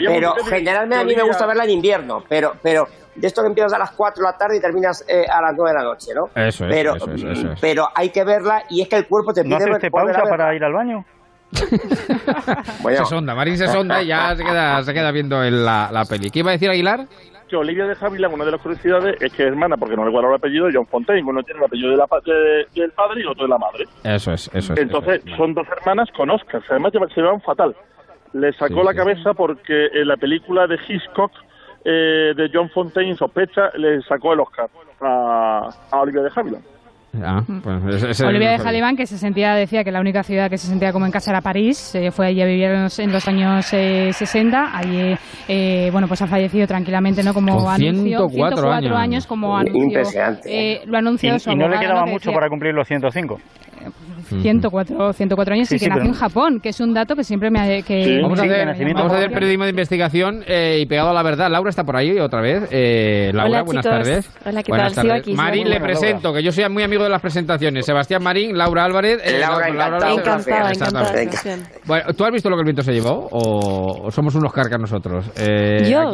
pero generalmente a mí me gusta verla en invierno, pero, pero de esto que empiezas a las 4 de la tarde y terminas eh, a las 9 de la noche, ¿no? Eso es, pero, eso es, eso es. pero hay que verla y es que el cuerpo te pide... ¿No haces pausa para ir al baño? <laughs> bueno. Se sonda, Marín se sonda y ya se queda, se queda viendo en la, la peli. ¿Qué iba a decir Aguilar? Que Olivia de Havilland, una de las curiosidades es que es hermana, porque no recuerdo el apellido, de John Fontaine. Uno tiene el apellido de la, del padre y otro de la madre. Eso es, eso es. Entonces, son dos hermanas con Oscars. Además, se llevan fatal. Le sacó la cabeza porque en la película de Hitchcock eh, de John Fontaine, Sospecha, le sacó el Oscar a, a Olivia de Havilland. Ah, pues Olivia de Jalibán, que se sentía, decía que la única ciudad que se sentía como en casa era París, eh, fue allí a vivir en los, años 60, eh, allí, eh, bueno, pues ha fallecido tranquilamente, ¿no? Como Con anuncio, 104, años. como anuncio, lo anunció y, y no le quedaba mucho para cumplir los 105. 104, 104 años y que nació en Japón, que es un dato que siempre me ha... Que vamos, a hacer, vamos a hacer periodismo de investigación eh, y pegado a la verdad. Laura está por ahí otra vez. Eh, Laura, buenas tardes. Hola, ¿qué buenas tal? Tardes. Marín, le presento, que yo soy muy amigo de las presentaciones. Sebastián Marín, Laura Álvarez. Eh, Laura, Laura, encantada, encantada, Bueno, ¿tú has visto lo que el viento se llevó o somos unos carcas nosotros? Eh, yo,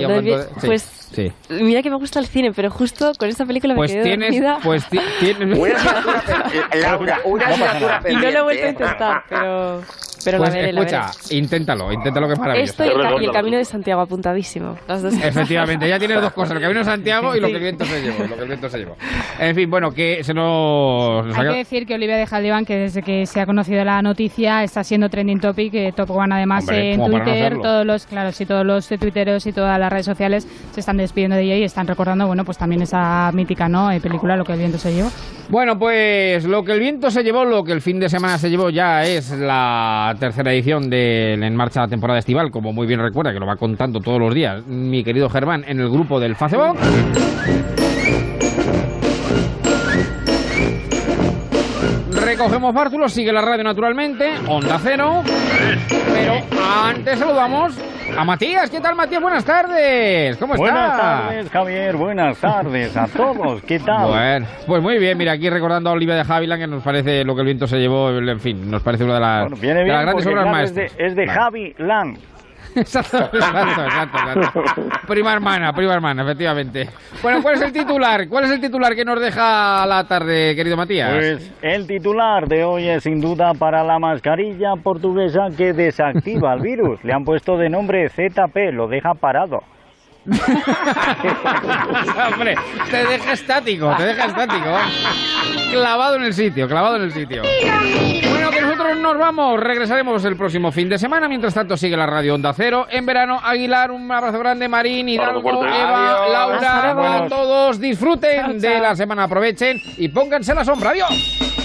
pues sí. mira que me gusta el cine, pero justo con esta película pues me quedé tienes, dormida. Pues tienes... Una <laughs> Laura, una asignatura Y no lo he vuelto a intentar, pero... Pero pues la veré, escucha, la veré. inténtalo, inténtalo que es maravilloso. Esto y el, y el, Camino de Santiago apuntadísimo. Las dos Efectivamente, ya tienes dos cosas, el Camino de Santiago y lo que el viento se llevó. Lo que el viento se llevó. En fin, bueno, que se nos... Hay que decir que Olivia de Jaldivan, que desde que se ha conocido la noticia, está siendo trending topic, eh, top one además Hombre, en Twitter, no todos los, claro, sí, todos los tuiteros y todas las redes sociales se están despidiendo de ella y están recordando, bueno, pues también esa mítica, ¿no? Eh, película, Lo que el viento se llevó. Bueno, pues lo que el viento se llevó, lo que el fin de semana se llevó ya es la tercera edición de En Marcha la temporada estival, como muy bien recuerda, que lo va contando todos los días mi querido Germán en el grupo del Facebook. Recogemos bártulos, sigue la radio naturalmente, Onda Cero. Pero antes saludamos a Matías. ¿Qué tal, Matías? Buenas tardes. ¿Cómo estás? Buenas tardes, Javier. Buenas tardes a todos. ¿Qué tal? Bueno, pues muy bien. Mira, aquí recordando a Olivia de Havilland, que nos parece lo que el viento se llevó. En fin, nos parece una de las, bueno, viene de bien las grandes obras maestras. Es de, es de Javi Lang. exacto, exacto, exacto, Prima hermana, prima hermana, efectivamente. Bueno, ¿cuál es el titular? ¿Cuál es el titular que nos deja la tarde, querido Matías? Pues el titular de hoy es sin duda para la mascarilla portuguesa que desactiva el virus. Le han puesto de nombre ZP, lo deja parado. <laughs> Hombre, te deja estático, te deja estático. Clavado en el sitio, clavado en el sitio. Bueno, que nosotros nos vamos, regresaremos el próximo fin de semana. Mientras tanto, sigue la radio Onda Cero. En verano, Aguilar, un abrazo grande, Marín, Hidalgo, Eva, Laura, a todos. Disfruten de la semana, aprovechen y pónganse la sombra. Adiós.